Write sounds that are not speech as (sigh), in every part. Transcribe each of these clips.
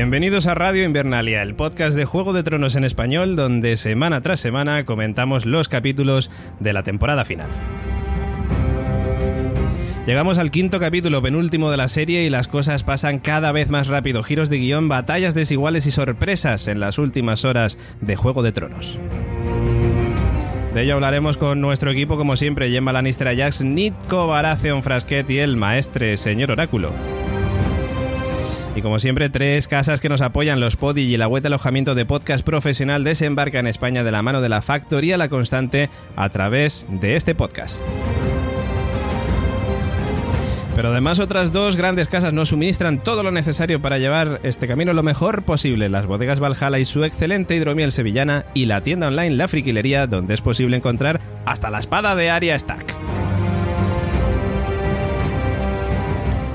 Bienvenidos a Radio Invernalia, el podcast de Juego de Tronos en español, donde semana tras semana comentamos los capítulos de la temporada final. Llegamos al quinto capítulo penúltimo de la serie y las cosas pasan cada vez más rápido. Giros de guion, batallas desiguales y sorpresas en las últimas horas de Juego de Tronos. De ello hablaremos con nuestro equipo, como siempre, Gemma Lannister Ajax, Nitko Baratheon Frasquet y el maestre señor Oráculo. Y como siempre, tres casas que nos apoyan, los Podi y la web de alojamiento de podcast profesional desembarca en España de la mano de la Factoría La Constante a través de este podcast. Pero además otras dos grandes casas nos suministran todo lo necesario para llevar este camino lo mejor posible. Las bodegas Valhalla y su excelente hidromiel sevillana y la tienda online La Friquilería donde es posible encontrar hasta la espada de Arya Stark.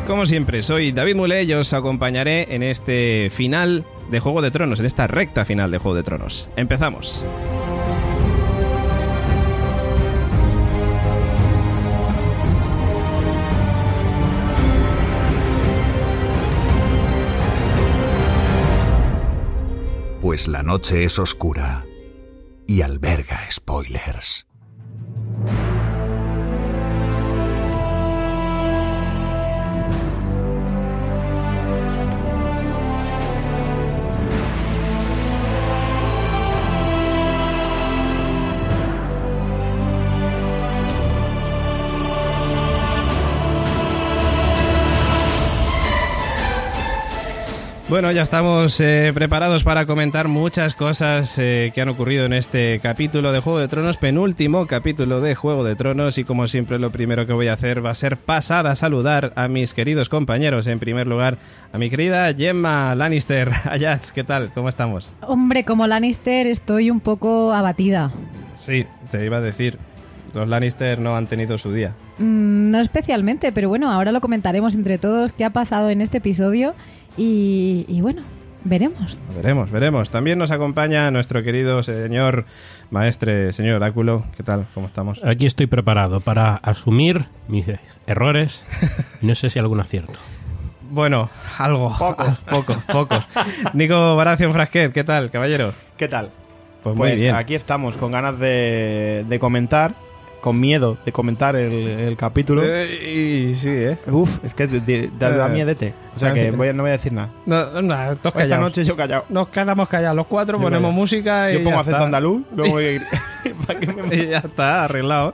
Como siempre, soy David Mulé y os acompañaré en este final de Juego de Tronos, en esta recta final de Juego de Tronos. Empezamos. Pues la noche es oscura y alberga spoilers. Bueno, ya estamos eh, preparados para comentar muchas cosas eh, que han ocurrido en este capítulo de Juego de Tronos, penúltimo capítulo de Juego de Tronos y como siempre lo primero que voy a hacer va a ser pasar a saludar a mis queridos compañeros. En primer lugar, a mi querida Gemma Lannister. (laughs) Ayats, ¿qué tal? ¿Cómo estamos? Hombre, como Lannister estoy un poco abatida. Sí, te iba a decir, los Lannister no han tenido su día. Mm, no especialmente, pero bueno, ahora lo comentaremos entre todos qué ha pasado en este episodio y, y bueno, veremos. Veremos, veremos. También nos acompaña nuestro querido señor maestre, señor Oráculo. ¿Qué tal? ¿Cómo estamos? Aquí estoy preparado para asumir mis errores y (laughs) no sé si algún acierto. Bueno, algo. Pocos. (laughs) pocos, pocos. Nico Baración Frasquet, ¿qué tal, caballero? ¿Qué tal? Pues muy bien. aquí estamos con ganas de, de comentar, con miedo de comentar el, el capítulo. Eh, y sí, ¿eh? Uf, es que te da Eh, miedete. O sea que voy a- no voy a decir nada. No, no, todos Esa callados. noche yo callado. Nos quedamos callados los cuatro, Yo ponemos callado. música y Yo pongo ya acento está. andaluz, (laughs) luego voy (laughs) para que me- y ya está, arreglado.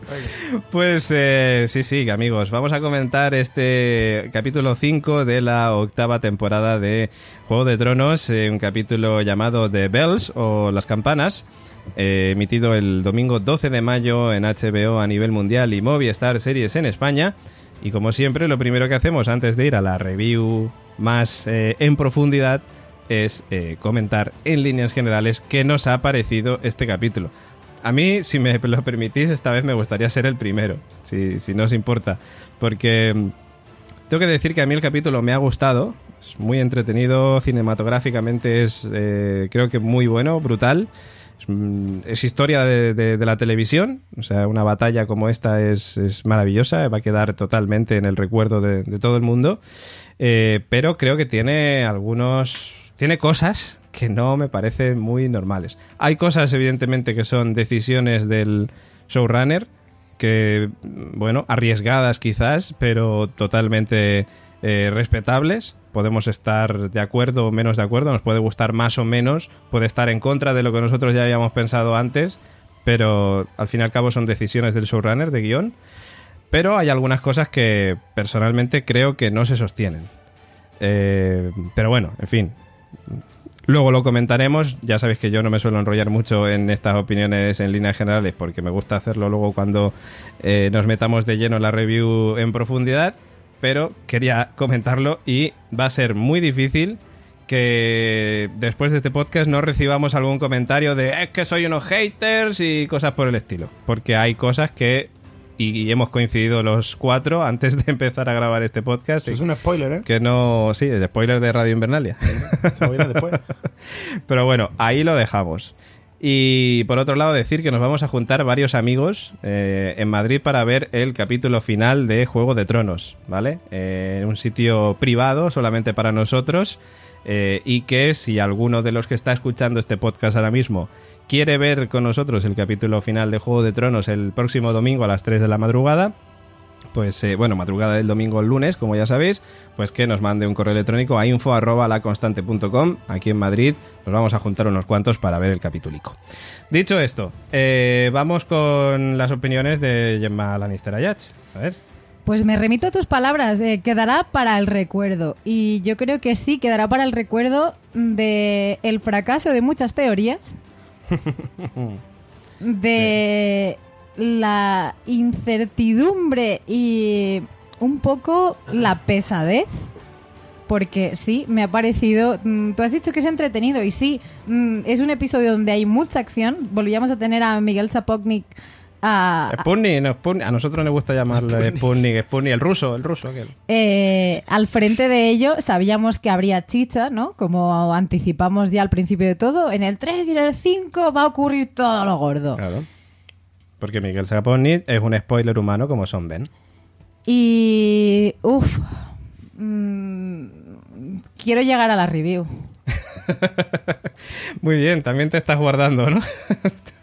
Pues eh, sí, sí, amigos, vamos a comentar este capítulo 5 de la octava temporada de Juego de Tronos, eh, un capítulo llamado The Bells o Las Campanas, eh, emitido el domingo 12 de mayo en HBO a nivel mundial y Movistar Series en España. Y como siempre, lo primero que hacemos antes de ir a la review más eh, en profundidad es eh, comentar en líneas generales qué nos ha parecido este capítulo. A mí, si me lo permitís, esta vez me gustaría ser el primero, si, si no os importa. Porque mm, tengo que decir que a mí el capítulo me ha gustado, es muy entretenido, cinematográficamente es eh, creo que muy bueno, brutal. Es, mm, es historia de, la televisión, o sea, una batalla como esta es, maravillosa, va a quedar totalmente en el recuerdo de, de todo el mundo. Eh, pero creo que tiene algunos. Tiene cosas que no me parecen muy normales. Hay cosas, evidentemente, que son decisiones del showrunner, que, bueno, arriesgadas quizás, pero totalmente eh, respetables. Podemos estar de acuerdo o menos de acuerdo, nos puede gustar más o menos, puede estar en contra de lo que nosotros ya habíamos pensado antes, pero al fin y al cabo son decisiones del showrunner de guion. Pero hay algunas cosas que personalmente creo que no se sostienen. Eh, pero bueno, en fin. Luego lo comentaremos. Ya sabéis que yo no me suelo enrollar mucho en estas opiniones en líneas generales porque me gusta hacerlo luego cuando eh, nos metamos de lleno en la review en profundidad. Pero quería comentarlo y va a ser muy difícil que después de este podcast no recibamos algún comentario de es que soy unos haters y cosas por el estilo. Porque hay cosas que y hemos coincidido los cuatro antes de (laughs) empezar a grabar este podcast. Eso es un spoiler, ¿eh? Que no. Sí, el spoiler de Radio Invernalia. Se oirá después. (laughs) Pero bueno, ahí lo dejamos. Y por otro lado, decir que nos vamos a juntar varios amigos eh, en Madrid para ver el capítulo final de Juego de Tronos, ¿vale? Eh, en un sitio privado, solamente para nosotros. eh, y que si alguno de los que está escuchando este podcast ahora mismo quiere ver con nosotros el capítulo final de Juego de Tronos el próximo domingo a las 3 de la madrugada, pues eh, bueno, madrugada del domingo al lunes, como ya sabéis, pues que nos mande un correo electrónico a info arroba laconstante.com. Aquí en Madrid nos vamos a juntar unos cuantos para ver el capitulico. Dicho esto, eh, vamos con las opiniones de Gemma Lannister Ayats. A ver. Pues me remito a tus palabras, eh, quedará para el recuerdo. Y yo creo que sí, quedará para el recuerdo de el fracaso de muchas teorías, (laughs) de la incertidumbre y un poco la pesadez. Porque sí, me ha parecido. mm, Tú has dicho que es entretenido y sí, mm, es un episodio donde hay mucha acción. Volvíamos a tener a Miguel Zapotnik a, Sputnik, no, Sputnik. a nosotros nos gusta llamarlo Sputnik, Sputnik, el ruso, el ruso aquel. Eh, al frente de ello sabíamos que habría chicha, ¿no? Como anticipamos ya al principio de todo, en el 3 y en el 5 va a ocurrir todo lo gordo. Claro. Porque Miguel Saponic es un spoiler humano como son Ben. Y... Uf. mm, quiero llegar a la review. (laughs) Muy bien, también te estás guardando, ¿no?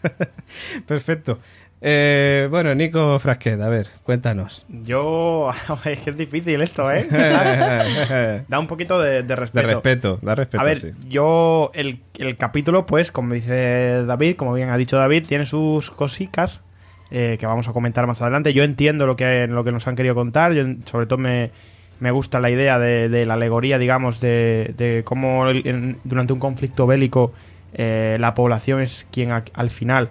(laughs) Perfecto. Eh, bueno, Nico Frasquet, a ver, cuéntanos. Yo. (laughs) Es que es difícil esto, ¿eh? de Da un poquito de, de respeto. respeto, da respeto, A ver, sí. yo. El, el capítulo, pues, como dice David, como bien ha dicho David, tiene sus cositas eh, que vamos a comentar más adelante. Yo entiendo lo que, lo que nos han querido contar. Yo, sobre todo, me, me gusta la idea de, de la alegoría, digamos, de, de cómo en- durante un conflicto bélico eh, la población es quien a- al final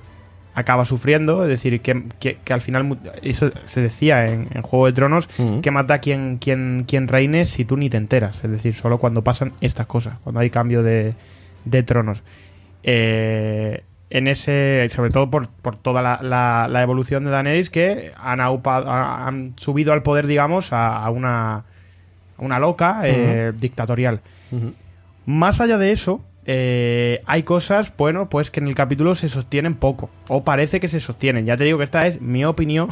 acaba sufriendo, es decir, que, que- que al final, eso se decía en, en Juego de Tronos, que da quien, quien, quien reine si tú ni te enteras, es decir, solo cuando pasan estas cosas, cuando hay cambio de, de tronos. Eh, en ese, sobre todo por, por toda la, la- la evolución de Daenerys, que han, subido al poder, digamos, a, a una, a una loca eh, dictatorial. Más allá de eso, eh, hay cosas, bueno, pues que en el capítulo se sostienen poco. O parece que se sostienen. Ya te digo que esta es mi opinión.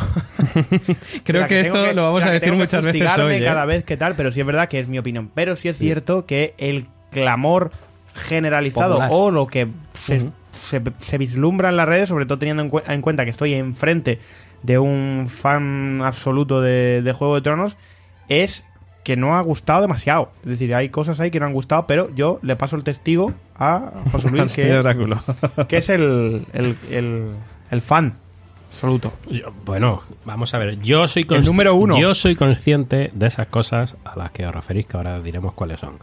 (laughs) Creo que, esto lo vamos a decir muchas veces hoy. ¿eh? cada vez que tal, pero sí es verdad que es mi opinión. Pero sí es cierto que el clamor generalizado Popular. o lo que se, Ujú. se- se vislumbra en las redes, sobre todo teniendo en, cue- en cuenta que estoy enfrente de un fan absoluto de, de Juego de Tronos, es que no ha gustado demasiado. Es decir, hay cosas ahí que no han gustado, pero yo le paso el testigo a José Luis, (laughs) (laughs) que, es el, el, el- el fan absoluto. Yo- bueno, vamos a ver. Yo soy El número uno. Yo soy consciente de esas cosas a las que os referís, que ahora diremos cuáles son.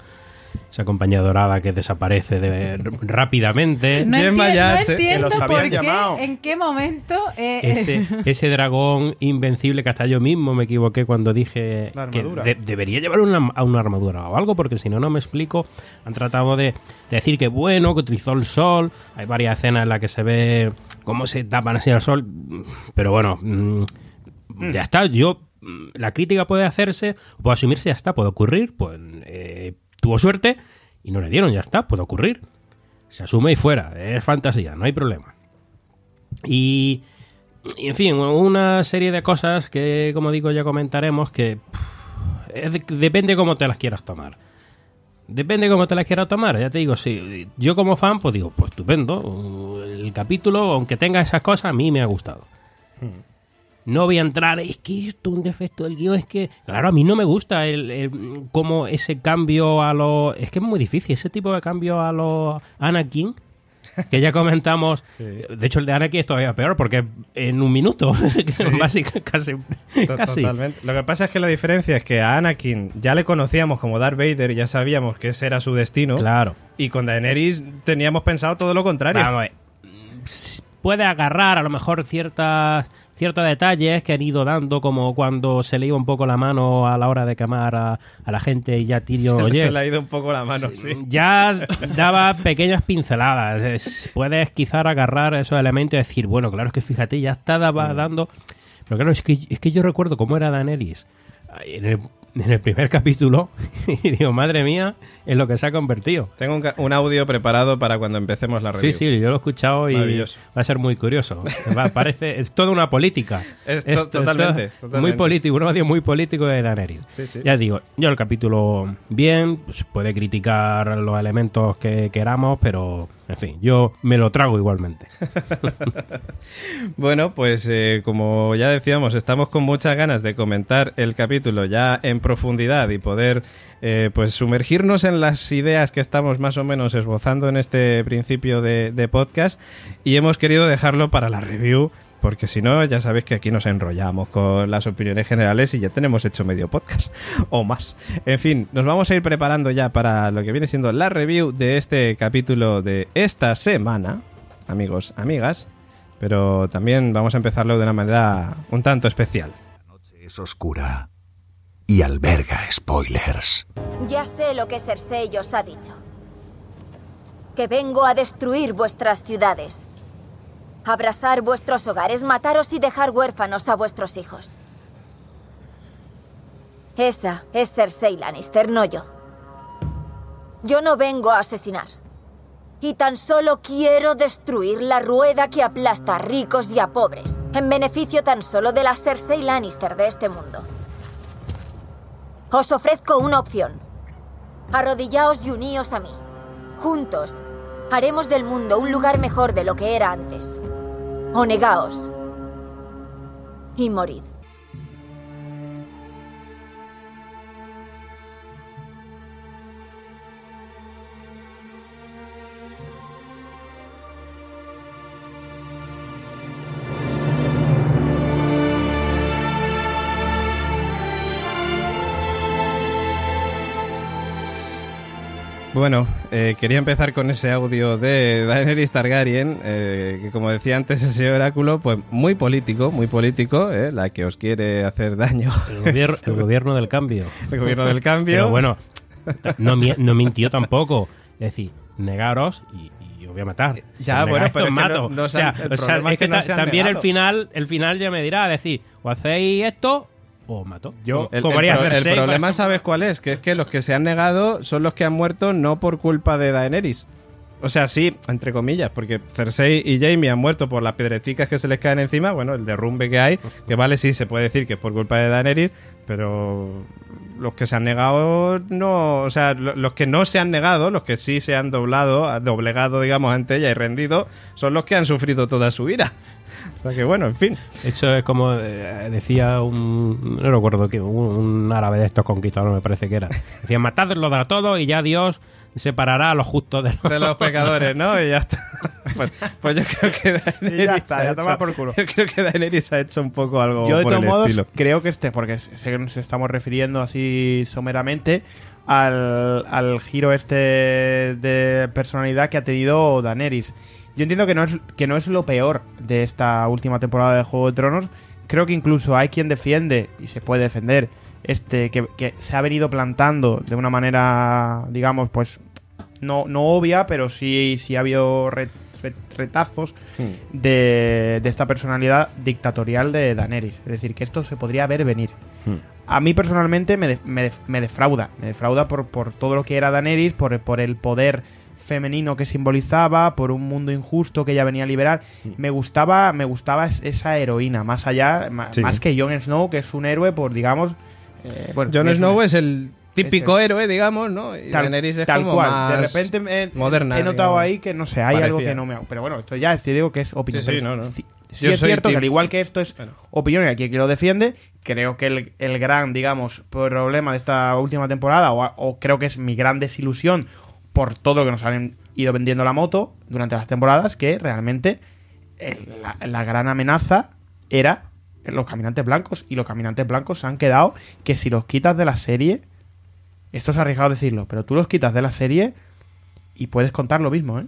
Esa compañía dorada que desaparece de- rápidamente. No, Gemma enti- ya no entiendo que los habían por qué, llamado. en qué momento... eh, Ese, ese dragón invencible que hasta yo mismo me equivoqué cuando dije La que armadura. de- debería llevar una, a una armadura o algo, porque si no, no me explico. Han tratado de, de decir que bueno, que utilizó el sol. Hay varias escenas en las que se ve cómo se tapan así al sol. Pero bueno, mm, ya está. Yo, mm, la crítica puede hacerse, puede asumirse, ya está, puede ocurrir. Pues eh, tuvo suerte y no le dieron, ya está, puede ocurrir. Se asume y fuera, es fantasía, no hay problema. Y, y, en fin, una serie de cosas que, como digo, ya comentaremos que depende cómo te las quieras tomar. Depende cómo te las quieras tomar, ya te digo, sí. Yo como fan, pues digo, pues estupendo. El capítulo, aunque tenga esas cosas, a mí me ha gustado. No voy a entrar, es que esto es un defecto del guion, es que, claro, a mí no me gusta el, el- cómo ese cambio a los... Es que es muy difícil, ese tipo de cambio a los Anakin, que ya comentamos, (laughs) de hecho el de Anakin es todavía peor, porque en un minuto, (laughs) son básicamente casi... To- casi. Totalmente. Lo que pasa es que la diferencia es que a Anakin ya le conocíamos como Darth Vader y ya sabíamos que ese era su destino. Claro. Y con Daenerys teníamos pensado todo lo contrario. Vamos. Puede agarrar a lo mejor ciertas ciertos detalles que han ido dando, como cuando se le iba un poco la mano a la hora de quemar a, a la gente y ya Tyrion, se, oye, se le ha ido un poco la mano, sí. ya daba pequeñas pinceladas. Es- puedes quizá agarrar esos elementos y decir, bueno, claro, es que fíjate, ya está daba dando. Pero claro, es que, es que yo recuerdo cómo era Daenerys en el, en el primer capítulo (laughs) y digo, madre mía, en lo que se ha convertido. Tengo un, un audio preparado para cuando empecemos la review. Sí, sí, yo lo he escuchado y va a ser muy curioso. Va- parece, es toda una política. Es to- totalmente. Muy político, un audio muy político de Daenerys. Sí, sí. Ya digo, yo el capítulo bien, pues, puede criticar los elementos que queramos, pero en fin, yo me lo trago igualmente. (laughs) Bueno, pues eh, como ya decíamos, estamos con muchas ganas de comentar el capítulo ya en profundidad y poder eh, pues sumergirnos en las ideas que estamos más o menos esbozando en este principio de, de podcast y hemos querido dejarlo para la review porque si no ya sabéis que aquí nos enrollamos con las opiniones generales y ya tenemos hecho medio podcast (laughs) o más. En fin, nos vamos a ir preparando ya para lo que viene siendo la review de este capítulo de esta semana, amigos, amigas pero también vamos a empezarlo de una manera un tanto especial. Es oscura y alberga spoilers. Ya sé lo que Cersei os ha dicho. Que vengo a destruir vuestras ciudades. Abrasar vuestros hogares, mataros y dejar huérfanos a vuestros hijos. Esa es Cersei Lannister, no yo. Yo no vengo a asesinar. Y tan solo quiero destruir la rueda que aplasta a ricos y a pobres, en beneficio tan solo de la Cersei Lannister de este mundo. Os ofrezco una opción. Arrodillaos y uníos a mí. Juntos, haremos del mundo un lugar mejor de lo que era antes. O negaos. Y morid. Bueno, eh, quería empezar con ese audio de Daenerys Targaryen, eh, que como decía antes el señor Oráculo, pues muy político, muy político, eh, la que os quiere hacer daño. El gobierno, el gobierno del cambio. El gobierno del cambio. Pero bueno, no, mi- no mintió tampoco. Es decir, negaros y, y os voy a matar. Ya, Si bueno, pero que mato. no- no o se sea, han- el o sea, problema es es que también el final, el final ya me dirá, decir, o hacéis esto o os mato. Yo- El, el pro- el problema, para- ¿sabes cuál es? Que es que los que se han negado son los que han muerto no por culpa de Daenerys. O sea, sí, entre comillas, porque Cersei y Jaime han muerto por las piedrecicas que se les caen encima, bueno, el derrumbe que hay, que vale, sí, se puede decir que es por culpa de Daenerys, pero los que se han negado, no, o sea, lo- los que no se han negado, los que sí se han doblado, doblegado, digamos, ante ella y rendido, son los que han sufrido toda su ira. O sea que bueno, en fin. Eso es como eh, decía un. No recuerdo que un, un árabe de estos conquistadores, me parece que era. Decía, matadlos a todos y ya Dios separará a los justos de los. de los pecadores, ¿no? Y ya está. (laughs) Pues, pues yo creo que Daenerys Y ya está, ya toma por culo. Yo creo que Daenerys ha hecho un poco algo Yo de por todos el modos estilo. creo que este, porque sé que nos estamos refiriendo así someramente al, al giro este de personalidad que ha tenido Daenerys. Yo entiendo que no es que no es lo peor de esta última temporada de Juego de Tronos. Creo que incluso hay quien defiende y se puede defender este que, que se ha venido plantando de una manera, digamos, pues no, no obvia, pero sí, sí ha habido re- re- retazos de, de esta personalidad dictatorial de Daenerys. Es decir, que esto se podría ver venir. A mí personalmente me, de- me, de- me defrauda. Me defrauda por, por todo lo que era Daenerys, por, por el poder femenino que simbolizaba, por un mundo injusto que ella venía a liberar. Me gustaba, me gustaba es- esa heroína, más allá, Sí. más que Jon Snow, que es un héroe, por digamos. eh, bueno, Jon es Snow es el típico Ese. héroe, digamos, ¿no? Y Tal, es tal como cual. más de repente me- moderna. he notado digamos. ahí que no sé, hay algo que no me. Pero bueno, esto ya te digo que es opinión. Sí, sí, no, no. es cierto que al igual que esto es opinión y aquí quien lo defiende, creo que el, el gran, digamos, problema de esta última temporada, o, o creo que es mi gran desilusión por todo lo que nos han ido vendiendo la moto durante las temporadas, que realmente el- la, la gran amenaza era los caminantes blancos. Y los caminantes blancos se han quedado que si los quitas de la serie, esto es arriesgado decirlo, pero tú los quitas de la serie y puedes contar lo mismo, ¿eh?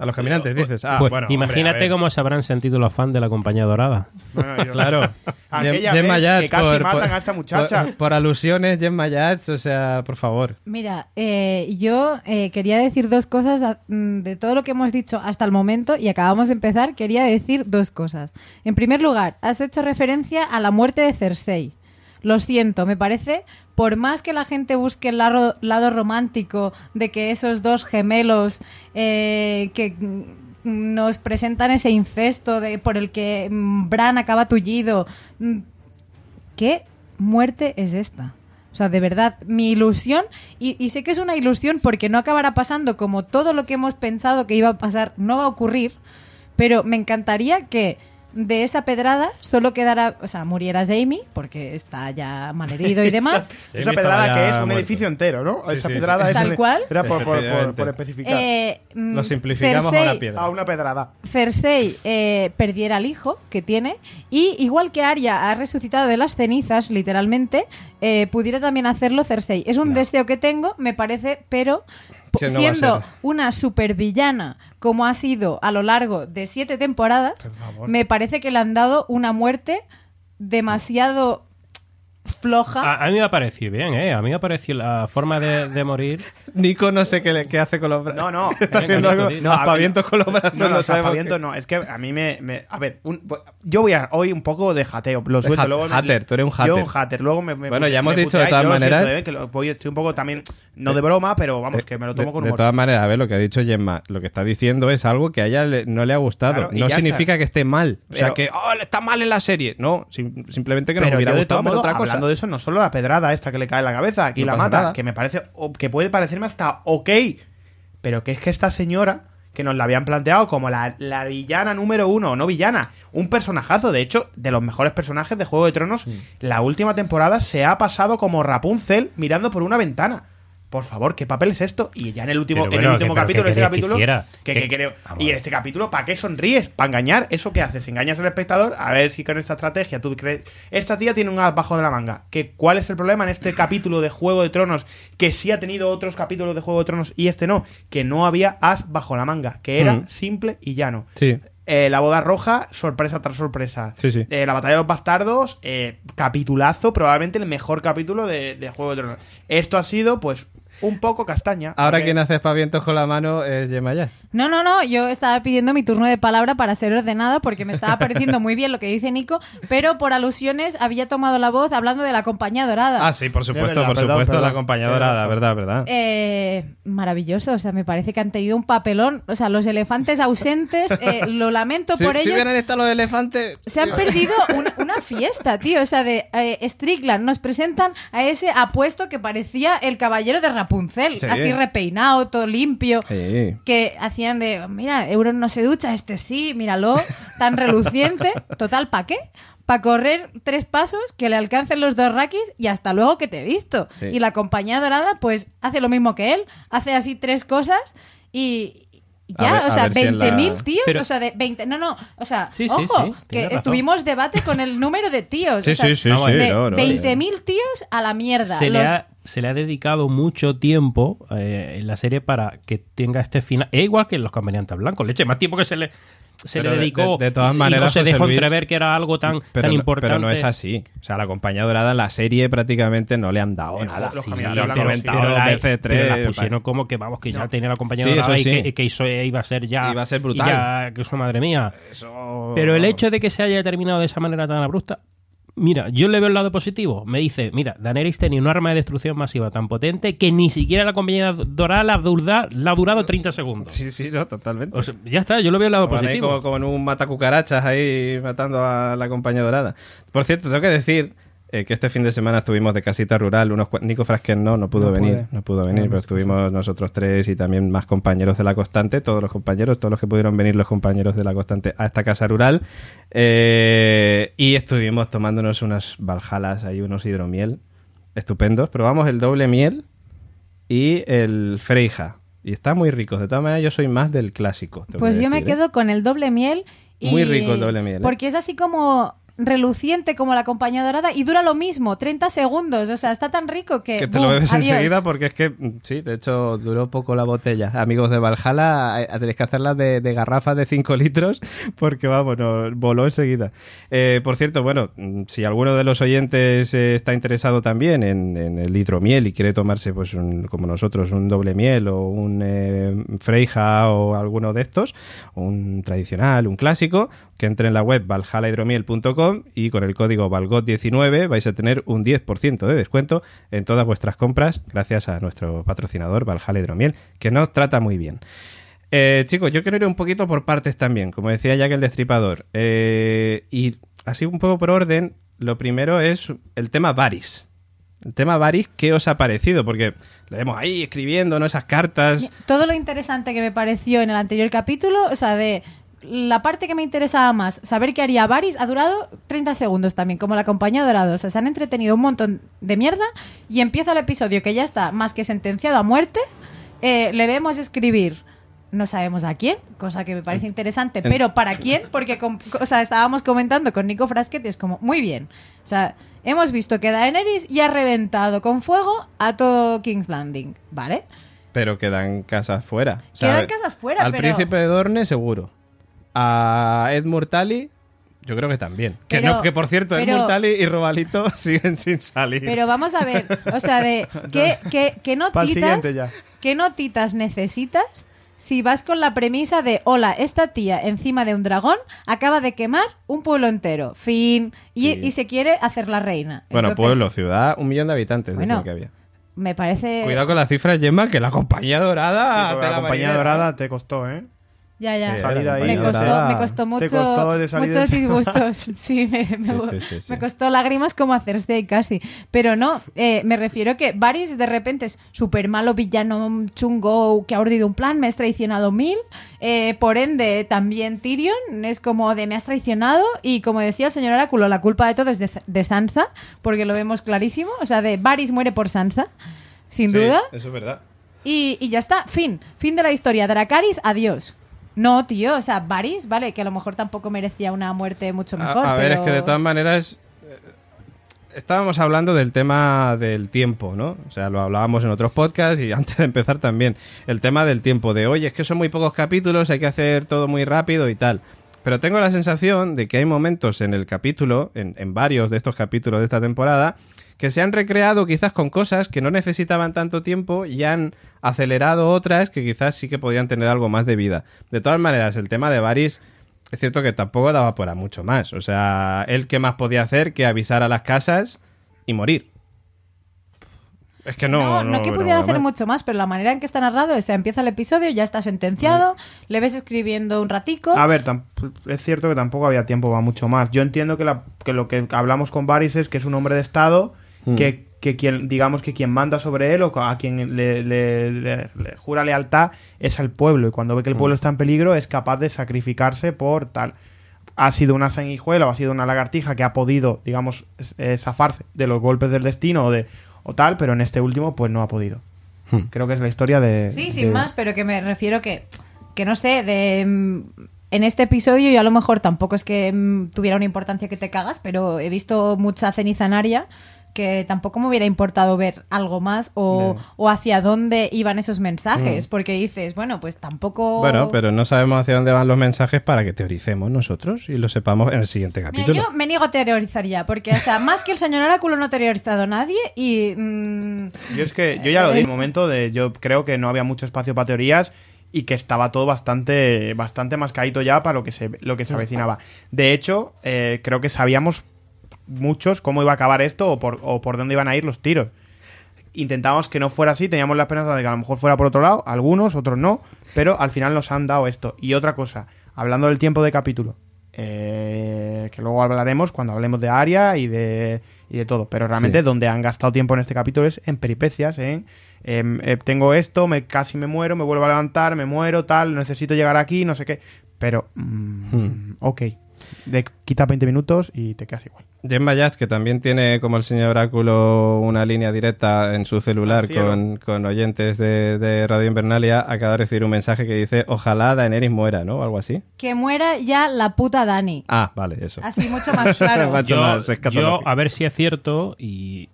A los caminantes dices. Ah, Pues bueno, imagínate cómo se habrán sentido los fans de la compañía dorada. Bueno, yo- (laughs) Claro. (laughs) Aquella Gemma vez Yats que casi por- matan por- a esta muchacha. Por, por alusiones, Gemma Yats, o sea, por favor. Mira, eh, yo eh, quería decir dos cosas mm, de todo lo que hemos dicho hasta el momento y acabamos de empezar. Quería decir dos cosas. En primer lugar, has hecho referencia a la muerte de Cersei. Lo siento, me parece, por más que la gente busque el lado, romántico de que esos dos gemelos eh, que nos presentan ese incesto de, por el que mm, Bran acaba tullido, mm, ¿qué muerte es esta? O sea, de verdad, mi ilusión, y, y sé que es una ilusión porque no acabará pasando como todo lo que hemos pensado que iba a pasar no va a ocurrir, pero me encantaría que de esa pedrada solo quedara, o sea, muriera Jamie, porque está ya malherido y (laughs) demás. Esa pedrada que es un muerto. edificio entero, ¿no? Sí, Esa sí, pedrada sí. es Tal cual. Era por, por- por- especificar. Eh, mm, Lo simplificamos a Cersei- una piedra. a una pedrada. Cersei eh, perdiera al hijo que tiene y igual que Arya ha resucitado de las cenizas, literalmente, eh, pudiera también hacerlo Cersei. Es un deseo que tengo, me parece, pero no siendo una supervillana como ha sido a lo largo de siete temporadas, me parece que le han dado una muerte demasiado floja. A, a mí me ha parecido bien, ¿eh? A mí me ha parecido la forma de, de morir. Nico no sé qué, le- qué hace con los brazos. No, no. Está Venga, haciendo Nico, algo-. No, aspavientos con los brazos. No, no, no no. Es que a mí me. me- a ver, un- yo voy a hoy un poco de jateo. Lo suelto. luego me- hater, tú eres un Yo hater. un hater. Luego me. me- Bueno, ya hemos me dicho de todas yo lo siento, maneras- ¿eh? que lo- voy- estoy un poco también. No de broma, pero vamos, que me lo tomo de, con de humor. todas maneras, a ver, lo que ha dicho Gemma, lo que está diciendo es algo que a ella le- no le ha gustado. Claro, no significa está. que esté mal. o sea, que, oh, le está mal en la serie. No, sim- simplemente que nos pero hubiera yo de gustado modo, otra cosa. Hablando de eso, no solo la pedrada esta que le cae en la cabeza, aquí No la mata, nada. que me parece, que puede parecerme hasta ok, pero que es que esta señora, que nos la habían planteado como la, la villana número uno, no villana, un personajazo, de hecho, de los mejores personajes de Juego de Tronos, la última temporada se ha pasado como Rapunzel mirando por una ventana. Por favor, ¿qué papel es esto? Y ya en el último, en el último que- capítulo, ¿qué en este capítulo, que- ¿Qué? que creo- y en este capítulo, ¿para qué sonríes? ¿Para engañar? ¿Eso qué haces? ¿Engañas al espectador? A ver si con esta estrategia tú crees. Esta tía tiene un as bajo de la manga. ¿Que, ¿Cuál es el problema en este capítulo de Juego de Tronos? Que sí ha tenido otros capítulos de Juego de Tronos y este no. Que no había as bajo la manga. Que era Mm. simple y llano. Sí. Eh, la boda roja, sorpresa tras sorpresa. Sí, sí. Eh, la batalla de los bastardos, eh, capitulazo, probablemente el mejor capítulo de, de Juego de Tronos. Esto ha sido, pues, un poco castaña. Ahora quien hace espavientos con la mano es Gemma Yats. No, no, no, yo estaba pidiendo mi turno de palabra para ser ordenada porque me estaba pareciendo muy bien lo que dice Nico, pero por alusiones había tomado la voz hablando de la compañía dorada. Ah, sí, por supuesto, verdad, por perdón, supuesto, perdón. la compañía dorada, verdad, verdad. Eh, maravilloso, o sea, me parece que han tenido un papelón, o sea, los elefantes ausentes, eh, lo lamento si, por si ellos. hubieran estado los elefantes... Se han perdido un- una fiesta, tío. O sea, de eh, Strickland nos presentan a ese apuesto que parecía el caballero de Rapunzel. Sí. Así repeinado, todo limpio. Sí. Que hacían de, mira, Euron no se ducha, este sí, míralo, tan reluciente. (laughs) Total, ¿para qué? Para correr tres pasos, que le alcancen los dos rakis y hasta luego que te he visto. Sí. Y la compañía dorada, pues, hace lo mismo que él. Hace así tres cosas y... Ya, ver- o sea, ver si en la- 20.000 tíos, Pero- o sea, de 20... No, no, o sea, Sí, sí, ojo, sí, que razón. estuvimos debate con el número de tíos. Sí, o sea, sí, sí, no, sí, de no, no. 20.000 tíos a la mierda. Se le, Los- ha, se le ha dedicado mucho tiempo eh, en la serie para que tenga este final. Es igual que en los convenientes blancos. Leche, más tiempo que se le, se Pero le de- dedicó. de- de todas y maneras, no se dejó Luis, entrever que era algo tan, Pero, tan importante. pero no es así. O sea, la compañía dorada en la serie prácticamente no le han dado nada. Sí, caminantes lo han comentado sí, dos pero tres. la pusieron como que vamos que ya tenía la compañía Sí, dorada y sí. que, que eso iba a ser ya Iba a ser brutal. ya que eso madre mía Eso- pero el hecho de que se haya terminado de esa manera tan abrupta Mira, yo le veo el lado positivo. Me dice, mira, Daenerys tenía un arma de destrucción masiva tan potente que ni siquiera la compañía dorada la, la ha durado 30 segundos. Sí, sí, no, totalmente. O sea, ya está, yo lo veo el lado ahí positivo. como, como en un matacucarachas ahí matando a la compañía dorada. Por cierto, tengo que decir eh, que este fin de semana estuvimos de casita rural. Unos, Nico Frasquet no, no pudo No venir, puede. no pudo venir, pero estuvimos nosotros tres y también más compañeros de la constante, todos los compañeros, todos los que pudieron venir los compañeros de la constante a esta casa rural. Eh, y estuvimos tomándonos unas valjalas, ahí unos hidromiel estupendos. Probamos el doble miel y el freija. Y está muy rico. De todas maneras, yo soy más del clásico. Pues yo me ¿eh? quedo con el doble miel. Y... Muy rico el doble miel, ¿eh? Porque es así como reluciente como la compañía dorada y dura lo mismo, 30 segundos. O sea, está tan rico que. Que te lo bebes adiós. enseguida porque es que, mm, sí, de hecho duró poco la botella. Amigos de Valhalla, eh, tenéis que hacerlas de, de garrafas de 5 litros (laughs) porque, vamos, no, voló enseguida. Eh, por cierto, bueno, mm, si alguno de los oyentes eh, está interesado también en, en el hidromiel y quiere tomarse, pues, un- como nosotros, un doble miel o un eh, freija o alguno de estos, un tradicional, un clásico, que entre en la web valhalahidromiel.com y con el código VALGOT19 vais a tener un 10% de descuento en todas vuestras compras gracias a nuestro patrocinador Valhalla Hidromiel, que nos trata muy bien. Eh, chicos, yo quiero ir un poquito por partes también, como decía Jack el Destripador. Eh, y así un poco por orden, lo primero es el tema Varys. El tema Varys, ¿qué os ha parecido? Porque lo vemos ahí escribiendo, ¿no? Esas cartas. Todo lo interesante que me pareció en el anterior capítulo, o sea, de la parte que me interesaba más, saber qué haría Varys, ha durado 30 segundos también, como la compañía dorada. O sea, se han entretenido un montón de mierda y empieza el episodio que ya está más que sentenciado a muerte. eh, le vemos escribir. No sabemos a quién, cosa que me parece interesante, pero ¿para quién? Porque com- o sea, estábamos comentando con Nico Frasquet y es como, muy bien. O sea, hemos visto que Daenerys ya ha reventado con fuego a todo King's Landing, ¿vale? Pero quedan casas fuera. O Quedan casas fuera, Al pero- príncipe de Dorne, seguro. A Ed Murtali, yo creo que también. que, no, que por cierto, Ed pero- Murtali y Robalito (laughs) siguen sin salir. Pero vamos a ver, o sea, de (laughs) qué, qué, qué notitas, qué notitas necesitas si vas con la premisa de hola, esta tía encima de un dragón acaba de quemar un pueblo entero, fin, y, Sí. y se quiere hacer la reina. bueno, Entonces, pueblo, ciudad, un millón de habitantes Bueno, decían que había. Me parece. Cuidado con las cifras, Gemma, que la compañía dorada. Sí, la compañía marinera. dorada te costó, ¿eh? Ya, ya. Sí, Salir la ahí, me, costó, me costó mucho, costó de salir muchos disgustos. (laughs) Sí, me, me- Sí, sí, sí, sí. me costó lágrimas como hacerse ahí casi. Pero no, eh, me refiero que Varys de repente es súper malo, villano, chungo, que ha ordido un plan, me has traicionado mil. Eh, por ende, también Tyrion es como de me has traicionado. Y como decía el señor Oráculo, la culpa de todo es de, de Sansa, porque lo vemos clarísimo. O sea, de Varys muere por Sansa, sin Sí, duda. Eso es verdad. Y, y ya está, fin. Fin de la historia. Dracaris, adiós. No, tío, o sea, Varys, vale, que a lo mejor tampoco merecía una muerte mucho mejor. A, ver, pero... es que de todas maneras. eh, Estábamos hablando del tema del tiempo, ¿no? O sea, lo hablábamos en otros podcasts y (laughs) antes de empezar también. El tema del tiempo, de oye, es que son muy pocos capítulos, hay que hacer todo muy rápido y tal. Pero tengo la sensación de que hay momentos en el capítulo, en, en varios de estos capítulos de esta temporada, que se han recreado quizás con cosas que no necesitaban tanto tiempo y han acelerado otras que quizás sí que podían tener algo más de vida. De todas maneras, el tema de Varys es cierto que tampoco daba para mucho más. O sea, él qué más podía hacer que avisar a las casas y morir. Es que no. No, no, que pudiera hacer más. mucho más, pero la manera en que está narrado, o sea, empieza el episodio, ya está sentenciado, le ves escribiendo un ratico. A ver, es cierto que tampoco había tiempo para mucho más. Yo entiendo que, la- que lo que hablamos con Varys es que es un hombre de Estado, Mm. que, que quien, digamos que quien manda sobre él o a quien le, le- le- le jura lealtad es al pueblo. Y cuando ve que el Mm. pueblo está en peligro, es capaz de sacrificarse por tal. Ha sido una sanguijuela o ha sido una lagartija que ha podido, digamos, eh, zafarse de los golpes del destino o de o tal, pero en este último, pues no ha podido. Hmm. Creo que es la historia de. Sí, de- sin más, pero que me refiero que, que no sé, de mm, en este episodio yo a lo mejor tampoco es que mm, tuviera una importancia que te cagas, pero he visto mucha ceniza en área que tampoco me hubiera importado ver algo más o, o hacia dónde iban esos mensajes, porque dices, bueno, pues tampoco... Bueno, pero no sabemos hacia dónde van los mensajes para que teoricemos nosotros y lo sepamos en el siguiente Mira, capítulo. yo me niego a teorizar ya, porque, o sea, (laughs) más que el señor Oráculo no ha teorizado nadie y... mm, Yo es que yo ya lo di en el momento de yo creo que no había mucho espacio para teorías y que estaba todo bastante bastante mascadito ya para lo que se lo que se avecinaba. De hecho, eh, creo que sabíamos muchos cómo iba a acabar esto o por, o por dónde iban a ir los tiros. Intentábamos que no fuera así, teníamos la esperanza de que a lo mejor fuera por otro lado, algunos, otros no, pero al final nos han dado esto. Y otra cosa, hablando del tiempo de capítulo, eh, que luego hablaremos cuando hablemos de Aria y de, y de todo. Pero realmente Sí. donde han gastado tiempo en este capítulo es en peripecias, en em, eh, tengo esto, me casi me muero, me vuelvo a levantar, me muero, tal, necesito llegar aquí, no sé qué. Pero, mm, Hmm. ok, de, quita 20 minutos y te quedas igual. Gemma Jazz, que también tiene como el señor Oráculo una línea directa en su celular con, con oyentes de, de Radio Invernalia, acaba de recibir un mensaje que dice ojalá Daenerys muera, ¿no? O algo así. Que muera ya la puta Dani. Ah, vale, eso. Así mucho más claro. (laughs) Yo, más yo, a ver si es cierto y,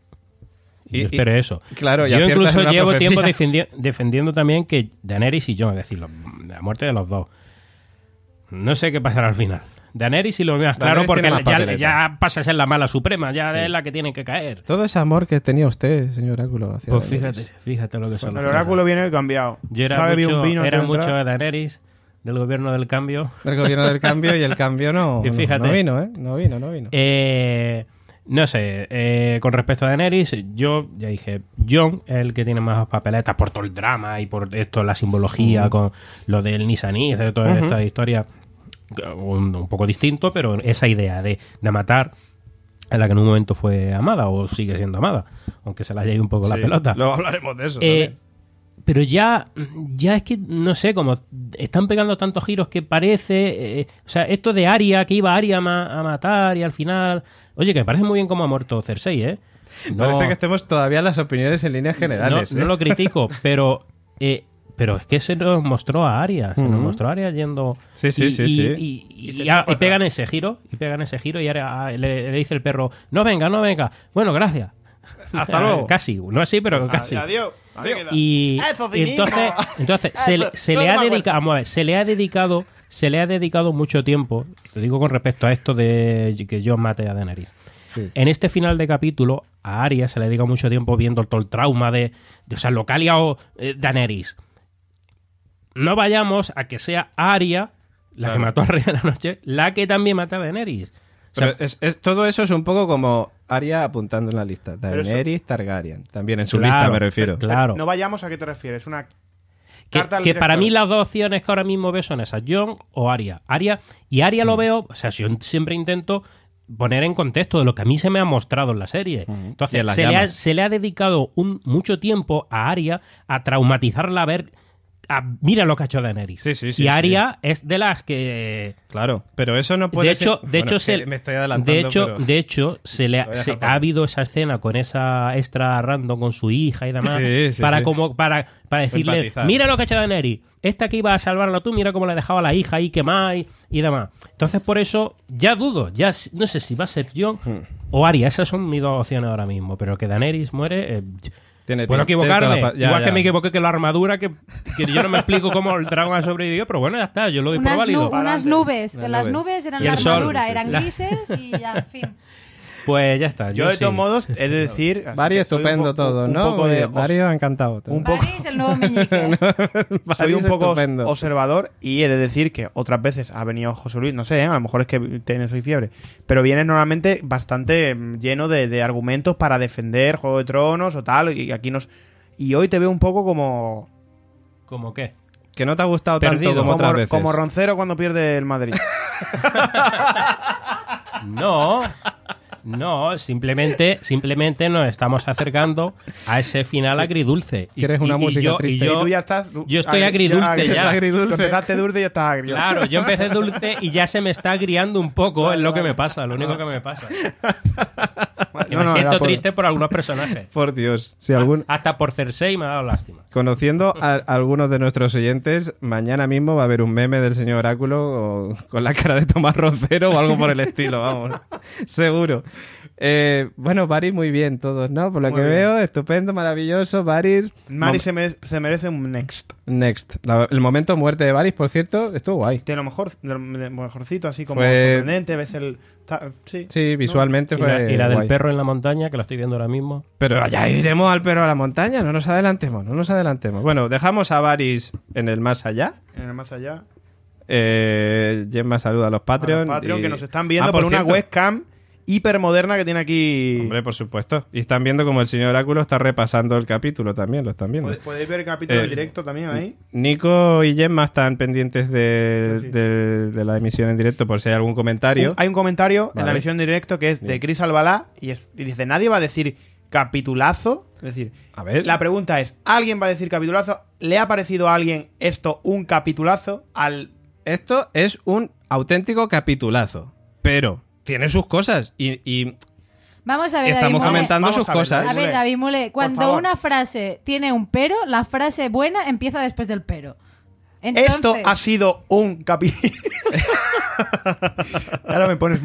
y, Y- yo espero eso. claro, yo incluso llevo profecía. tiempo (laughs) defendi- defendiendo también que Daenerys y Jon, es decir, lo- la muerte de los dos. No sé qué pasará al final. Daenerys y lo más claro porque más ya, ya pasa a ser la mala suprema, ya es la que tiene que caer. Todo ese amor que tenía usted, señor Oráculo. hacia Pues fíjate, fíjate lo que son El las oráculo cosas. viene cambiado. Yo era Sabe mucho, un vino era de mucho de Daenerys, del gobierno del cambio. El gobierno del cambio y el cambio no, (laughs) Y no- fíjate. no vino, ¿eh? No vino, no vino. Eh, no sé, eh, con respecto a Daenerys, yo ya dije, John es el que tiene más papeletas por todo el drama y por esto, la simbología con lo del Nisanis, de toda esta historia, un, un poco distinto, pero esa idea de, de matar en la que en un momento fue amada o sigue siendo amada, aunque se le haya ido un poco la pelota. Luego hablaremos de eso. Eh, pero ya, ya es que, no sé, como están pegando tantos giros que parece. eh, o sea, esto de Aria, que iba Aria a, ma- a matar y al final. Oye, que me parece muy bien cómo ha muerto Cersei, ¿eh? No- Parece que estemos todavía las opiniones en líneas generales. no, ¿eh? no lo critico, pero. eh, pero es que se nos mostró a Aria, se nos mostró a Aria yendo. Sí, sí, y, sí, y- sí. Y, y- Y pegan ese giro, y pegan ese giro, y Aria- ah, le, le dice el perro: No venga, no venga. Bueno, gracias. (laughs) Hasta luego. (laughs) Casi, no así, pero casi. Adiós. Y, entonces, entonces se, le- se le ha dedicado, vamos a ver, se le ha dedicado, se le ha dedicado mucho tiempo, te digo con respecto a esto de que yo mate a Daenerys. Sí. En este final de capítulo, a Arya se le dedica mucho tiempo viendo todo el trauma de, de o sea, lo que ha liado eh, Daenerys. No vayamos a que sea Arya, la que mató al rey de la noche, la que también mata a Daenerys. O sea, Pero es, es- todo eso es un poco como Aria apuntando en la lista. Daenerys Targaryen. También en su Claro, lista me refiero. claro. No vayamos a qué te refieres. Una Que, que para mí las dos opciones que ahora mismo veo son esas, John o Aria. Aria y Aria Mm. lo veo, o sea, yo siempre intento poner en contexto de lo que a mí se me ha mostrado en la serie. Y Entonces, se le, ha, se le ha dedicado un, mucho tiempo a Aria a traumatizarla, a ver, mira lo que ha hecho Daenerys. Sí, sí, sí, y Aria es de las que... Claro, pero eso no puede de hecho, ser- de Bueno, hecho, se, me estoy adelantando. de hecho, pero- de hecho, se le ha, se- habido esa escena con esa extra random con su hija y demás Sí, sí, para como para, para decirle, Empatizar. mira lo que ha hecho Daenerys, esta que iba a salvarla tú, mira cómo le dejaba a la hija ahí quemada y, y demás. Entonces por eso ya dudo, ya no sé si va a ser Jon Hmm. o Arya, esas son mis dos opciones ahora mismo, pero que Daenerys muere, eh, Tiene- puedo tiene- equivocarme, tiene ya, igual que me equivoqué que la armadura, que, que yo no me explico cómo el dragón ha sobrevivido, pero bueno, ya está, yo lo doy por válido. nu- unas nubes, que las nubes. eran la sol. armadura, Sí, sí, eran sí. grises y ya, en fin. Pues ya está. Yo, de sí. todos modos, he de decir. Vario estupendo todo, un ¿no? poco de Vario encantado. un poco- París, el nuevo meñique. (laughs) soy un poco estupendo. observador y he de decir que otras veces ha venido José Luis, no sé, ¿eh? a lo mejor es que tienes hoy fiebre, pero viene normalmente bastante mm, lleno de, de argumentos para defender Juego de Tronos o tal, y aquí nos... Y hoy te veo un poco como... ¿Cómo qué? Que no te ha gustado Perdido. tanto como, Como, otras veces. como Roncero cuando pierde el Madrid. (laughs) (laughs) No, no, simplemente, simplemente nos estamos acercando a ese final agridulce. Y- ¿Quieres una y- y música yo- y triste? yo- y tú ya estás... yo estoy agri- agridulce ya. Agridulce. Tú empezaste dulce y ya estás agrio. Claro, yo empecé dulce y ya se me está agriando un poco, (laughs) es lo que me pasa, lo único que me pasa. (laughs) Que No, me no, siento por- triste por algunos personajes. (laughs) Por Dios, si algún... Hasta por Cersei me ha dado lástima. Conociendo a, (laughs) algunos de nuestros oyentes, mañana mismo va a haber un meme del señor Oráculo o- con la cara de Tomás Roncero o algo por el estilo, vamos. (laughs) Seguro. Eh, bueno, Baris muy bien todos, ¿no? Por lo Muy que bien. veo, estupendo, maravilloso. Baris... Mom- se, me- se merece un next. Next. La- el momento muerte de Baris, por cierto, estuvo guay. De lo mejor, de lo mejorcito, así como Pues- sorprendente, ves el... sí. Sí, visualmente Y fue la, y la del guay. perro en la montaña, que la estoy viendo ahora mismo. Pero allá iremos al perro a la montaña, no nos adelantemos, no nos adelantemos. Bueno, dejamos a Baris en el más allá. En el más allá. Eh, Gemma saluda a los Patreon. A los Patreon y- que nos están viendo Ah, por, una cierto, webcam hipermoderna que tiene aquí. Hombre, por supuesto. Y están viendo como el señor Oráculo está repasando el capítulo también, lo están viendo. Pod- Podéis ver el capítulo Eh, en directo también ahí. Nico y Gemma están pendientes de, Sí. de- de la emisión en directo por si hay algún comentario. Un- hay un comentario en la emisión en directo que es de. Chris Albalá y, es- y dice: Nadie va a decir capitulazo. Es decir, A ver. la pregunta es: ¿alguien va a decir capitulazo? ¿Le ha parecido a alguien esto un capitulazo? Al Esto es un auténtico capitulazo, pero tiene sus cosas y, y Vamos a ver, estamos David comentando Vamos sus a ver, cosas. A ver, David Mole, cuando favor. una frase tiene un pero, la frase buena empieza después del pero. Entonces, Esto ha sido un capítulo. (laughs) Ahora me pones.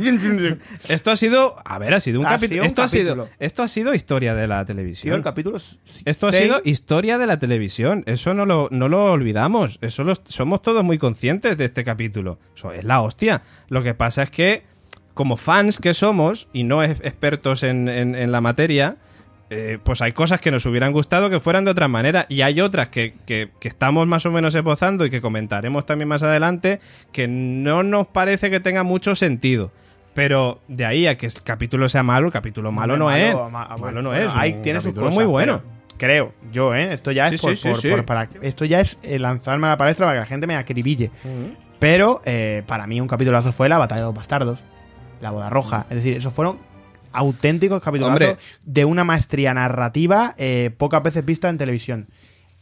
Esto ha sido, a ver, ha sido un Ha capítulo. sido un Esto ha sido, capítulo. esto ha sido historia de la Tío, televisión. el capítulo. Esto ha sido historia de la televisión. Eso no lo, no lo olvidamos. Eso lo- somos todos muy conscientes de este capítulo. Eso es la hostia. Lo que pasa es que, como fans que somos y no expertos en, en- en la materia, eh, pues hay cosas que nos hubieran gustado que fueran de otra manera. Y hay otras que, que- que estamos más o menos esbozando y que comentaremos también más adelante que no nos parece que tenga mucho sentido. Pero de ahí a que el capítulo sea malo, el capítulo malo no es. ma- malo no bueno, es. Ahí tiene sus cosas. muy bueno. Creo, yo, ¿eh? Esto ya es Sí, por, sí, sí, por- sí. por- para esto ya es eh, lanzarme a la palestra para que la gente me acribille. Pero eh, para mí un capitulazo fue la batalla de los bastardos, la boda roja. Es decir, esos fueron auténticos Hombre. de una maestría narrativa eh, pocas veces vista en televisión.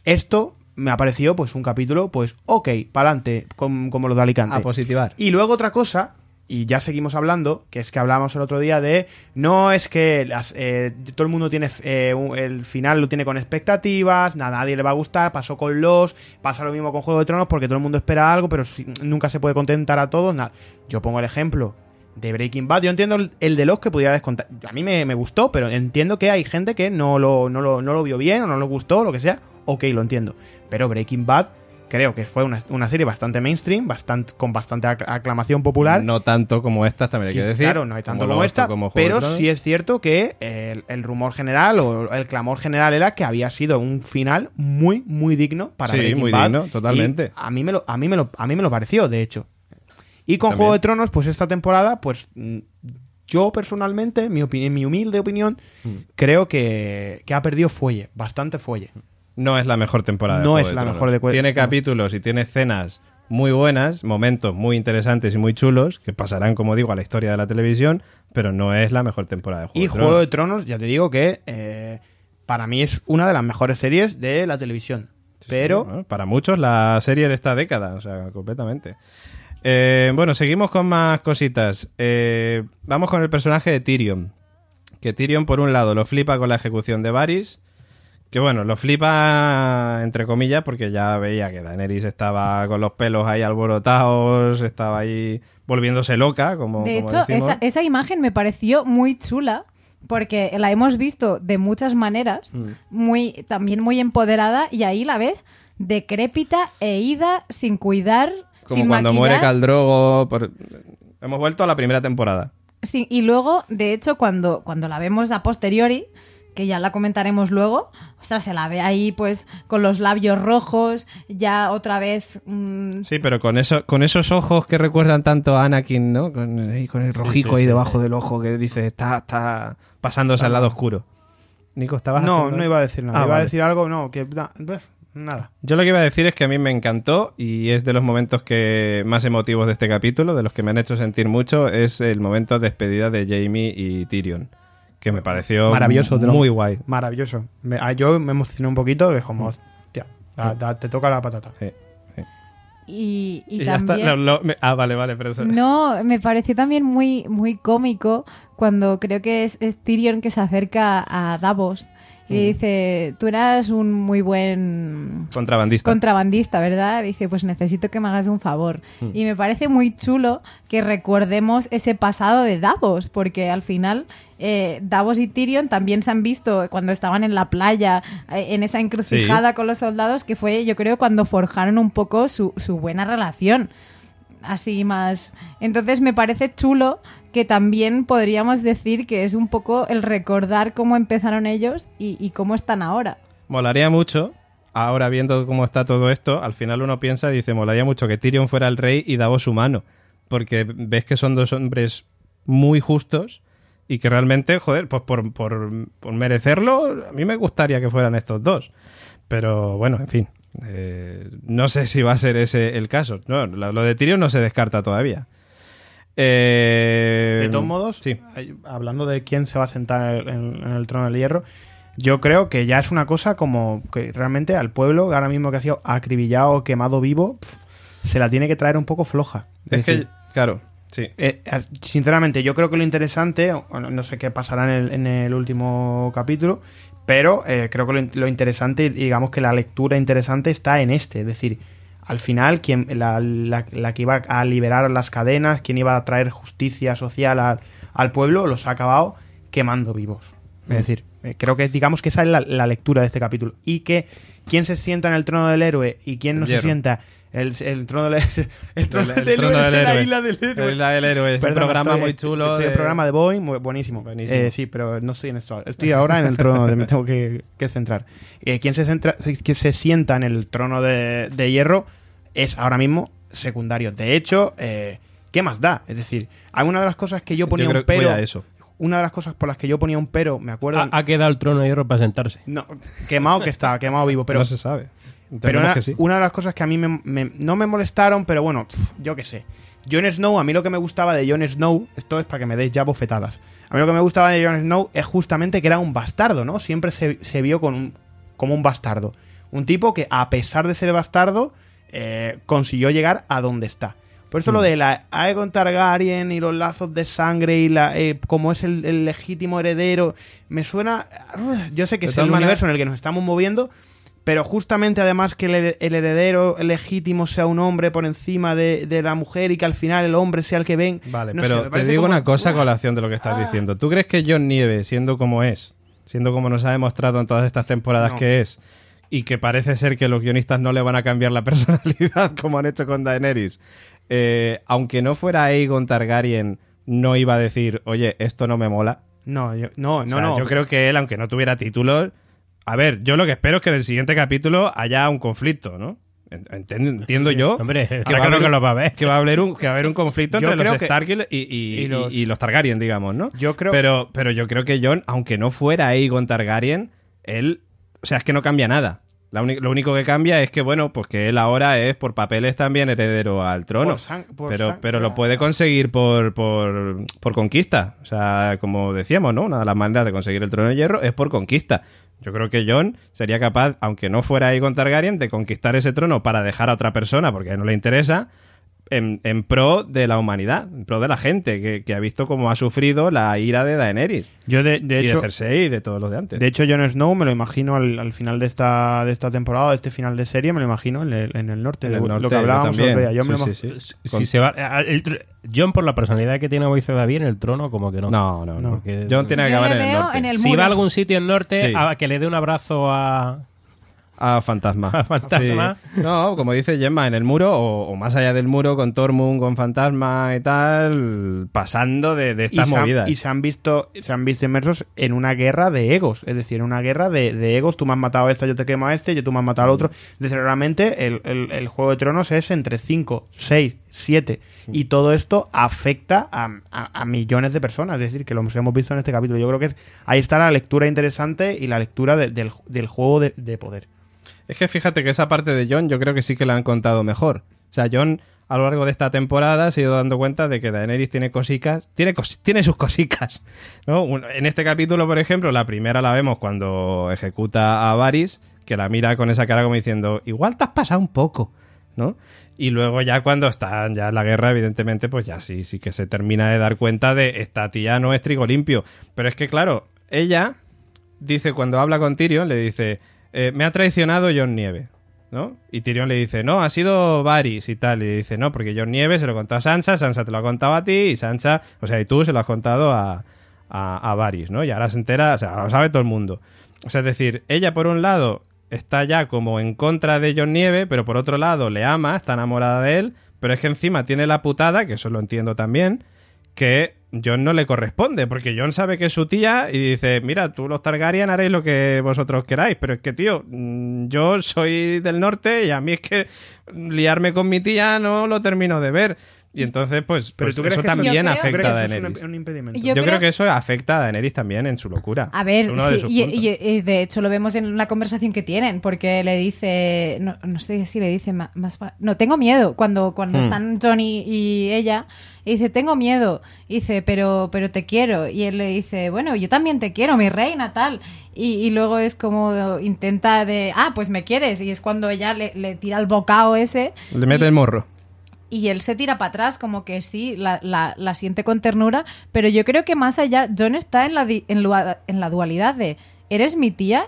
Esto me ha parecido pues un capítulo, pues ok, pa'lante, com- como los de Alicante. A positivar. Y luego otra cosa, y ya seguimos hablando, que es que hablamos el otro día de no es que las, eh, todo el mundo tiene eh, un- el final lo tiene con expectativas, nada, a nadie le va a gustar, pasó con los, pasa lo mismo con Juego de Tronos porque todo el mundo espera algo, pero si- nunca se puede contentar a todos, nada. Yo pongo el ejemplo de Breaking Bad, yo entiendo el, el de los que pudiera descontar. A mí me, me gustó, pero entiendo que hay gente que no lo, no, lo, no lo vio bien o no le gustó, lo que sea, ok, lo entiendo. Pero Breaking Bad creo que fue una, una serie bastante mainstream, bastante, con bastante ac- aclamación popular. No tanto como estas, también hay que decir. Claro, no hay tanto como, esta, como pero sí es cierto que el, el rumor general o el clamor general era que había sido un final muy, muy digno para Sí, Breaking muy Bad, digno, totalmente. A mí, me lo, a, mí me lo, a mí me lo pareció, de hecho. Y con También. Juego de Tronos, pues esta temporada, pues mm, yo personalmente, mi, opini- en mi humilde opinión, Mm. creo que, que ha perdido fuelle, bastante fuelle. No es la mejor temporada. de No Juego es de la Tronos. mejor de Tiene capítulos y tiene escenas muy buenas, momentos muy interesantes y muy chulos, que pasarán, como digo, a la historia de la televisión, pero no es la mejor temporada de Juego Y de Juego Tronos. de Tronos, ya te digo que eh, para mí es una de las mejores series de la televisión. Pero para muchos la serie de esta década, o sea, completamente. Eh, bueno, seguimos con más cositas. Eh, vamos con el personaje de Tyrion. Que Tyrion, por un lado, lo flipa con la ejecución de Varys. Que bueno, lo flipa entre comillas porque ya veía que Daenerys estaba con los pelos ahí alborotados, estaba ahí volviéndose loca, como, De como hecho, esa, esa imagen me pareció muy chula porque la hemos visto de muchas maneras, Mm. muy también muy empoderada y ahí la ves decrépita e ida sin cuidar, como sin cuando maquillar. muere Caldrogo. por- Hemos vuelto a la primera temporada. Sí, y luego, de hecho, cuando, cuando la vemos a posteriori, que ya la comentaremos luego, ostras, se la ve ahí pues con los labios rojos, ya otra vez... mm, Sí, pero con eso, con esos ojos que recuerdan tanto a Anakin, ¿no? Con, ahí con el rojico sí, ahí sí, debajo del ojo que dice está, está pasándose al lado oscuro. Nico, estabas no, haciendo- no iba a decir nada. Ah, iba vale. a decir algo, no, que na- pues, nada. Yo lo que iba a decir es que a mí me encantó y es de los momentos que más emotivos de este capítulo, de los que me han hecho sentir mucho, es el momento de despedida de Jamie y Tyrion, que me pareció Maravilloso, muy guay. Maravilloso. Me- ah, yo me emocioné un poquito, que es como, hostia, da- da- te toca la patata. Sí. y, y Y ya está. también... No, no, me- ah, vale, vale, pero eso- No, me pareció también muy, muy cómico cuando creo que es, es Tyrion que se acerca a Davos y le dice, tú eras un muy buen contrabandista. contrabandista, ¿verdad? Dice, pues necesito que me hagas un favor. Y me parece muy chulo que recordemos ese pasado de Davos, porque al final eh, Davos y Tyrion también se han visto cuando estaban en la playa, eh, en esa encrucijada con los soldados, que fue, yo creo, cuando forjaron un poco su, su buena relación. Así más. Entonces me parece chulo que también podríamos decir que es un poco el recordar cómo empezaron ellos y, cómo están ahora. Molaría mucho, ahora viendo cómo está todo esto, al final uno piensa y dice, molaría mucho que Tyrion fuera el rey y Davos humano, porque ves que son dos hombres muy justos, Y que realmente, joder, pues por, por, por merecerlo, a mí me gustaría que fueran estos dos. Pero bueno, en fin. eh, no sé si va a ser ese el caso. No, lo de Tyrion no se descarta todavía. Eh, De todos modos, sí. hablando de quién se va a sentar en, el trono del hierro, yo creo que ya es una cosa como que realmente al pueblo, ahora mismo que ha sido acribillado, quemado vivo, pf, se la tiene que traer un poco floja. Es que, decir, claro, sí. eh, sinceramente, yo creo que lo interesante, no sé qué pasará en el, en el último capítulo, pero eh, creo que lo, lo interesante, digamos que la lectura interesante está en este. Es decir, al final, quien, la, la- la que iba a liberar las cadenas, quien iba a traer justicia social al, al pueblo, los ha acabado quemando vivos. Es decir, eh, creo que es, digamos que esa es la, la lectura de este capítulo. Y que quién se sienta en el trono del héroe y quién no se sienta. El, el trono del, (laughs) el trono El- el del trono héroe del de la héroe. isla del héroe. La isla del héroe es un programa estoy- muy chulo Estoy de- el programa de Boeing, muy buenísimo. Buenísimo. Eh, sí, pero no estoy en esto. Estoy ahora en el trono de (laughs) me tengo que, que centrar. Eh, quien se, centra, que se sienta en el trono de, de hierro es ahora mismo secundario. De hecho, eh, ¿qué más da? Es decir, hay una de las cosas que yo ponía Yo creo un que voy pero. a eso. Una de las cosas por las que yo ponía un pero, me acuerdo. Ha, ha quedado el trono de hierro para sentarse. no, quemado que está, quemado vivo, pero no se sabe. Pero una, que sí. una de las cosas que a mí me- me- no me molestaron, pero bueno, yo qué sé. Jon Snow, a mí lo que me gustaba de Jon Snow, esto es para que me deis ya bofetadas. A mí lo que me gustaba de Jon Snow es justamente que era un bastardo, ¿no? Siempre se, se vio con un- como un bastardo. Un tipo que, a pesar de ser bastardo, eh, consiguió llegar a donde está. Por eso lo de la Aegon Targaryen y los lazos de sangre y la eh, como es el, el legítimo heredero, me suena... Yo sé que De es el maneras- universo en el que nos estamos moviendo, pero justamente además que el, her- el heredero legítimo sea un hombre por encima de, de la mujer y que al final el hombre sea el que ven. Vale, no sé, pero me te digo como- una cosa a colación de lo que estás diciendo. ¿Tú crees que John Nieve, siendo como es, siendo como nos ha demostrado en todas estas temporadas No. que es, y que parece ser que los guionistas no le van a cambiar la (laughs) personalidad como han hecho con Daenerys, eh, aunque no fuera Aegon Targaryen, no iba a decir, oye, esto no me mola? No, yo- no, O no, sea, no. Yo creo que él, aunque no tuviera títulos. A ver, yo lo que espero es que en el siguiente capítulo haya un conflicto, ¿no? Ent- Entiendo yo. Hombre, que va a claro haber- que lo va a ver. que va a haber un, que va a haber un conflicto Yo entre los Stark y, y- y- y los- y los Targaryen, digamos, ¿no? Yo creo- Pero, pero yo creo que John, aunque no fuera Aegon Targaryen, él. O sea, es que no cambia nada. La lo único que cambia es que, bueno, pues que él ahora es por papeles también heredero al trono. Por sang- por pero, pero lo puede conseguir por, por, por conquista. O sea, como decíamos, ¿no? Una de las maneras de conseguir el trono de hierro es por conquista. Yo creo que John sería capaz, aunque no fuera Aegon Targaryen, de conquistar ese trono para dejar a otra persona, porque a él no le interesa, en, en pro de la humanidad, en pro de la gente, que, que ha visto cómo ha sufrido la ira de Daenerys. Yo, de, de y hecho, de Cersei y de todos los de antes. de hecho, Jon Snow me lo imagino al, al final de esta, de esta temporada, de este final de serie, me lo imagino en el, en el norte. En el de- norte, lo que hablábamos el también. me lo Sí, sí, sí. Si Con- se va, el John, por la personalidad que tiene hoy se va bien, el trono como que no. No, no, no. Porque- John tiene que acabar en el norte. en el si va a algún sitio en norte, Sí. a que le dé un abrazo a... A Fantasma. A Fantasma. Sí. No, como dice Gemma, en el muro o, o más allá del muro con Tormund, con Fantasma y tal, pasando de, de y, estas se han, movidas. y se han visto se han visto inmersos en una guerra de egos es decir en una guerra de, de egos tú me has matado a esta yo te quemo a este yo tú me has matado al otro es decir realmente el, el- el juego de tronos es entre 5 6 7 y todo esto afecta a, a- a millones de personas es decir que lo hemos visto en este capítulo yo creo que es, ahí está la lectura interesante y la lectura de- del, del juego de poder Es que fíjate que esa parte de John yo creo que sí que la han contado mejor. O sea, John a lo largo de esta temporada se ha ido dando cuenta de que Daenerys tiene cosicas, tiene, sus cosicas. (laughs) ¿no? En este capítulo, por ejemplo, la primera la vemos cuando ejecuta a Varys, que la mira con esa cara como diciendo, igual te has pasado un poco. ¿no? Y luego ya cuando están ya en la guerra, evidentemente, pues ya sí, sí que se termina de dar cuenta de esta tía no es trigo limpio. Pero es que, claro, ella dice, cuando habla con Tyrion, le dice, eh, me ha traicionado John Nieve, ¿no? Y Tyrion le dice, no, ha sido Varys y tal. Y dice, no, porque John Nieve se lo contó a Sansa, Sansa te lo ha contado a ti y Sansa, o sea, y tú se lo has contado a, a, a Varys, ¿no? Y ahora se entera, o sea, ahora lo sabe todo el mundo. O sea, es decir, ella por un lado está ya como en contra de John Nieve, pero por otro lado le ama, está enamorada de él, pero es que encima tiene la putada, que eso lo entiendo también, que John no le corresponde, porque John sabe que es su tía y dice, mira, tú los Targaryen haréis lo que vosotros queráis, pero es que, tío, mm, yo soy del norte y a mí es que liarme con mi tía no lo termino de ver. Y entonces, pues, Pero pues tú crees eso que eso- también afecta ¿Crees a que eso es Daenerys. un, un impedimento? Yo Yo, creo, creo- que eso afecta a Daenerys también en su locura. A ver, Es de sí, y, puntos. y- y de hecho lo vemos en la conversación que tienen, porque le dice, no, no sé si le dice más, fa- no, tengo miedo, cuando, cuando Hmm. están Johnny y ella, y dice, tengo miedo, y dice, pero, pero te quiero, y él le dice, bueno, yo también te quiero, mi reina, tal, y, y luego es como intenta de, ah, pues me quieres, y es cuando ella le, le tira el bocado ese, Le mete y- el morro. Y él se tira para atrás, como que sí, la, la- la siente con ternura, pero yo creo que más allá, John está en la, en, lua- en la dualidad de, eres mi tía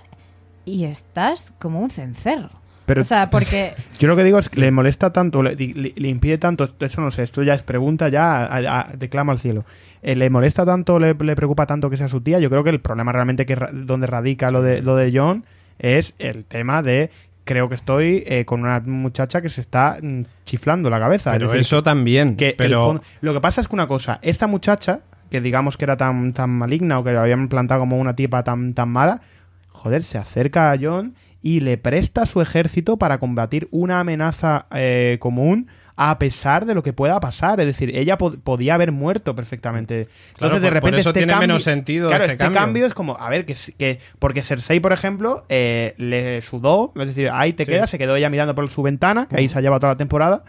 y estás como un cencerro. Pero- o sea, porque... (laughs) Yo lo que digo es que le molesta tanto, le, le- le impide tanto, eso no sé, esto ya es pregunta, ya a- a- declama al cielo. Eh, le molesta tanto, le, le preocupa tanto que sea su tía. Yo creo que el problema realmente que donde radica lo de, lo de John es el tema de creo que estoy eh, con una muchacha que se está mm, chiflando la cabeza. Pero Es decir, eso también. que pero fondo- lo que pasa es que una cosa, esta muchacha, que digamos que era tan, tan maligna o que la habían plantado como una tipa tan, tan mala, joder, se acerca a John y le presta su ejército para combatir una amenaza eh, común a pesar de lo que pueda pasar. Es decir, ella pod- podía haber muerto perfectamente. Entonces, Claro, de por repente, eso este tiene cambio, menos sentido Claro, este este, cambio. cambio. es como, a ver, que, que porque Cersei, por ejemplo, eh, le sudó, es decir, ahí te Sí. quedas, se quedó ella mirando por su ventana, que ahí se ha llevado toda la temporada,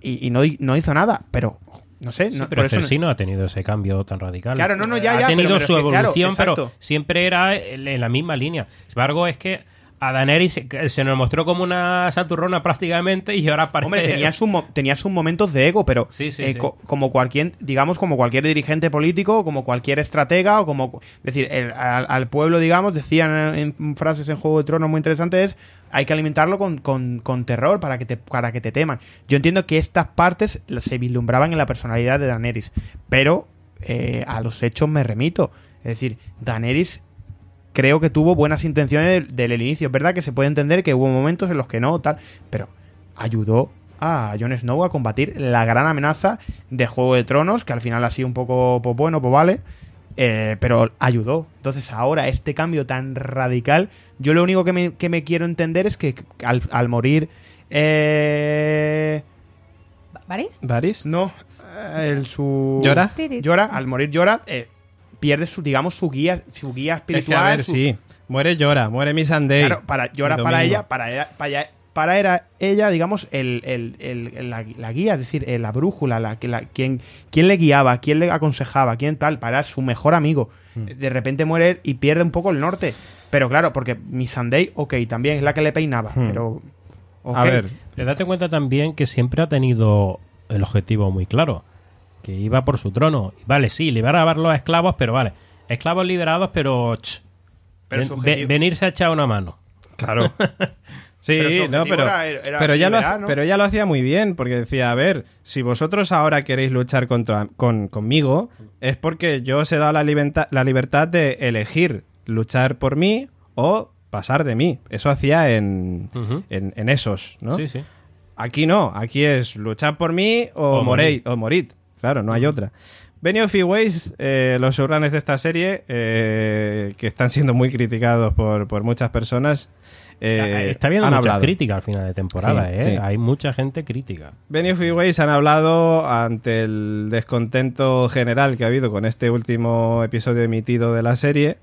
y, y no, hi- no hizo nada, pero no sé, Sí, no, pero no- Cersei no ha tenido ese cambio tan radical. Claro, no, no, ya, ha tenido pero su claro, evolución, pero siempre era en en la misma línea. Sin embargo, es que a Daenerys se- se nos mostró como una santurrona prácticamente y ahora parece... Hombre, tenía, su mo- tenía sus momentos de ego, pero Sí, sí, eh, sí. co- como cualquier, digamos, como cualquier dirigente político, como cualquier estratega, o como, es decir, el- al, al pueblo, digamos, decían en, en frases en Juego de Tronos muy interesantes, hay que alimentarlo con, con- con terror para que, te, para que te teman. Yo entiendo que estas partes se vislumbraban en la personalidad de Daenerys, pero eh, a los hechos me remito. Es decir, Daenerys creo que tuvo buenas intenciones del, del inicio. Es verdad que se puede entender que hubo momentos en los que no, tal, pero ayudó a Jon Snow a combatir la gran amenaza de Juego de Tronos, que al final ha sido un poco, pues bueno, pues vale, eh, pero ayudó. Entonces ahora este cambio tan radical, yo lo único que me, que me quiero entender es que al, al morir... Eh, ¿Varys? ¿Varys? no, el su... ¿Llora? Llora, al morir llora, eh, pierde su, digamos, su guía, su guía Es que, espiritual. a ver, su- sí. Muere llora, muere Miss Sunday. Claro, para, llora el para ella, para ella, para ella, para era ella, digamos, el, el- el- el- la, la guía, es decir, eh, la brújula, la, que la, quien, quién le guiaba, quién le aconsejaba, quién tal, para su mejor amigo. Hmm. De repente muere él y pierde un poco el norte. Pero claro, porque Miss Sunday, ok, también es la que le peinaba, Hmm. pero... ok. A ver, date cuenta también que siempre ha tenido el objetivo muy claro. Que iba por su trono. Vale, sí, liberar a los esclavos, pero vale. Esclavos liberados, pero... ch, Pero ven- su ve- objetivo- venirse a echar una mano. Claro. (laughs) Sí, Pero no, pero, era- era pero, ya lo liberar, hace- ¿no? pero ya lo hacía muy bien, porque decía, a ver, si vosotros ahora queréis luchar contra, con, conmigo, es porque yo os he dado la, libertad la libertad de elegir luchar por mí o pasar de mí. Eso hacía en, en, en esos, ¿no? Sí, sí. Aquí no, aquí es luchar por mí o, O morir, o morid. Claro, no hay otra. Benioff y Weiss, eh, los showrunners de esta serie, eh, que están siendo muy criticados por, por muchas personas, eh, Está habiendo han muchas hablado. críticas al final de temporada, Sí, ¿eh? sí. Hay mucha gente crítica. Benioff y Weiss han hablado ante el descontento general que ha habido con este último episodio emitido de la serie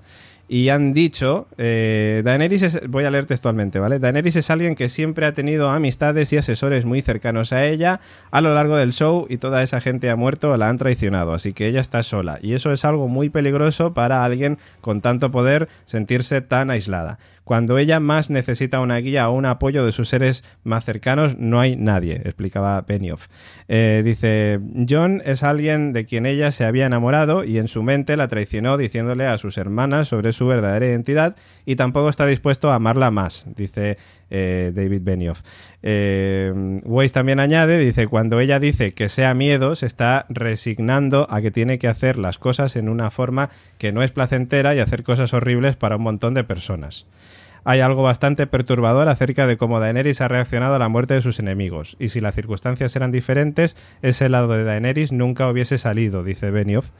y han dicho, eh, Daenerys es, voy a leer textualmente, ¿vale? Daenerys es alguien que siempre ha tenido amistades y asesores muy cercanos a ella a lo largo del show y toda esa gente ha muerto o la han traicionado, así que ella está sola y eso es algo muy peligroso para alguien con tanto poder sentirse tan aislada. Cuando ella más necesita una guía o un apoyo de sus seres más cercanos, no hay nadie, explicaba Benioff. Eh, dice, John es alguien de quien ella se había enamorado y en su mente la traicionó diciéndole a sus hermanas sobre su verdadera identidad y tampoco está dispuesto a amarla más, dice eh, David Benioff. Eh, Weiss también añade, dice, cuando ella dice que sea miedo, se está resignando a que tiene que hacer las cosas en una forma que no es placentera y hacer cosas horribles para un montón de personas hay algo bastante perturbador acerca de cómo Daenerys ha reaccionado a la muerte de sus enemigos, y si las circunstancias eran diferentes, ese lado de Daenerys nunca hubiese salido, dice Benioff.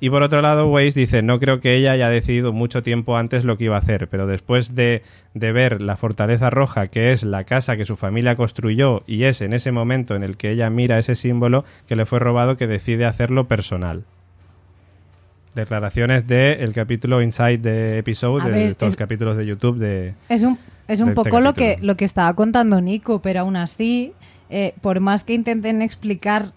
Y por otro lado, Weiss dice, no creo que ella haya decidido mucho tiempo antes lo que iba a hacer, pero después de, de ver la fortaleza roja, que es la casa que su familia construyó, y es en ese momento en el que ella mira ese símbolo que le fue robado, que decide hacerlo personal. Declaraciones del capítulo Inside the Episode, de todos los capítulos de YouTube de... Es un, es de un este poco lo que, lo que estaba contando Nico, pero aún así, eh, por más que intenten explicar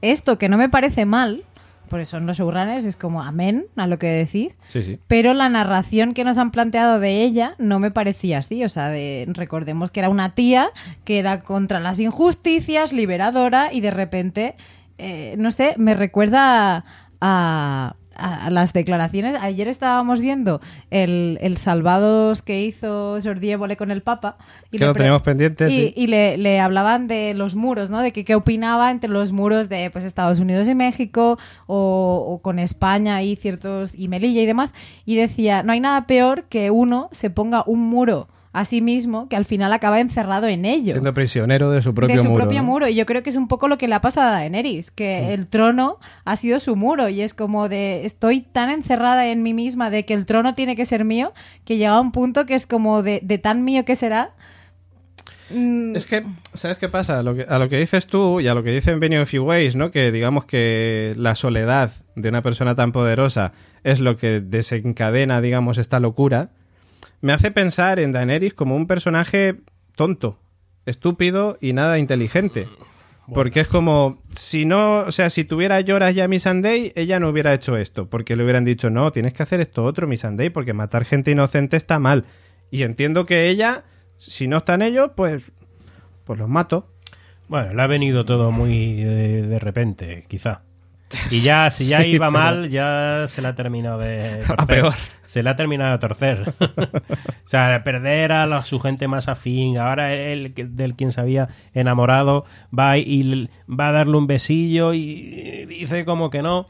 esto, que no me parece mal, por eso en los showrunners es como amén a lo que decís, Sí, sí. pero la narración que nos han planteado de ella no me parecía así. O sea, de, recordemos que era una tía que era contra las injusticias, liberadora, y de repente, eh, no sé, me recuerda a, a- a las declaraciones. Ayer estábamos viendo el, el Salvados que hizo Jordi Évole con el Papa. Que le lo teníamos pendiente, y, sí. y le, le hablaban de los muros, ¿no? De que qué opinaba entre los muros de pues, Estados Unidos y México o, o con España y ciertos y Melilla y demás. Y decía, no hay nada peor que uno se ponga un muro a sí mismo que al final acaba encerrado en ello. Siendo prisionero de su propio de su muro. propio ¿no? muro. Y yo creo que es un poco lo que le ha pasado a Daenerys, que el trono ha sido su muro. Y es como de, estoy tan encerrada en mí misma de que el trono tiene que ser mío, que llega a un punto que es como de, de tan mío que será. mm, Es que, ¿sabes qué pasa? A lo que, a lo que dices tú y a lo que dicen Benny of Ways, ¿no? Que digamos que la soledad de una persona tan poderosa es lo que desencadena, digamos, esta locura. Me hace pensar en Daenerys como un personaje tonto, estúpido y nada inteligente. Porque es como, si no, o sea, si tuviera lloras ya Miss Sunday, ella no hubiera hecho esto. Porque le hubieran dicho, no, tienes que hacer esto otro, Miss Sunday, porque matar gente inocente está mal. Y entiendo que ella, si no están ellos, pues, pues los mato. Bueno, le ha venido todo muy de, de repente, quizá. Y ya, si ya (laughs) Sí, iba pero- mal, ya se la ha terminado de (laughs) torcer. A peor. Se la ha terminado de torcer. (laughs) o sea, perder a la- su gente más afín. Ahora él, del quien se había enamorado, va y va a darle un besillo y dice como que no.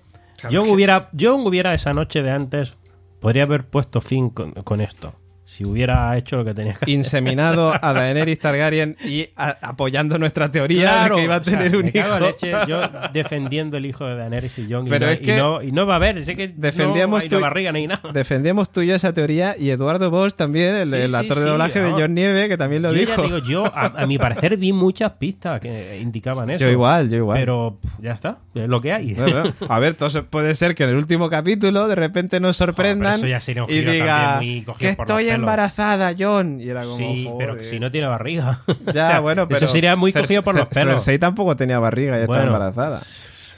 Yo hubiera, yo hubiera esa noche de antes, podría haber puesto fin con, con esto. Si hubiera hecho lo que tenía que hacer. Inseminado a Daenerys Targaryen y a- apoyando nuestra teoría de que iba a o sea, tener un me cago en hijo. leche, yo defendiendo el hijo de Daenerys y Jon y, Pero no, es y que no, y no va a haber, sé que defendíamos no hay una barriga ni nada. Defendíamos tú y yo esa teoría y Eduardo Bosch también, el, Sí, el sí, actor de sí, doblaje de no. John Nieve, que también lo yo dijo. ya digo, yo a, a mi parecer vi muchas pistas que indicaban eso. Yo igual, yo igual. Pero ya está, es lo que hay. Bueno, a ver, todo puede ser que en el último capítulo de repente nos sorprendan Joder, eso ya sería un y diga muy que por estoy pelos". Embarazada, John. Y era como, sí, joder. pero si no tiene barriga. (laughs) Ya, O sea, bueno, pero Eso sería muy cogido por los pelos. Cersei tampoco tenía barriga y estaba Bueno, embarazada.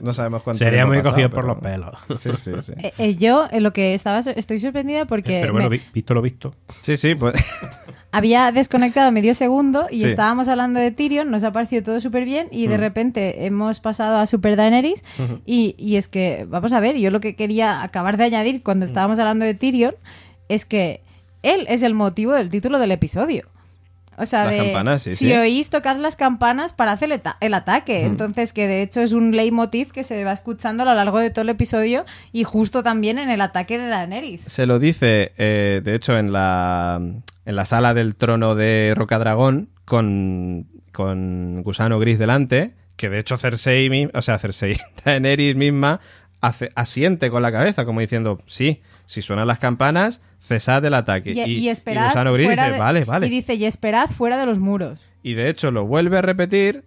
No sabemos cuánto Sería muy pasado, cogido por pero- los pelos. Sí, sí, sí. Eh, eh, yo eh, lo que estaba estoy sorprendida porque Pero bueno, me- vi- visto lo visto. Sí, sí, pues. (laughs) había desconectado medio segundo y Sí. estábamos hablando de Tyrion, nos ha parecido todo súper bien y de repente hemos pasado a Super Daenerys y, y es que, vamos a ver, yo lo que quería acabar de añadir cuando estábamos hablando de Tyrion es que él es el motivo del título del episodio. O sea, Las de, campanas, sí, si sí. oís, tocad las campanas para hacer el, ataque. Entonces, que de hecho es un leitmotiv que se va escuchando a lo largo de todo el episodio y justo también en el ataque de Daenerys. Se lo dice, eh, de hecho, en la, en la sala del trono de Rocadragón, con, con Gusano Gris delante, que de hecho Cersei, o sea, Cersei, (laughs) Daenerys misma, hace, asiente con la cabeza, como diciendo, sí, si suenan las campanas, cesad el ataque. Y, y esperad Gusano Gris fuera dice, de- vale, vale. Y dice, y esperad fuera de los muros. Y de hecho lo vuelve a repetir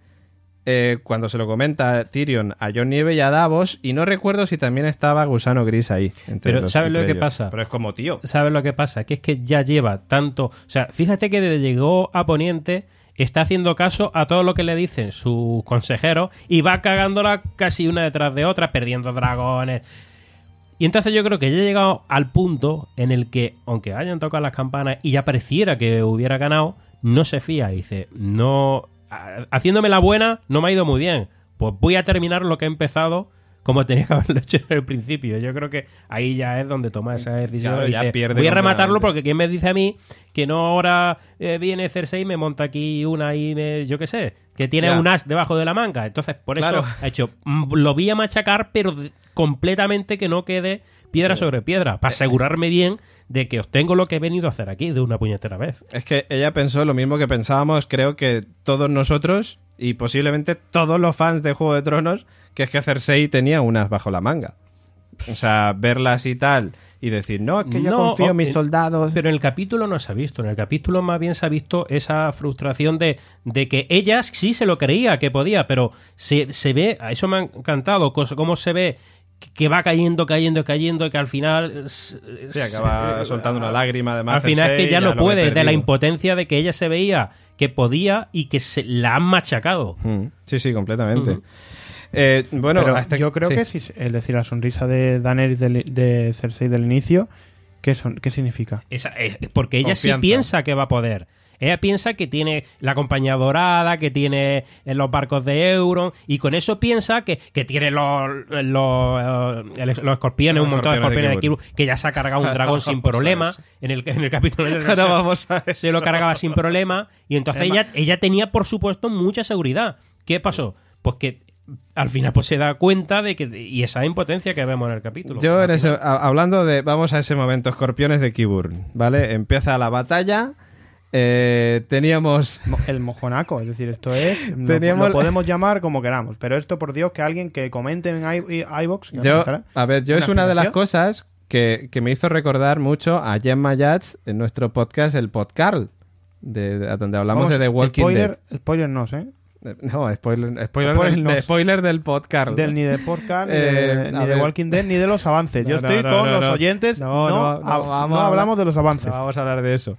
eh, cuando se lo comenta Tyrion a John Nieve y a Davos, y no recuerdo si también estaba Gusano Gris ahí. entre Pero ¿sabes lo que ellos. pasa? Pero es como, tío. ¿Sabes lo que pasa? Que es que ya lleva tanto. O sea, fíjate que desde llegó a Poniente está haciendo caso a todo lo que le dicen sus consejeros y va cagándola casi una detrás de otra, perdiendo dragones. Y entonces yo creo que ya ha llegado al punto en el que, aunque hayan tocado las campanas y ya pareciera que hubiera ganado, no se fía. Dice, no. ha- Haciéndome la buena, no me ha ido muy bien. Pues voy a terminar lo que he empezado como tenía que haberlo (laughs) hecho en el principio. Yo creo que ahí ya es donde toma esa decisión. Claro, y ya dice, pierde voy a rematarlo porque ¿quién me dice a mí que no ahora eh, viene Cersei y me monta aquí una y me, yo qué sé, que tiene Ya. un as debajo de la manga? Entonces, por Claro. eso ha hecho, mm, lo voy a machacar, pero completamente que no quede piedra sobre piedra, para asegurarme bien de que obtengo lo que he venido a hacer aquí de una puñetera vez. Es que ella pensó lo mismo que pensábamos, creo que todos nosotros y posiblemente todos los fans de Juego de Tronos, que es que Cersei tenía unas bajo la manga. o sea, verlas y tal y decir, no, es que yo No, confío en mis en- soldados. Pero en el capítulo no se ha visto. En el capítulo más bien se ha visto esa frustración de, de que ella sí se lo creía que podía, pero se, se ve, a eso me ha encantado, cómo se ve que- va cayendo, cayendo, cayendo, y que al final... Sí, acaba soltando una lágrima además. Al final es que ya no puede, de la impotencia de que ella se veía que podía y que se la han machacado. Mm, Sí, sí, completamente. Eh, bueno, Pero hasta- yo creo sí. que sí, es decir, la sonrisa de Daenerys del- de Cersei del inicio, ¿qué, son, qué significa? Esa- es- porque ella Confianza. sí piensa que va a poder. Ella piensa que tiene la compañía dorada, que tiene eh, los barcos de Euron, y con eso piensa que, que tiene los, los, eh, los escorpiones, Los un montón de escorpiones de de Kirby, que ya se ha cargado un (laughs) dragón sin problema. En el, en el capítulo de Ahora vamos a se lo cargaba sin problema. Y entonces ella, ella tenía, por supuesto, mucha seguridad. ¿Qué pasó? Pues que al final pues se da cuenta de que. Y esa impotencia que vemos en el capítulo. Yo en ese- a- hablando de, vamos a ese momento, escorpiones de Kiburn, ¿vale? Empieza la batalla, eh, teníamos... Mo- El mojonaco, es decir, esto es. (laughs) Teníamos- Lo podemos llamar como queramos, pero esto, por Dios, que alguien que comente en i- i- iVoox. que Yo, a ver, yo una es una de las cosas que, que me hizo recordar mucho a Gemma Yats en nuestro podcast, el Podcarl, de, de- donde hablamos Vamos, de The Walking spoiler, Dead. Spoiler no sé. Eh, No, spoiler, spoiler, Spoiler del, no spoiler del Podcarl. Del, ni de podcast, ni, Eh, de, a ni de. Walking Dead, ni de los avances. Yo No, estoy con los oyentes. No, No, no, no, ha- vamos hablamos de los avances. No vamos a hablar de eso.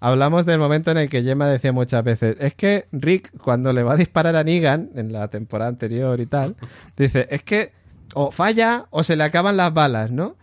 Hablamos del momento en el que Gemma decía muchas veces, es que Rick cuando le va a disparar a Negan en la temporada anterior y tal, dice, es que o falla o se le acaban las balas, ¿no?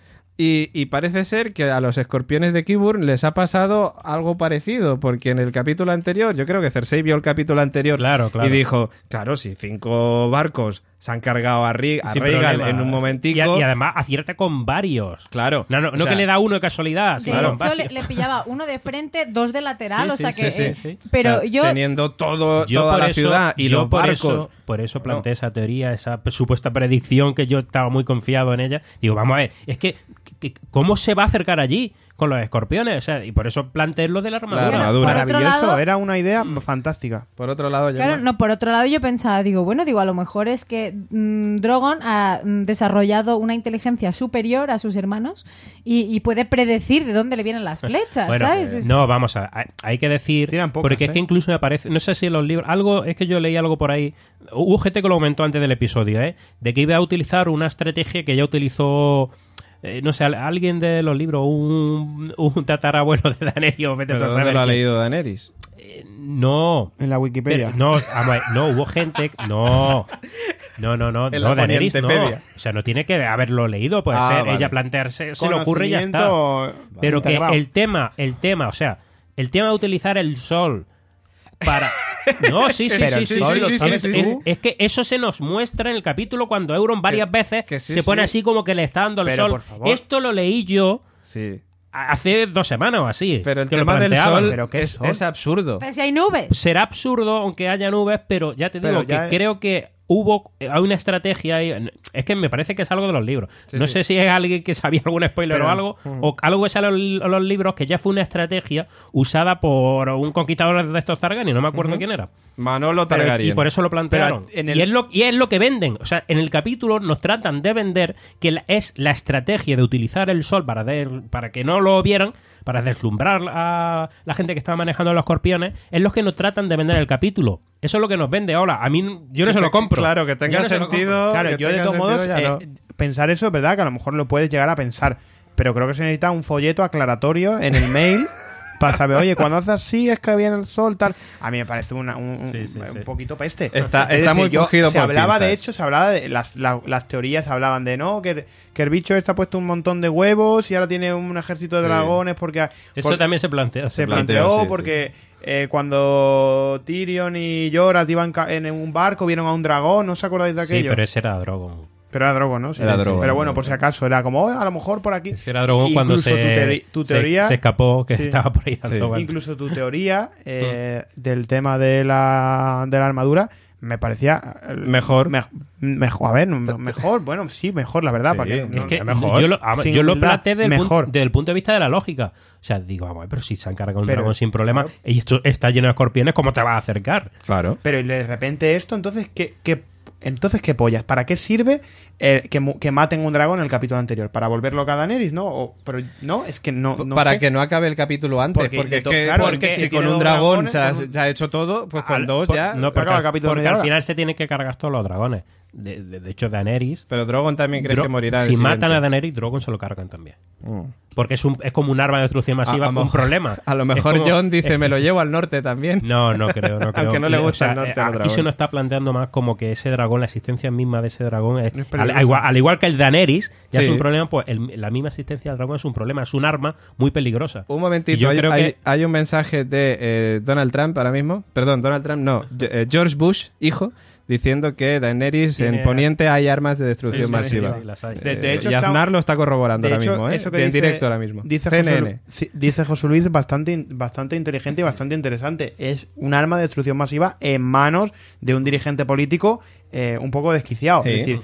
Y, y parece ser que a los escorpiones de Kiburn les ha pasado algo parecido, porque en el capítulo anterior, yo creo que Cersei vio el capítulo anterior Claro, claro. y dijo, claro, si cinco barcos se han cargado a, Ri- a Sin Rhaegal problema. en un momentico... Y, y además acierta con varios. Claro. No, no, O no sea, que le da uno de casualidad, De Claro. hecho, le, le pillaba uno de frente, dos de lateral, Sí, o sí, sea sí, que... sí, eh, sí. Pero o sea, yo... teniendo todo, Yo toda la eso- ciudad y los por barcos. Eso, por eso planteé esa teoría, esa supuesta predicción que yo estaba muy confiado en ella. Digo, vamos a ver, es que- ¿cómo se va a acercar allí con los escorpiones? O sea, y por eso planteé lo de la armadura. La armadura. Maravilloso, lado- era una idea Mm. fantástica. Por otro lado, Claro, Gemma, no, por otro lado yo pensaba, digo, bueno, digo, a lo mejor es que mm, Drogon ha mm, desarrollado una inteligencia superior a sus hermanos y, y puede predecir de dónde le vienen las flechas, Bueno, ¿sabes? eh, no, vamos a hay- hay que decir Tiran pocas, porque es ¿eh? que incluso me parece, no sé si en los libros, algo es que yo leí algo por ahí, gente que lo comentó antes del episodio, ¿eh? de que iba a utilizar una estrategia que ya utilizó eh, no sé, al- alguien de los libros, un, un tatarabuelo de Daenerys, vete tú ¿Pero a dónde saber lo ha quién. leído Daenerys? No, En la Wikipedia. pero- no, vamos a ver, no, hubo gente. No, no, no, no, (laughs) En no la Daenerys no. O sea, no tiene que haberlo leído, puede Ah, ser vale. ella plantearse, se le ocurre y ya está. Pero que el tema, el tema, o sea, el tema de utilizar el sol para. (laughs) No, sí, sí, Pero sí. Es que eso se nos muestra en el capítulo cuando Euron varias veces que sí, se pone sí. así como que le está dando el Pero, sol. por favor. Esto lo leí yo Sí. hace dos semanas o así. Pero el que lo tema del sol, Pero ¿qué es, sol? es absurdo. Pero si hay nubes. será absurdo aunque haya nubes, pero ya te Pero digo ya- que creo que hubo hay una estrategia ahí. Es que me parece que es algo de los libros. Sí, no sí. sé si es alguien que sabía algún spoiler Pero- o algo, o algo que sale en los- los libros que ya fue una estrategia usada por un conquistador de estos Targaryen, no me acuerdo quién era. Manolo Pero- Targaryen. y por eso lo plantearon. Pero en el- y, es lo, y es lo que venden. O sea, en el capítulo nos tratan de vender que es la estrategia de utilizar el sol para, der- para que no lo vieran, para deslumbrar a la gente que estaba manejando los escorpiones, es lo que nos tratan de vender en el capítulo. Eso es lo que nos vende ahora. A mí yo no Que se lo compro. Claro, que tenga Yo no se lo sentido. Claro, que yo de todos modos, eh, no. pensar eso es verdad que a lo mejor lo puedes llegar a pensar, pero creo que se necesita un folleto aclaratorio en el mail (laughs) para saber, oye, cuando (laughs) haces así es que viene el sol, tal. A mí me parece una- un, un- Sí, sí, un sí. poquito peste. Está- Es está muy yo- cogido Se por hablaba, de pinzas. hecho, se hablaba de las, la- las teorías, hablaban de no, que, que el bicho está puesto un montón de huevos y ahora tiene un ejército de Sí. dragones porque... Eso por- también se plantea. se planteó, planteó sí, porque eh, cuando Tyrion y Jorah iban en un barco, vieron a un dragón, ¿no os acordáis de Sí, aquello? pero ese era Drogon. Pero era Drogon, ¿no? Sí, Era sí, sí. Drogon, Pero bueno, por si acaso, era como, "Oh, a lo mejor por aquí. Ese era Drogon cuando se, tu, teori- tu se- teoría... se escapó, que Sí. estaba por ahí Sí. Incluso tu teoría (laughs) eh, del tema de la, de la armadura me parecía... eh, Mejor. me- mejor, a ver, me- mejor, bueno, sí, mejor, la verdad. Sí, para que, es no- Es que mejor. yo lo, yo lo planteé desde el, mejor. punto, desde el punto de vista de la lógica. O sea, digo, vamos, a ver, pero si se han cargado un Pero, dragón sin problema claro. y esto está lleno de escorpiones, ¿cómo te vas a acercar? Claro. Pero y de repente esto, entonces, ¿qué, qué, Entonces, ¿qué pollas? ¿Para qué sirve eh, que, que maten un dragón en el capítulo anterior? ¿Para volverlo a Daenerys, no? O- pero no, es que no, no para sé. que no acabe el capítulo antes. Porque Porque, de es to- que, claro, porque es que si si con un dragón dragones, se ha, con un- se ha hecho todo, pues con Al- dos por- ya. No, Porque el al- capítulo porque al hora. final se tiene que cargar todos los dragones. De, de- de hecho, Daenerys. Pero Drogon también crees Dro- que morirá. si el matan siguiente. a Daenerys, Drogon se lo cargan también. Mm. Porque es, un, es como un arma de destrucción masiva A- a un problema. (laughs) A lo mejor como- John dice, (laughs) me lo llevo al norte también. No, no creo, no (laughs) creo. Aunque no le O gusta sea, el norte eh, a Aquí se nos está planteando más como que ese dragón, la existencia misma de ese dragón, es, Es al, igual, al igual que el Daenerys, ya Sí. es un problema, pues el- la misma existencia del dragón es un problema, es un arma muy peligrosa. Un momentito, yo hay, creo hay- que- hay un mensaje de eh, Donald Trump ahora mismo. Perdón, Donald Trump, no. eh, George Bush, hijo, diciendo que Daenerys Tiene- en Poniente hay armas de destrucción Sí, sí, masiva. sí, las hay. De- de Eh, hecho, y está- Aznar lo está corroborando De ahora hecho, mismo, ¿eh? eso que De- en dice- directo ahora mismo. Dice CNN. José, sí, dice José Luis bastante, bastante inteligente y bastante interesante. Es un arma de destrucción masiva en manos de un dirigente político eh, un poco desquiciado. Sí. Es decir,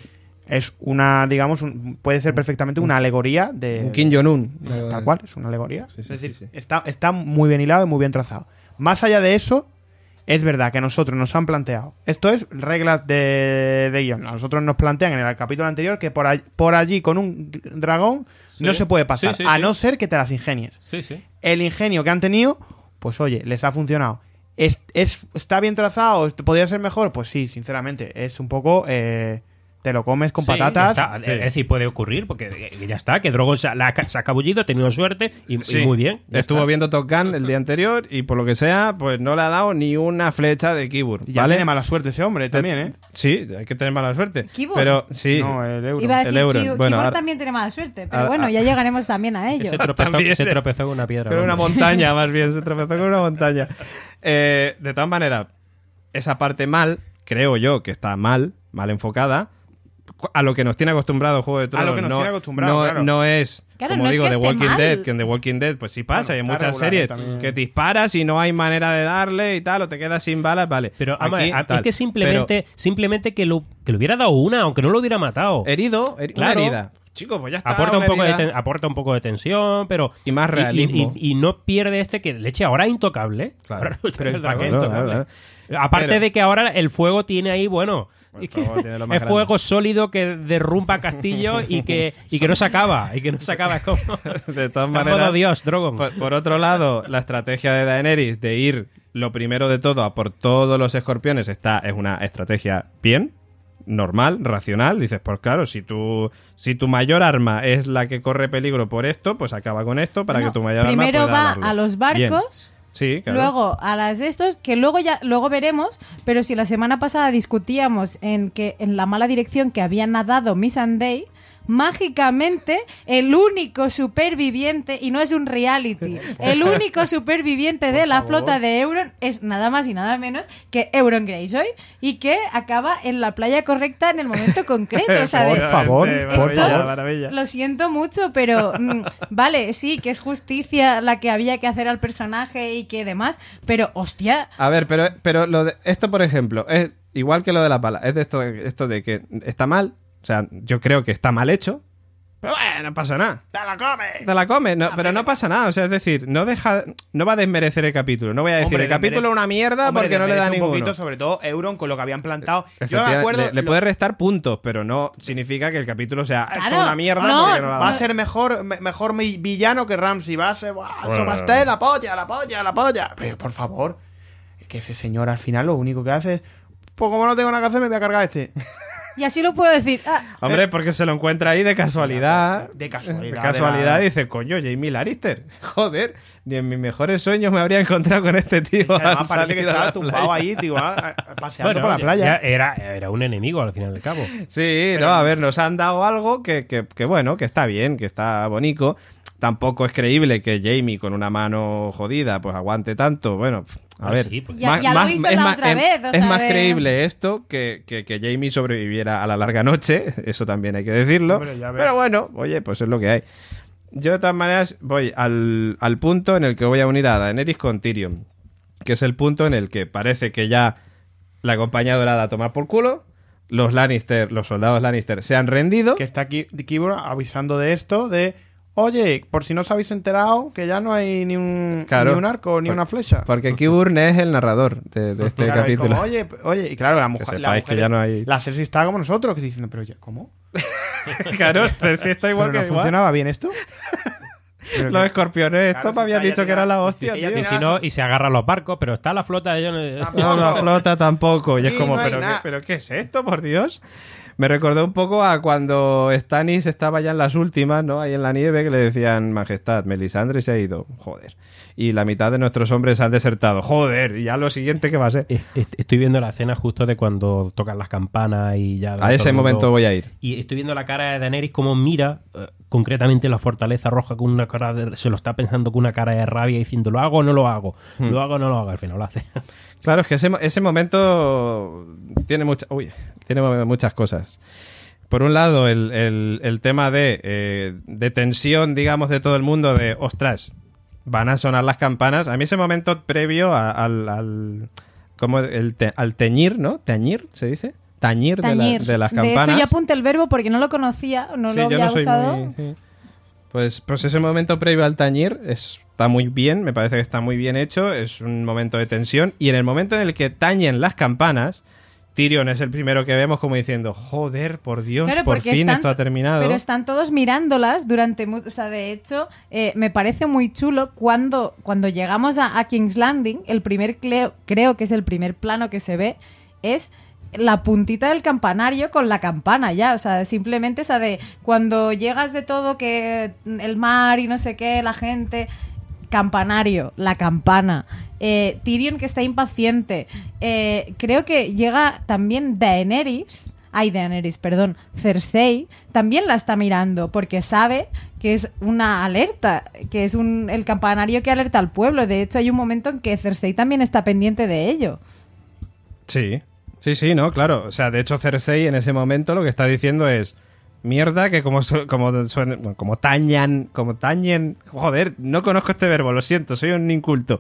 es una, digamos, un- puede ser perfectamente una alegoría de. Un Kim Jong-un. Tal cual, es una alegoría. Sí, sí, es decir, sí, sí. Está, está muy bien hilado y muy bien trazado. Más allá de eso, es verdad que a nosotros nos han planteado. Esto es reglas de, de guion. A nosotros nos plantean en el capítulo anterior que por, all- por allí con un dragón no se puede pasar. Sí, sí, a sí. no ser que te las ingenies. Sí, sí. El ingenio que han tenido, pues oye, les ha funcionado. ¿Es, es- ¿Está bien trazado? ¿Podría ser mejor? Pues sí, sinceramente. Es un poco. eh, te lo comes con Sí, patatas. Es decir, puede ocurrir, porque eh, ya está, que Drogon se, la ha- se ha cabullido, ha tenido suerte y, muy bien. Estuvo está. viendo Top Gun el día anterior y por lo que sea, pues no le ha dado ni una flecha de Kibur. Ya ¿vale? tiene mala suerte ese hombre también, ¿eh? Sí, hay que tener mala suerte. ¿Kibur? Pero sí. No, el euro. Iba a El euro. que Bueno, ahora- también tiene mala suerte, pero bueno, ya llegaremos también a ello. Se tropezó, (laughs) se tropezó con una piedra. Con una montaña, (laughs) más bien, se tropezó con una montaña. Eh, de todas maneras, esa parte mal, creo yo que está mal, mal enfocada. A lo que nos tiene acostumbrado Juego de Tronos. lo que nos no, tiene acostumbrado, no, claro. no es, Claro, como no es digo, que The Walking mal. Dead, que en The Walking Dead, pues sí pasa, Bueno, hay muchas series también. que te disparas y no hay manera de darle y tal, o te quedas sin balas, vale. Pero a Aquí, a- es que simplemente, simplemente que, lo, que le hubiera dado una, aunque no lo hubiera matado. Herido, heri- Claro. una herida. Chico, pues ya está. aporta un, poco de ten- aporta un poco de tensión, pero. Y más realismo. Y, y- y no pierde este que leche ahora intocable. Claro. (laughs) Ahora Pero que el ¿para dragón qué es intocable. Aparte Pero- de que ahora el fuego tiene ahí, bueno. El fuego tiene lo más es grande. fuego sólido que derrumba castillos y que, y (laughs) que no se acaba. Y que no se acaba. Es como. (laughs) De todas maneras, Dios, Drogon. Por, por otro lado, la estrategia de Daenerys de ir lo primero de todo a por todos los escorpiones está, es una estrategia bien, normal, racional. Dices, pues claro, si tu, si tu mayor arma es la que corre peligro por esto, pues acaba con esto para que tu mayor primero arma pueda va darle. a los Bien. Luego a las de estos, que luego ya luego veremos, pero si la semana pasada discutíamos en que en la mala dirección que había nadado Miss mágicamente el único superviviente y no es un reality, el único superviviente de la flota de Euron es nada más y nada menos que Euron Greyjoy y que acaba en la playa correcta en el momento concreto, (laughs) o sea, Por de- favor, por favor. maravilla. lo siento mucho, pero mm, vale, sí, que es justicia la que había que hacer al personaje y que demás, pero hostia, A ver, pero, pero lo de, esto, por ejemplo, es igual que lo de la pala. Es de esto, esto de que está mal. O sea, yo creo que está mal hecho. Pero bueno, no pasa nada. ¡Te la comes! Te la comes, no, pero no pasa nada. O sea, es decir, no deja, no va a desmerecer el capítulo. No voy a decir Hombre, el capítulo es una mierda Hombre, porque no le da un ninguno. poquito, sobre todo Euron, con lo que habían plantado. Yo me acuerdo... le, le lo- puede restar puntos, pero no significa que el capítulo sea "Esto es Claro, una mierda no, porque no la Va a da". ser mejor, me- mejor mi villano que Ramsey. Va a ser. ¡Buah, Sobasté, la polla, la polla, la polla! Pero por favor, es que ese señor al final lo único que hace es. Pues como no tengo nada que hacer, me voy a cargar este. (laughs) y así lo puedo decir. Ah, Hombre, porque se lo encuentra ahí de casualidad. De casualidad, De casualidad de la- dice, coño, Jamie Lannister. (laughs) Joder, ni en mis mejores sueños me habría encontrado con este tío. Además, parece que estaba tumbado playa. ahí, ah, ah, (laughs) paseando Bueno, por la ya- playa. ya era, era un enemigo al fin y al cabo. Sí, no, a ver, nos han dado algo que, que, que bueno, que está bien, que está bonito. Tampoco es creíble que Jamie con una mano jodida pues aguante tanto. Bueno, a ver. sí, Ya- ya lo hizo la otra es- más creíble esto que, que, que Jamie sobreviviera a la larga noche. (laughs) Eso también hay que decirlo. Hombre. Pero bueno, oye, pues es lo que hay. Yo de todas maneras voy al, al punto en el que voy a unir a Daenerys con Tyrion. Que es el punto en el que parece que ya la compañía dorada a tomar por culo. Los Lannister, los soldados Lannister se han rendido. Que está aquí Kibor avisando de esto, de. Oye, por si no os habéis enterado, que ya no hay ni un, Claro. ni un arco ni Por- una flecha. Porque Qburn (laughs) es el narrador de, de este Claro, y capítulo. como, oye, oye, y claro, la mujer, la sepáis que mujer ya es- no hay- La Cersei está como nosotros, que diciendo, pero ya, ¿cómo? (laughs) claro, Cersei está igual ¿Pero que no igual. funcionaba bien esto? (laughs) Pero Los que- escorpiones, esto Claro, me si había ella dicho que era la hostia, ella tío. Y si no, y se agarran los barcos, pero está la flota, ellos no- la flota tampoco. Y es como, no ¿pero, qué. ¿pero qué es esto, por Dios? Me recordó un poco a cuando Stannis estaba ya en las últimas, ¿no? Ahí en la nieve, que le decían, Majestad, Melisandre se ha ido. Joder. Y la mitad de nuestros hombres han desertado. Joder. Y ya lo siguiente que va a ser. Es- es- Estoy viendo la escena justo de cuando tocan las campanas y ya... A ese momento voy a ir. Y estoy viendo la cara de Daenerys como mira eh, concretamente la fortaleza roja con una cara de, se lo está pensando con una cara de rabia diciendo lo hago o no lo hago, Hmm. lo hago o no lo hago, al final lo hace. (laughs) Claro, es que ese, ese momento tiene, mucha, uy, tiene muchas cosas. Por un lado, el, el- el tema de, eh, de tensión, digamos, de todo el mundo, de, ostras, van a sonar las campanas. A mí ese momento previo a- al, al, como el te- al teñir, ¿no? ¿Teñir se dice? Tañir, de la- Tañir. De, las De campanas. hecho, yo apunté el verbo porque no lo conocía, no Sí, lo yo había soy usado. muy- sí. Pues, pues ese momento previo al tañir es- está muy bien, me parece que está muy bien hecho, es un momento de tensión. Y en el momento en el que tañen las campanas, Tyrion es el primero que vemos como diciendo, joder, por Dios, Claro, por fin están esto ha terminado. Pero están todos mirándolas durante... O sea, de hecho, eh, me parece muy chulo cuando, cuando llegamos a, a King's Landing, el primer, cleo- creo que es el primer plano que se ve, es la puntita del campanario con la campana ya, o sea, simplemente, o sea, de cuando llegas de todo que el mar y no sé qué, la gente, campanario, la campana, eh, Tyrion que está impaciente, eh, creo que llega también Daenerys, ay Daenerys, perdón, Cersei, también la está mirando porque sabe que es una alerta, que es un, el campanario que alerta al pueblo, de hecho hay un momento en que Cersei también está pendiente de ello. Sí, sí, sí, no, claro. O sea, de hecho Cersei en ese momento lo que está diciendo es mierda que como como como tañan, como tañen, joder, no conozco este verbo, lo siento, soy un inculto.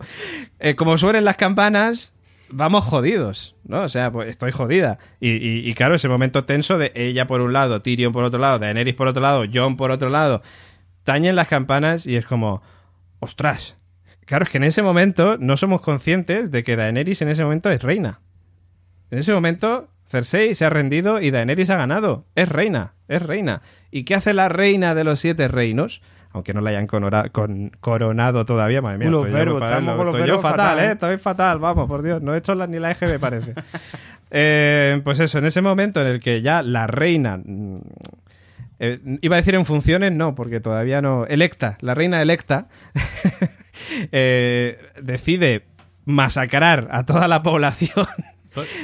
Eh, como suenen las campanas, vamos jodidos, ¿no? O sea, pues estoy jodida. Y, y- y claro, ese momento tenso de ella por un lado, Tyrion por otro lado, Daenerys por otro lado, Jon por otro lado, tañen las campanas y es como, ostras. Claro, es que en ese momento no somos conscientes de que Daenerys en ese momento es reina. En ese momento, Cersei se ha rendido y Daenerys ha ganado. Es reina, es reina. ¿Y qué hace la reina de los siete reinos? Aunque no la hayan con- coronado todavía, madre mía. Los estoy verbos, estamos con los estoy yo fatal, fatal, ¿eh? Estoy fatal, vamos, por Dios. No he hecho la- ni la eje, me parece. (laughs) Eh, pues eso, en ese momento en el que ya la reina... mm, eh, iba a decir en funciones, no, porque todavía no... Electa, la reina electa (laughs) eh, decide masacrar a toda la población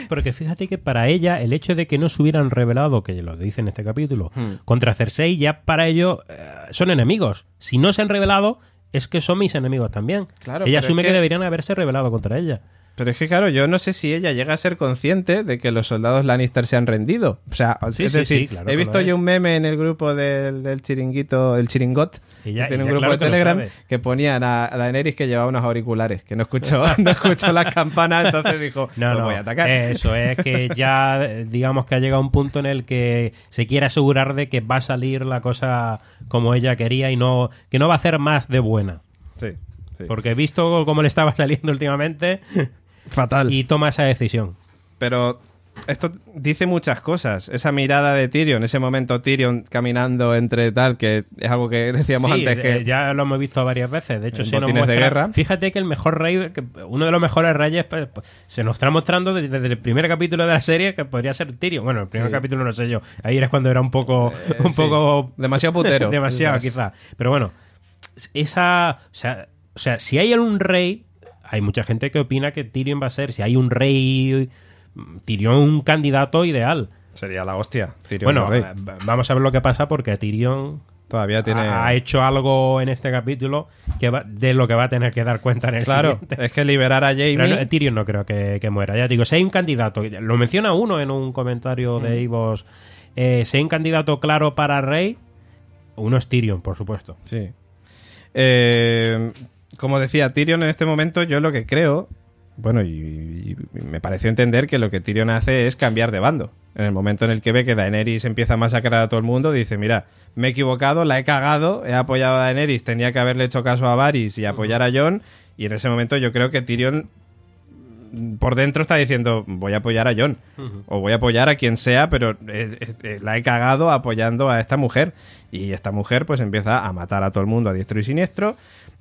Porque fíjate que para ella el hecho de que no se hubieran revelado, que lo dice en este capítulo, Hmm. contra Cersei, ya para ellos eh, son enemigos. Si no se han revelado, es que son mis enemigos también. Claro, ella asume es que... que- deberían haberse revelado contra ella. Pero es que, claro, yo no sé si ella llega a ser consciente de que los soldados Lannister se han rendido. O sea, Sí, es sí, decir, sí, claro he visto yo un meme en el grupo del, del chiringuito, el chiringot, Ella- que tiene un grupo claro de Telegram, que ponían a, a Daenerys que llevaba unos auriculares, que no escuchó, (laughs) no escuchó las campanas, entonces dijo, No, "Los no, voy a atacar. Eso es que ya, digamos que ha llegado un punto en el que se quiere asegurar de que va a salir la cosa como ella quería y no que no va a hacer más de buena. Sí, sí. Porque he visto cómo le estaba (laughs) saliendo últimamente Fatal. y toma esa decisión. Pero esto dice muchas cosas. Esa mirada de Tyrion, ese momento Tyrion caminando entre tal, que es algo que (laughs) decíamos Sí, antes que... eh, ya lo hemos visto varias veces. De hecho, se nos Botines de muestra. Guerra. Fíjate que el mejor rey, que uno de los mejores reyes, pues, pues, se nos está mostrando desde, desde el primer capítulo de la serie que podría ser Tyrion. Bueno, el primer Sí. capítulo no sé yo. Ahí era cuando era un poco, Eh, un sí. poco Demasiado putero. (laughs) demasiado, Quizás. quizá. Pero bueno, esa, o sea, o sea, si hay un rey, hay mucha gente que opina que Tyrion va a ser, si hay un rey, Tyrion un candidato ideal. Sería la hostia. Tyrion bueno, rey. vamos a ver lo que pasa porque Tyrion Todavía tiene... ha, hecho algo en este capítulo que va- de lo que va a tener que dar cuenta en el Claro, siguiente. es que liberar a Jamie... No, Tyrion no creo que, que muera. Ya digo, si hay un candidato, lo menciona uno en un comentario de Ivos, eh, si hay un candidato claro para rey, uno es Tyrion, por supuesto. Sí. Eh, como decía, Tyrion en este momento yo lo que creo, bueno, y, me pareció entender que lo que Tyrion hace es cambiar de bando. En el momento en el que ve que Daenerys empieza a masacrar a todo el mundo, dice, mira, me he equivocado, la he cagado, he apoyado a Daenerys, tenía que haberle hecho caso a Varys y apoyar a Jon, y en ese momento yo creo que Tyrion por dentro está diciendo voy a apoyar a Jon o voy a apoyar a quien sea pero eh, eh, la he cagado apoyando a esta mujer y esta mujer pues empieza a matar a todo el mundo a diestro y siniestro.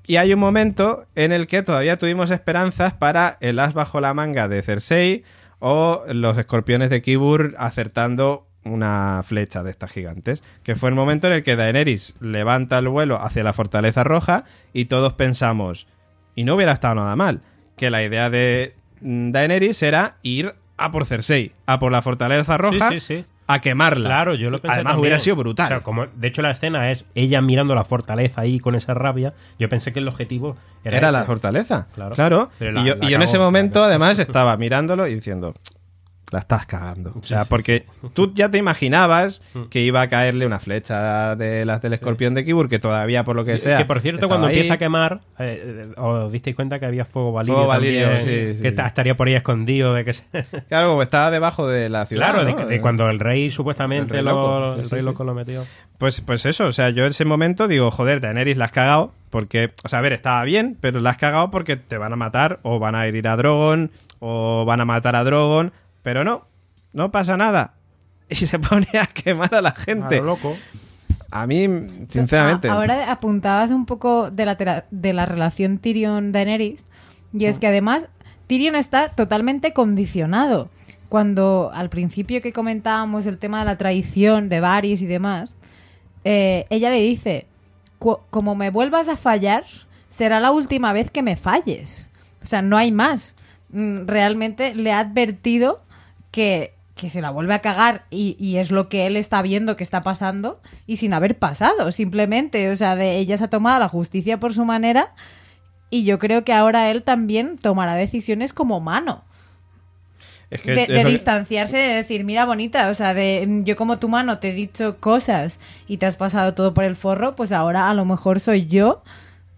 Y hay un momento en el que todavía tuvimos esperanzas para el as bajo la manga de Cersei o los escorpiones de Kibur acertando una flecha de estas gigantes, que fue el momento en el que Daenerys levanta el vuelo hacia la fortaleza roja y todos pensamos, y no hubiera estado nada mal, que la idea de Daenerys era ir a por Cersei, a por la fortaleza roja, Sí, sí, sí. a quemarla. Claro, yo lo pensé Además también. hubiera sido brutal. O sea, como, de hecho, la escena es ella mirando la fortaleza ahí con esa rabia. Yo pensé que el objetivo era, era ese. la fortaleza. Claro. Claro. Y yo, y yo en ese momento, además, (laughs) estaba mirándolo y diciendo. La estás cagando. O sea, sí, porque (laughs) tú ya te imaginabas que iba a caerle una flecha de las del escorpión de Kibur, que todavía, por lo que sea. que por cierto, cuando ahí. empieza a quemar, eh, eh, os disteis cuenta que había fuego valirio. Fuego valirio, también, que estaría por ahí escondido. de que se- (laughs) Claro, como estaba debajo de la ciudad. Claro, de, ¿no? que- de cuando el rey supuestamente El rey lo, loco. El sí, rey loco lo metió. Pues, pues eso, o sea, yo en ese momento digo, joder, Daenerys la has cagado, porque, o sea, a ver, estaba bien, pero la has cagado porque te van a matar, o van a herir a Drogon, o van a matar a Drogon, pero no, no pasa nada. (laughs) Y se pone a quemar a la A gente. lo loco. A mí, sinceramente. A- Ahora apuntabas un poco de la, de la relación Tyrion-Daenerys. Y Mm. es que además Tyrion está totalmente condicionado. Cuando al principio que comentábamos el tema de la traición de Varys y demás, eh, ella le dice, "Cu- como me vuelvas a fallar, será la última vez que me falles. O sea, no hay más. Mm, Realmente le ha advertido que, que se la vuelve a cagar y, y es lo que él está viendo que está pasando y sin haber pasado, simplemente. O sea, de ella se ha tomado la justicia por su manera y yo creo que ahora él también tomará decisiones como mano. es que De, de distanciarse, de decir, mira, bonita, o sea, de mm, yo como tu mano te he dicho cosas y te has pasado todo por el forro, pues ahora a lo mejor soy yo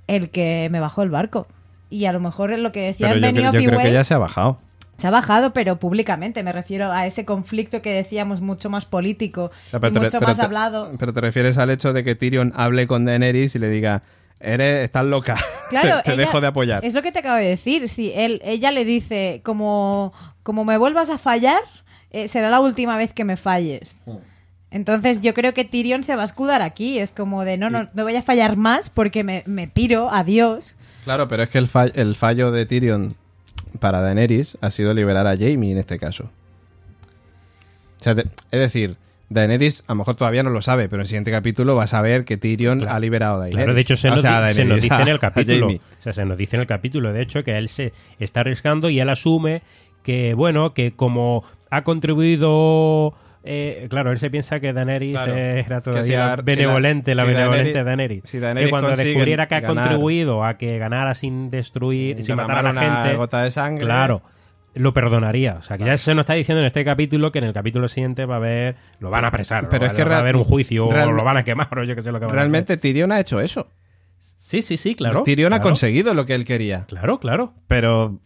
el que me bajó el barco. Y a lo mejor es lo que decía pero yo, creo- yo creo que ya se ha bajado. Se ha bajado, pero públicamente. Me refiero a ese conflicto que decíamos mucho más político O sea, y pero te- mucho más te- hablado. Pero te refieres al hecho de que Tyrion hable con Daenerys y le diga, eres, estás loca, (laughs) Claro, te, dejo de apoyar. Es lo que te acabo de decir. Si él, ella le dice, como, como me vuelvas a fallar, eh, será la última vez que me falles. Entonces yo creo que Tyrion se va a escudar aquí. Es como de, no, no, no voy a fallar más porque me, me piro, adiós. Claro, pero es que el, fa- el fallo de Tyrion para Daenerys ha sido liberar a Jaime en este caso. O sea, de- es decir, Daenerys a lo mejor todavía no lo sabe, pero en el siguiente capítulo va a saber que Tyrion ha liberado a Daenerys. Claro, de hecho se O nos, sea, se dice en el capítulo. O sea, se nos dice en el capítulo, de hecho, que él se está arriesgando y él asume que, bueno, que como ha contribuido... eh, claro, él se piensa que Daenerys Claro, era todavía si la- benevolente, si la la- si benevolente Daenerys- Daenerys. si Daenerys que cuando descubriera que ha ganar- contribuido a que ganara sin destruir, sin, matar a la gente, gota de sangre. claro, lo perdonaría. O sea, que ya se nos está diciendo en este capítulo que en el capítulo siguiente va a haber, lo van a apresar, Pero es va- que va a haber un juicio o lo van a quemar (laughs) o yo que sé lo que van a hacer. Realmente Tyrion ha hecho eso. Sí, sí, sí, claro. Tyrion ha conseguido lo que él quería. Claro, claro. Pero,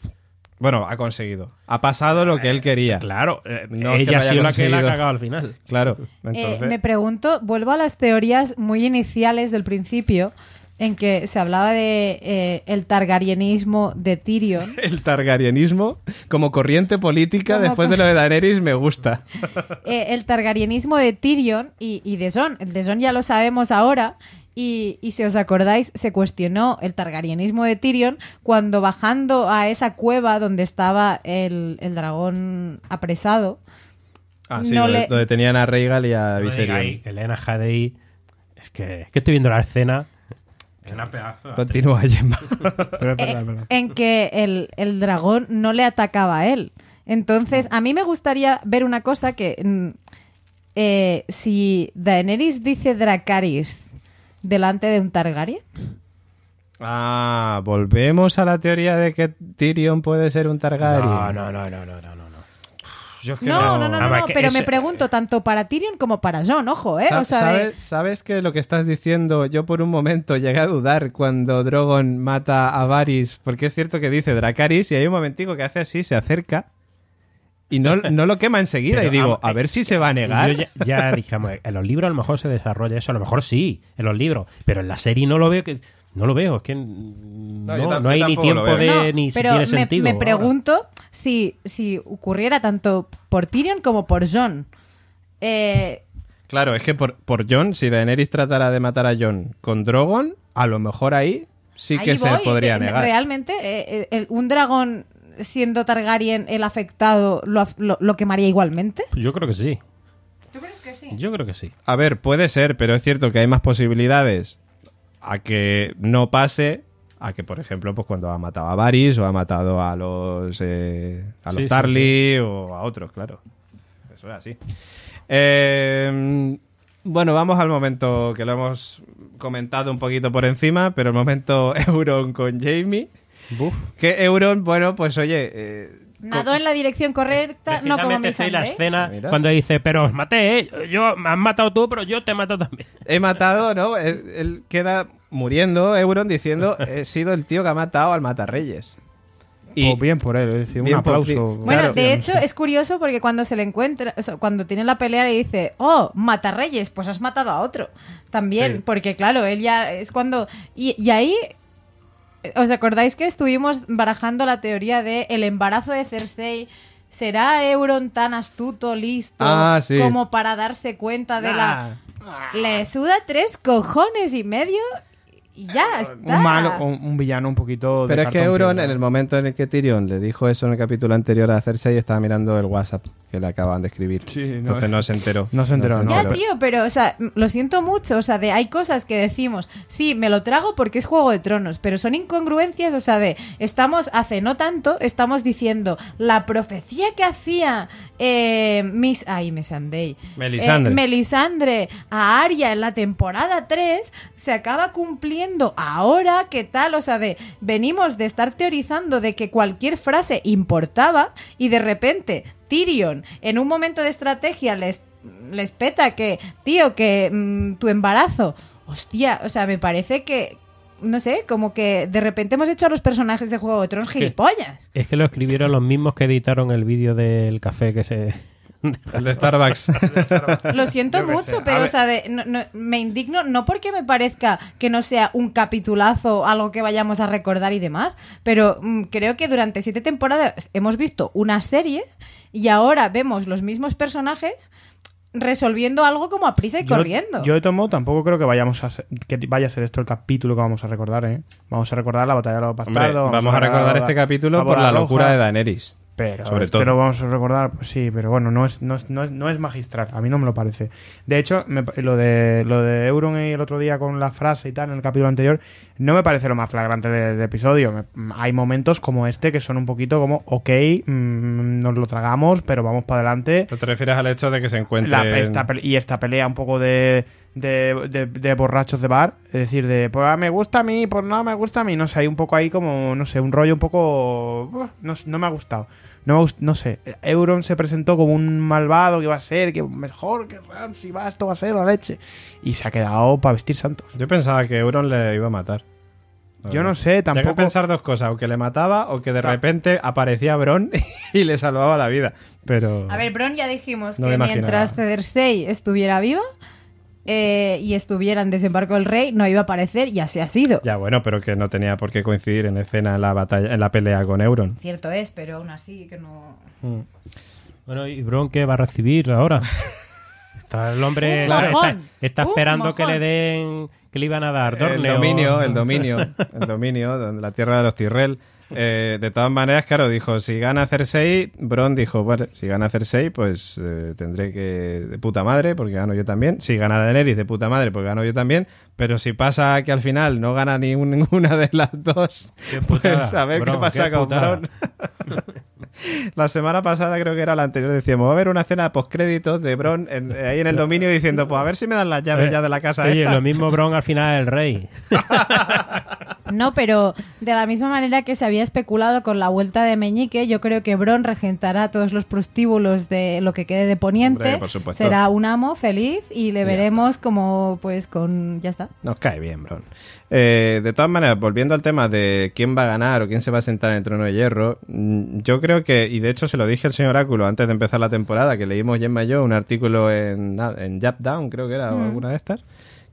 bueno, ha conseguido. Ha pasado lo que él quería. Claro. eh, No es que ella ha sido la que la ha cagado al final. Claro. Eh, me pregunto, vuelvo a las teorías muy iniciales del principio, en que se hablaba de eh, el targaryenismo de Tyrion. (laughs) el targaryenismo como corriente política Como después de lo de Daenerys me gusta. (laughs) El targaryenismo de Tyrion y, y de Son. El de Son ya lo sabemos ahora. Y, y si os acordáis, se cuestionó el targaryenismo de Tyrion cuando bajando a esa cueva donde estaba el, el dragón apresado. Ah, sí, No donde, le- donde tenían a Rhaegal y a Viserion. digáis, Elena Jadei. Es que, es que estoy viendo la escena. Es una pedazo. Continúa, Gemma. (laughs) Eh, en que el, el dragón no le atacaba a él. Entonces, a mí me gustaría ver una cosa que mm, eh, si Daenerys dice Dracaris delante de un Targaryen, Ah, volvemos a la teoría de que Tyrion puede ser un Targaryen. No, no, no, no, no, no, no. Yo es que no, no, no, no, no, pero me pregunto tanto para Tyrion como para Jon, ojo, ¿eh? Sa- O sea, de- ¿sabes, sabes que lo que estás diciendo, yo por un momento llegué a dudar cuando Drogon mata a Varys, porque es cierto que dice Dracaris y hay un momentico que hace así, se acerca Y no, (laughs) no lo quema enseguida. Pero, y digo, a ver si se va a negar. Yo ya, ya dijimos, en los libros a lo mejor se desarrolla eso, a lo mejor sí, en los libros, pero en la serie no lo veo que no lo veo, es que no, no hay ni tiempo de No, ni si pero tiene me, sentido. me ahora. pregunto si, si ocurriera tanto por Tyrion como por Jon. Eh, Claro, es que por, por Jon, si Daenerys tratara de matar a Jon con Drogon, a lo mejor ahí sí que se podría eh, negar. Realmente, eh, eh, un dragón siendo Targaryen el afectado lo, lo- lo quemaría igualmente. Yo creo que sí. ¿Tú crees que sí? Yo creo que sí. A ver, puede ser, pero es cierto que hay más posibilidades a que no pase a que, por ejemplo, pues cuando ha matado a Varys o ha matado a los eh, a los Sí, o a otros, claro. Eso es así. Eh, bueno, vamos al momento que lo hemos comentado un poquito por encima, pero el momento (laughs) Euron con Jamie. Buf. Que Euron, bueno, pues oye, eh, Nadó en la dirección correcta, no como mi la Sunday. escena Mira. cuando dice, pero os maté, ¿eh? Yo, me has matado tú, pero yo te he matado también. he matado, ¿no? Él, él queda muriendo, Euron, diciendo, (laughs) he sido el tío que ha matado al Matarreyes. Y Pues bien por él, es decir, un por aplauso. Bueno, Claro. de hecho es curioso porque cuando se le encuentra, o sea, cuando tiene la pelea le dice, oh, mata reyes, pues has matado a otro. También, Sí. porque claro, él ya es cuando... Y, y ahí, ¿os acordáis que estuvimos barajando la teoría de el embarazo de Cersei? ¿Será Euron tan astuto, listo, Ah, sí. como para darse cuenta de la... Le suda tres cojones y medio y ya está. Un malo, un, un villano un poquito de Pero es que Euron, piedra. en el momento en el que Tyrion le dijo eso en el capítulo anterior a Cersei, estaba mirando el WhatsApp que le acaban de escribir. Sí, no, Entonces no se enteró. no se enteró, no. Ya, tío, pero, o sea, lo siento mucho. O sea, de hay cosas que decimos, sí, me lo trago porque es Juego de Tronos, pero son incongruencias, o sea, de estamos, hace no tanto, estamos diciendo la profecía que hacía eh, Miss. Ay. Melisandre. Eh, Melisandre a Arya en la temporada 3 se acaba cumpliendo ahora, ¿qué tal? O sea, de venimos de estar teorizando de que cualquier frase importaba y de repente Tyrion en un momento de estrategia les, les peta que, tío, que mm, tu embarazo, hostia, o sea, me parece que, no sé, como que de repente hemos hecho a los personajes de Juego de Tronos gilipollas. Es que lo escribieron los mismos que editaron el vídeo del café que se... (laughs) El de Starbucks. Lo siento mucho, pero, o sea, de- no- no- me indigno no porque me parezca que no sea un capitulazo, algo que vayamos a recordar y demás, pero mm, creo que durante siete temporadas hemos visto una serie y ahora vemos los mismos personajes resolviendo algo como a prisa y Yo- corriendo. Yo de todo modo tampoco creo que vayamos a ser- que vaya a ser esto el capítulo que vamos a recordar, ¿eh? Vamos a recordar la batalla de los Hombre, bastardos. vamos a recordar este capítulo por la locura de Daenerys. Pero sobre este todo. lo vamos a recordar, pues sí, pero bueno, no es, no es, no es, no es magistral, a mí no me lo parece. De hecho, me- lo, de, lo de Euron el otro día con la frase y tal en el capítulo anterior, no me parece lo más flagrante de- del episodio. Me- hay momentos como este que son un poquito como, ok, mm, nos lo tragamos, pero vamos para adelante. ¿No te refieres al hecho de que se encuentre La- esta pele- y esta pelea un poco de, de, de- de borrachos de bar, es decir, de pues ah, me gusta a mí, pues no me gusta a mí, no sé, hay un poco ahí como, no sé, un rollo un poco... uh, no, no me ha gustado. No, no sé, Euron se presentó como un malvado que va a ser, que mejor que Ramsay va, esto va a ser la leche. Y se ha quedado para vestir santos. Yo pensaba que Euron le iba a matar. Yo no sé, Tengo que tampoco... pensar dos cosas, o que le mataba o que de repente aparecía Bron (laughs) y le salvaba la vida. Pero A ver, Bron ya dijimos No que mientras Cersei estuviera viva eh, y estuviera en Desembarco del Rey, no iba a aparecer y así ha sido. ya bueno, pero que no tenía por qué coincidir en escena en la batalla, en la pelea con Euron. Cierto es, pero aún así que no... Bueno, ¿y Bron qué va a recibir ahora? (laughs) Está el hombre... Un está, mojón. está Un esperando que mojón. le den... Que le iban a dar El dominio, el dominio, el dominio, donde la tierra de los Tyrell. Eh, de todas maneras, claro, dijo, si gana Cersei, Bron dijo, bueno, si gana Cersei, pues eh, tendré que, de puta madre, porque gano yo también. Si gana Daenerys, de puta madre, porque gano yo también. Pero si pasa que al final no gana ni un- (laughs) ninguna de las dos, Qué putada, pues a ver qué pasa qué con putada. Bron. (laughs) La semana pasada creo que era la anterior, decíamos, va a haber una escena postcréditos de Bron en- ahí en el dominio diciendo, pues a ver si me dan las llaves Eh, ya de la casa Oye, esta. lo mismo Bron al final es el rey. (laughs) No, pero de la misma manera que se había especulado con la vuelta de Meñique, yo creo que Bron regentará todos los prostíbulos de lo que quede de Poniente. Hombre, por supuesto. Será un amo feliz y le veremos como, pues, con. Ya está. Nos cae bien, Bron. Eh, de todas maneras, volviendo al tema de quién va a ganar o quién se va a sentar en el trono de hierro, mm, yo creo que, y de hecho se lo dije al señor Oráculo antes de empezar la temporada, que leímos Gemma y yo un artículo en, en Jap Down, creo que era, o alguna de estas,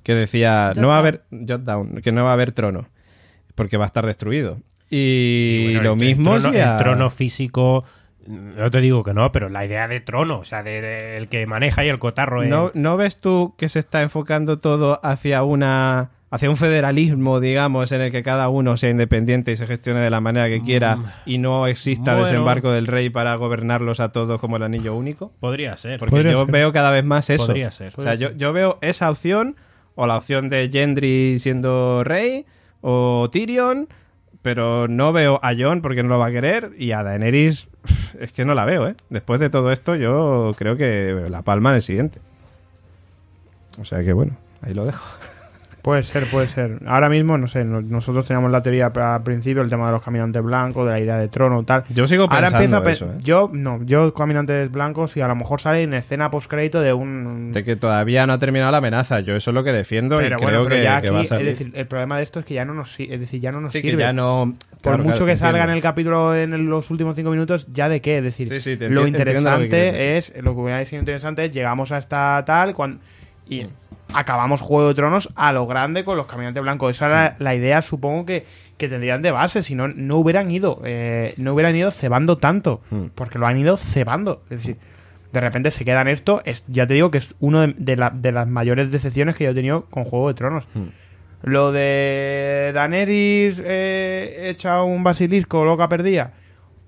que decía, no va a haber, Jot Down, que no va a haber trono, porque va a estar destruido. Y Bueno, lo el- mismo el trono, si a- el trono físico. No te digo que no, pero la idea de trono, o sea, de, de- el que maneja y el cotarro. en- ¿No, ¿No ves tú que se está enfocando todo hacia una hacia un federalismo, digamos, en el que cada uno sea independiente y se gestione de la manera que quiera y no exista Mm. Bueno. desembarco del rey para gobernarlos a todos como el anillo único? Podría ser. Porque Podría yo ser. veo cada vez más eso. Podría ser. O sea, yo, yo veo esa opción o la opción de Gendry siendo rey o Tyrion, pero no veo a Jon porque no lo va a querer y a Daenerys es que no la veo, ¿eh? Después de todo esto yo creo que la palma en el siguiente. O sea que bueno, ahí lo dejo. Puede ser, puede ser. Ahora mismo, no sé, no- nosotros teníamos la teoría al principio, el tema de los caminantes blancos, de la idea de trono, tal. Yo sigo Ahora pensando empieza a pe- eso, ¿eh? Yo, no, yo caminantes blancos y a lo mejor sale en escena post-crédito de un... De que todavía no ha terminado la amenaza. Yo eso es lo que defiendo pero y bueno, creo pero que, ya que aquí, va a es decir, el problema de esto es que ya no nos, es decir, ya no nos sí, sirve. que ya no... Por mucho claro, que salga en el capítulo en los últimos cinco minutos, ya de qué, es decir, Sí, sí, lo interesante es, lo que hubiera sido interesante es llegamos a esta tal cuan- y acabamos Juego de Tronos a lo grande con los caminantes blancos. Esa era la idea, supongo que, que tendrían de base, si no, no hubieran ido, eh, no hubieran ido cebando tanto, Hmm. porque lo han ido cebando. Es decir, de repente se quedan esto, es, ya te digo que es uno de, de la- de las mayores decepciones que yo he tenido con Juego de Tronos. Lo de Daenerys eh, echa un basilisco loca perdida.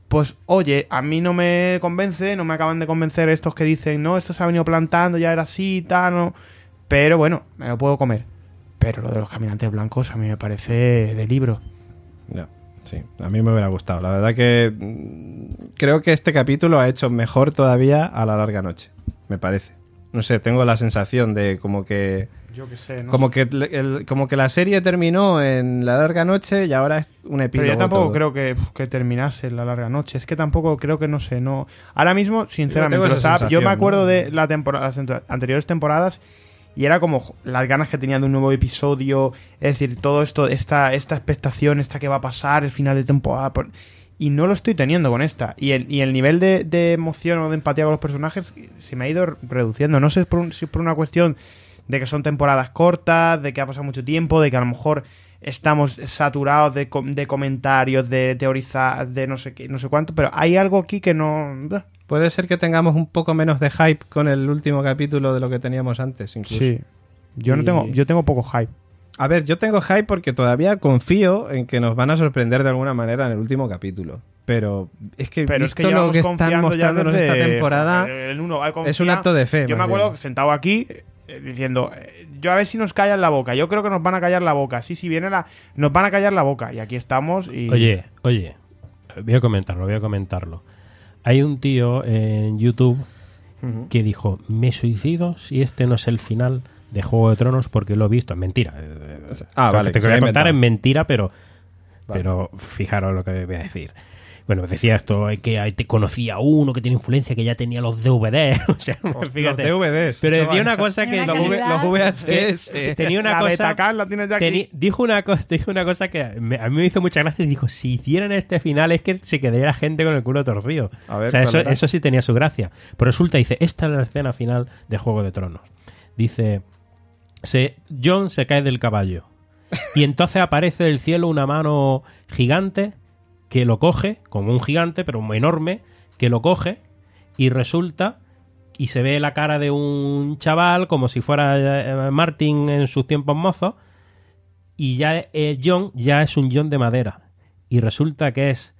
Pues oye, a mí no me convence, no me acaban de convencer estos que dicen, no, esto se ha venido plantando, ya era así, tal, no. Pero bueno, me lo puedo comer. Pero lo de los caminantes blancos a mí me parece de libro. Ya, sí, a mí me hubiera gustado. La verdad que mm, creo que este capítulo ha hecho mejor todavía a la larga noche, me parece. No sé, tengo la sensación de como que Yo qué sé, no como que el- como que la serie terminó en la larga noche y ahora es un Pero epílogo. yo tampoco todo. creo que, que terminase la larga noche. Es que tampoco creo que no sé, no. Ahora mismo, sinceramente, estaba- yo me acuerdo ¿no? de la temporada, las anteriores temporadas y era como las ganas que tenía de un nuevo episodio. Es decir, todo esto, esta, esta expectación, esta que va a pasar, el final de temporada. por- Y no lo estoy teniendo con esta. Y el, y el nivel de, de emoción o de empatía con los personajes se me ha ido reduciendo. No sé si es por, un- si es por una cuestión de que son temporadas cortas, de que ha pasado mucho tiempo, de que a lo mejor estamos saturados de, de comentarios, de teorizar, de no sé qué, no sé cuánto, pero hay algo aquí que no... Puede ser que tengamos un poco menos de hype con el último capítulo de lo que teníamos antes, incluso. Sí. Yo no tengo, yo tengo poco hype. A ver, yo tengo hype porque todavía confío en que nos van a sorprender de alguna manera en el último capítulo. Pero es que Pero es visto que lo que están mostrándonos esta temporada, el uno, es un acto de fe. Yo me acuerdo bien. sentado aquí diciendo, eh, yo a ver si nos callan la boca. Yo creo que nos van a callar la boca. Sí, si viene la, nos van a callar la boca. Y aquí estamos y Oye, oye, voy a comentarlo, voy a comentarlo. Hay un tío en YouTube que dijo, me suicido si este no es el final de Juego de Tronos porque lo he visto. Es mentira. Eh, Ah, vale, que te que voy a contar es mentira, pero, Vale. pero fijaros lo que voy a decir. Bueno, decía esto, eh, que ahí te conocía a uno que tiene influencia, que ya tenía los DVDs. (laughs) o sea, fíjate. Los DVDs. Pero decía una cosa que... Una los, VHS. eh, Tenía una la cosa... Betacam la tienes ya aquí. Teni- dijo, una cosa, (laughs) dijo una cosa que me- a mí me hizo mucha gracia. y Dijo, si hicieran este final es que se quedaría la gente con el culo torcido. A ver, o sea, ¿cuál eso, eso sí tenía su gracia. Pero resulta, dice, esta es la escena final de Juego de Tronos. Dice, se, John se cae del caballo. Y entonces aparece del cielo una mano gigante que lo coge, como un gigante, pero muy enorme, que lo coge y resulta y se ve la cara de un chaval como si fuera eh, Martin en sus tiempos mozos y ya eh, John ya es un John de madera y resulta que es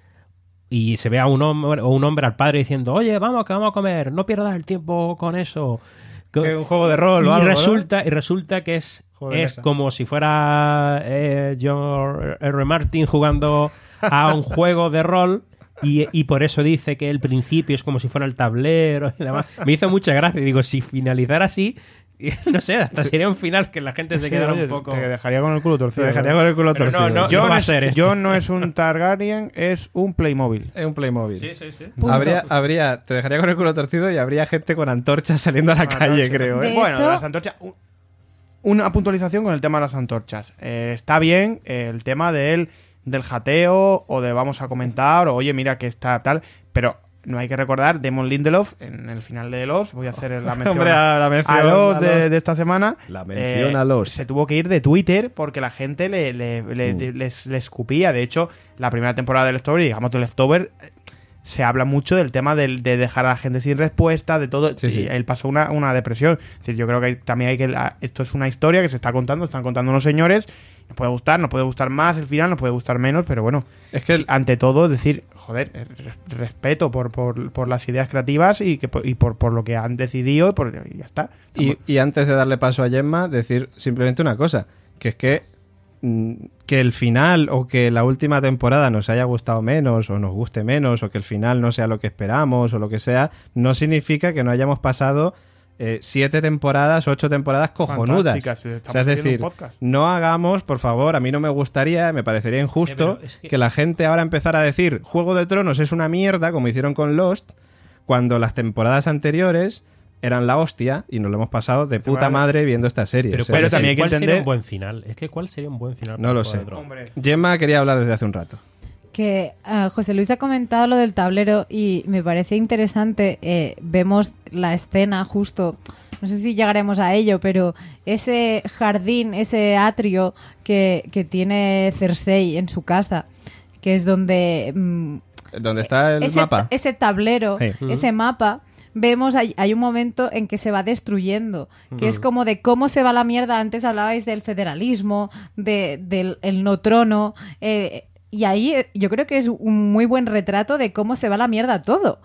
y se ve a un hombre o un hombre al padre diciendo oye vamos que vamos a comer no pierdas el tiempo con eso que un juego de rol o y algo, ¿no? resulta y resulta que es es como si fuera eh, John R. Martin jugando a un juego de rol y, y por eso dice que el principio es como si fuera el tablero y demás. Me hizo mucha gracia. Digo, si finalizara así, (laughs) no sé, hasta sería un final que la gente se quedara un poco. Te dejaría con el culo torcido. dejaría ¿eh? con el culo Pero no, torcido. no, Yo va no, a es, ser yo no es un Targaryen, es un Playmobil. Es un Playmobil. Sí, sí, sí. Habría, habría, te dejaría con el culo torcido y habría gente con antorchas saliendo a la Con calle, creo. ¿eh? De bueno, hecho- las antorchas. un- Una puntualización con el tema de las antorchas. Eh, está bien el tema del, del jateo o de vamos a comentar o oye, mira que está tal, pero no hay que recordar Demon Lindelof en el final de Los. Voy a hacer la (laughs) mención Hombre, a la mención a Los a de, esta semana. La mención Eh, a Lost. Se tuvo que ir de Twitter porque la gente le, le- le- Mm. les, le escupía. De hecho, la primera temporada de Leftover, digamos de Leftover, se habla mucho del tema del- de dejar a la gente sin respuesta, de todo. Sí, sí. Él pasó una, una depresión. Es decir, yo creo que hay- también hay que. la- esto es una historia que se está contando, están contando unos señores. Nos puede gustar, nos puede gustar más el final, nos puede gustar menos, pero bueno. Es que ante todo, decir, joder, res- respeto por, por, por las ideas creativas y, que, por- y por, por lo que han decidido y, por, y ya está. Y, y antes de darle paso a Gemma, decir simplemente una cosa, que es que que el final o que la última temporada nos haya gustado menos o nos guste menos o que el final no sea lo que esperamos o lo que sea, no significa que no hayamos pasado eh, siete temporadas, ocho temporadas cojonudas. Eh, O sea, es decir, no hagamos, por favor, a mí no me gustaría, me parecería injusto pero es que... que- la gente ahora empezara a decir Juego de Tronos es una mierda, como hicieron con Lost, cuando las temporadas anteriores eran la hostia y nos lo hemos pasado de puta vale. madre viendo esta serie. Pero, O sea, ¿cuál pero es- también hay que ¿cuál sería entender- un buen final? Es que ¿cuál sería un buen final? No lo sé. Gemma quería hablar desde hace un rato. que ah, José Luis ha comentado lo del tablero y me parece interesante. eh, vemos la escena justo, no sé si llegaremos a ello, pero ese jardín, ese atrio que, que tiene Cersei en su casa, que es donde... mm, ¿Dónde está el ese, mapa? ese tablero, Sí. ese mapa, vemos hay, hay un momento en que se va destruyendo, que es como de cómo se va la mierda. Antes hablabais del federalismo, de, del el no trono, eh, y ahí eh, yo creo que es un muy buen retrato de cómo se va la mierda todo.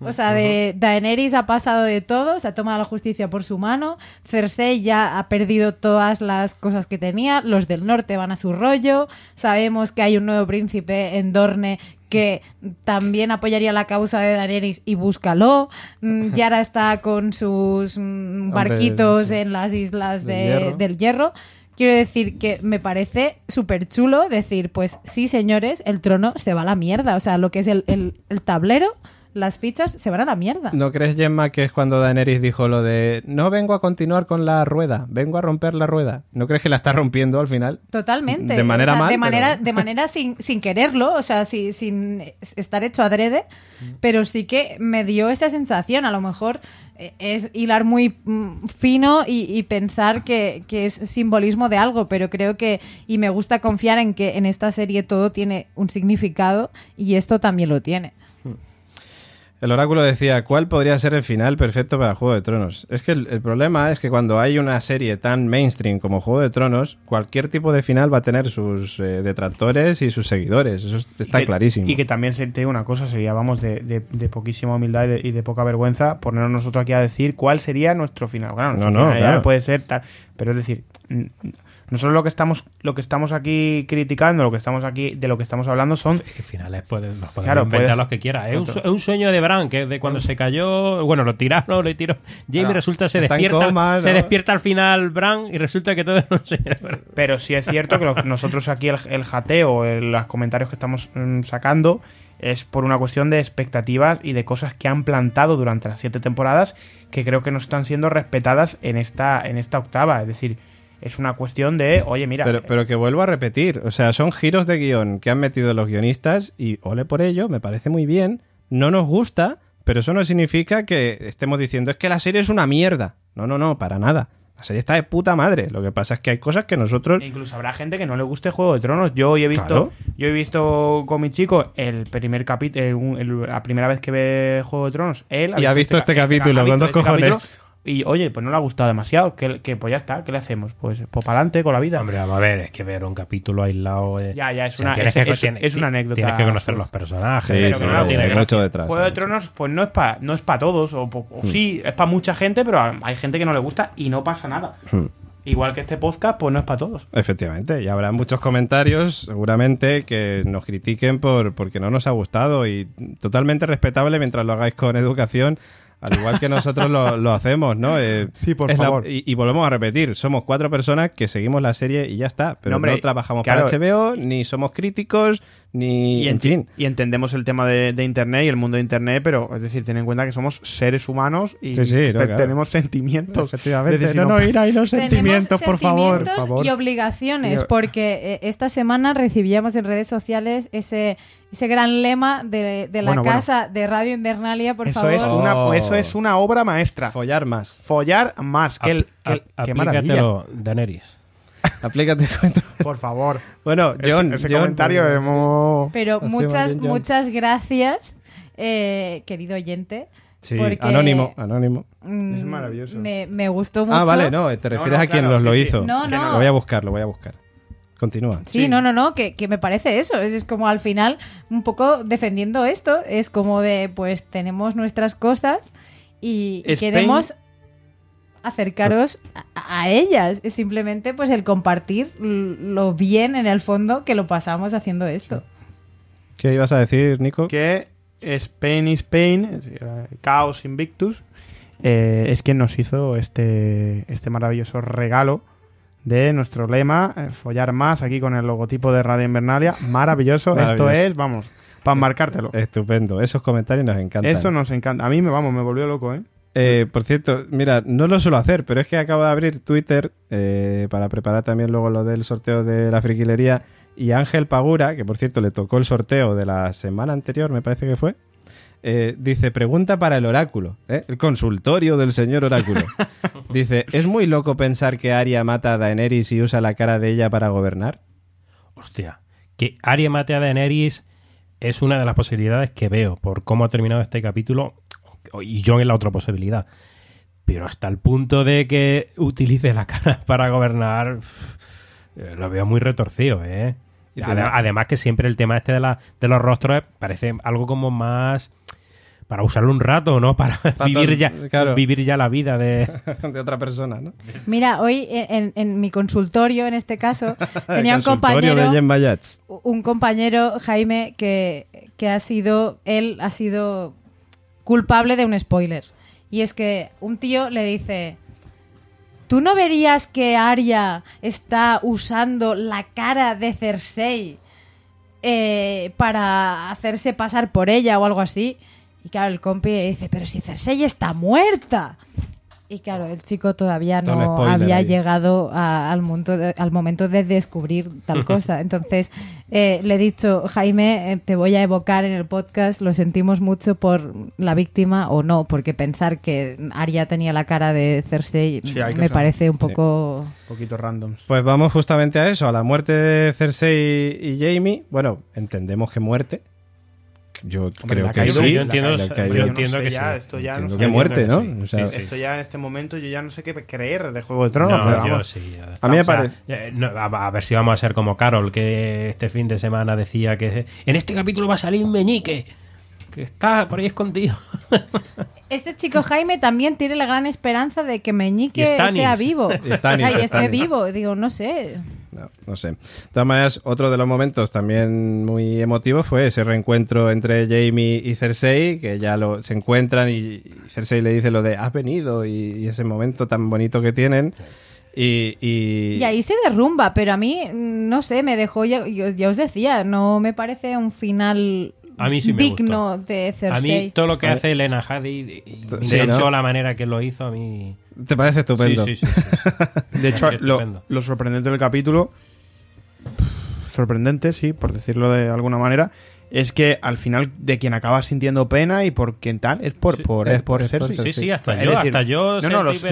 O sea, de Daenerys ha pasado de todo, se ha tomado la justicia por su mano, Cersei ya ha perdido todas las cosas que tenía, los del norte van a su rollo, sabemos que hay un nuevo príncipe en Dorne que también apoyaría la causa de Daenerys y búscalo. Mm, (laughs) Yara está con sus mm, barquitos en las islas Del de- hierro. del hierro. Quiero decir que me parece súper chulo decir, pues sí, señores, el trono se va a la mierda. O sea, lo que es el, el- el tablero, las fichas se van a la mierda. ¿No crees, Gemma, que es cuando Daenerys dijo lo de no vengo a continuar con la rueda, vengo a romper la rueda? ¿No crees que la está rompiendo al final? Totalmente. De manera O sea, mal, de manera, pero- de manera sin, (laughs) sin quererlo, o sea, si- sin estar hecho adrede, pero sí que me dio esa sensación. A lo mejor eh, es hilar muy mm, fino y, y pensar que, que es simbolismo de algo, pero creo que, y me gusta confiar en que en esta serie todo tiene un significado y esto también lo tiene. El oráculo decía, ¿cuál podría ser el final perfecto para Juego de Tronos? Es que el, el problema es que cuando hay una serie tan mainstream como Juego de Tronos, cualquier tipo de final va a tener sus eh, detractores y sus seguidores. Eso es- está Y que- clarísimo. Y que también se te digo una cosa, sería, vamos, de, de- de poquísima humildad y de, y de poca vergüenza ponernos nosotros aquí a decir cuál sería nuestro final. Claro, nuestro No, no, final ya claro. puede ser tal, pero es decir, nosotros lo que estamos lo que estamos aquí criticando, lo que estamos aquí de lo que estamos hablando son Es que finales pueden, los podemos Claro, inventar puedes- los que quieras. Es un, es un sueño de Bran, que de cuando se cayó, bueno, lo tiraron, le tiró. Jamie resulta se despierta, coma, se despierta al final Bran y resulta que todo es un sueño de Bran. Pero sí es cierto que lo- nosotros aquí el, el jateo, el- los comentarios que estamos mm, sacando, es por una cuestión de expectativas y de cosas que han plantado durante las siete temporadas que creo que no están siendo respetadas en esta, en esta octava. Es decir, es una cuestión de, oye, mira, Pero, pero que vuelvo a repetir, o sea, son giros de guion que han metido los guionistas y ole por ello, me parece muy bien, no nos gusta, pero eso no significa que estemos diciendo es que la serie es una mierda. No, no, no, para nada. La serie está de puta madre. Lo que pasa es que hay cosas que nosotros... E incluso habrá gente que no le guste Juego de Tronos. Yo hoy he visto, Claro. yo he visto con mi chico el primer capítulo, la primera vez que ve Juego de Tronos. Él Y ha visto este ca- capítulo, ha con dos cojones. capítulo, Y oye, pues no le ha gustado demasiado. Que, que pues ya está, ¿qué le hacemos? Pues, pues para adelante con la vida. Hombre, vamos a ver, es que ver un capítulo aislado. eh, Ya, ya, es o sea, una- es- que- es- una anécdota. Tienes que conocer los personajes. Sí, sí, no tiene mucho detrás. Juego de. Tronos, pues no es para no es para todos. O, o sí, es para mucha gente, pero hay gente que no le gusta y no pasa nada. Hmm. Igual que este podcast, pues no es para todos. Efectivamente, y habrá muchos comentarios seguramente que nos critiquen por porque no nos ha gustado y totalmente respetable mientras lo hagáis con educación. Al igual que nosotros lo, lo hacemos, ¿no? Eh, Sí, por la- favor. y, y volvemos a repetir, somos cuatro personas que seguimos la serie y ya está, pero No, hombre, no trabajamos claro. para HBO, ni somos críticos, ni... Y, en enti- fin. y entendemos el tema de, de Internet y el mundo de Internet, pero es decir, ten en cuenta que somos seres humanos y Sí, sí, no, pe- claro. tenemos sentimientos. Efectivamente. Es decir, No, no, ir ahí los sentimientos, por favor. por sentimientos favor. y obligaciones, porque eh, esta semana recibíamos en redes sociales ese, ese gran lema de, de la Bueno, bueno. casa de Radio Invernalia, por Eso favor. es, una, Oh. eso es una obra maestra. Follar más. Follar más. Que el, que el- Ap- qué maravilla. Daenerys. (laughs) Aplícate cuento. Por favor. Bueno, John, ese, John, comentario pues, hemos... Pero muchas, bien, John. muchas gracias, eh, querido oyente. Sí, anónimo, anónimo. mm, Es maravilloso. Me, me gustó mucho. Ah, vale, no, te refieres no, a quien claro, nos sí, lo sí. hizo. No, Que no. Lo voy a buscar, lo voy a buscar. Continúa. Sí, Sí. no, no, no, que, que me parece eso. Es, es como al final, un poco defendiendo esto. Es como de, pues tenemos nuestras cosas y, Spain- queremos acercaros a, a ellas. Es simplemente pues el compartir lo bien en el fondo que lo pasamos haciendo esto. ¿Qué ibas a decir, Nico? que Spain is Pain, Chaos Invictus, eh, es quien nos hizo este, este maravilloso regalo de nuestro lema, eh, follar más, aquí con el logotipo de Radio Invernalia. Maravilloso, Maravilloso. esto es, vamos, para marcártelo. Estupendo. Esos comentarios nos encantan. Eso nos encanta. A mí me, vamos, me volvió loco, ¿eh? Eh, por cierto, mira, no lo suelo hacer, pero es que acabo de abrir Twitter eh, para preparar también luego lo del sorteo de la friquilería. Y Ángel Pagura, que por cierto le tocó el sorteo de la semana anterior, me parece que fue, eh, dice, pregunta para el oráculo, ¿eh? el consultorio del señor oráculo. (laughs) dice, ¿es muy loco pensar que Arya mata a Daenerys y usa la cara de ella para gobernar? Hostia, que Arya mate a Daenerys es una de las posibilidades que veo por cómo ha terminado este capítulo y John es la otra posibilidad. Pero hasta el punto de que utilice la cara (laughs) para gobernar, eh, lo veo muy retorcido, ¿eh? Además que siempre el tema este de, la, de los rostros parece algo como más para usarlo un rato, ¿no? (laughs) Para vivir todo- ya, claro. vivir ya la vida de... (laughs) de otra persona, ¿no? Mira, hoy en, en mi consultorio, en este caso, (laughs) tenía un compañero... de Jen Bayats. un compañero, Jaime, que, que ha sido, él ha sido culpable de un spoiler. Y es que un tío le dice, ¿tú no verías que Arya está usando la cara de Cersei eh, para hacerse pasar por ella o algo así? Y claro, el compi dice, pero si Cersei está muerta. Y claro, el chico todavía Todo no había ahí. llegado a- al, mundo de- al momento de descubrir tal (laughs) cosa. Entonces, eh, le he dicho, Jaime, eh, te voy a evocar en el podcast, lo sentimos mucho por la víctima o no, porque pensar que Arya tenía la cara de Cersei Sí, me parece un poco... Un poquito randoms. Pues vamos justamente a eso, a la muerte de Cersei y Jamie. Bueno, entendemos que muerte. Yo creo que sí. Yo entiendo, yo que ya, sí. esto ya Entiendo no muerte, ¿no? Sí, O sea, sí, sí. Esto ya en este momento yo ya no sé qué creer de Juego de Tronos. No, pero yo vamos. sí. ya A mí me está. O sea, parece- eh, no, a, a ver si vamos a ser como Carol, que este fin de semana decía que en este capítulo va a salir Meñique, que está por ahí escondido. (laughs) Este chico Jaime también tiene la gran esperanza de que Meñique sea vivo. (laughs) Y Stannis, Ay, esté vivo. Digo, no sé. No, no sé. De todas maneras, otro de los momentos también muy emotivos fue ese reencuentro entre Jamie y Cersei, que ya lo, se encuentran y, y Cersei le dice lo de has venido y, y ese momento tan bonito que tienen. Y, y- Y ahí se derrumba, pero a mí, no sé, me dejó, ya, ya os decía, no me parece un final A mí sí me digno de A Cersei. mí todo lo que A hace Elena Hadid, y- Sí, de hecho ¿no? la manera que lo hizo a mí... ¿Te parece estupendo? Sí, sí, sí, sí, sí. (laughs) De hecho, lo, estupendo. lo sorprendente del capítulo, sorprendente, sí, por decirlo de alguna manera, es que al final de quien acaba sintiendo pena y por quien tal es por, Sí, por, es por es por Cersei. Sí, sí, hasta Es yo, decir, hasta yo no, no, los-.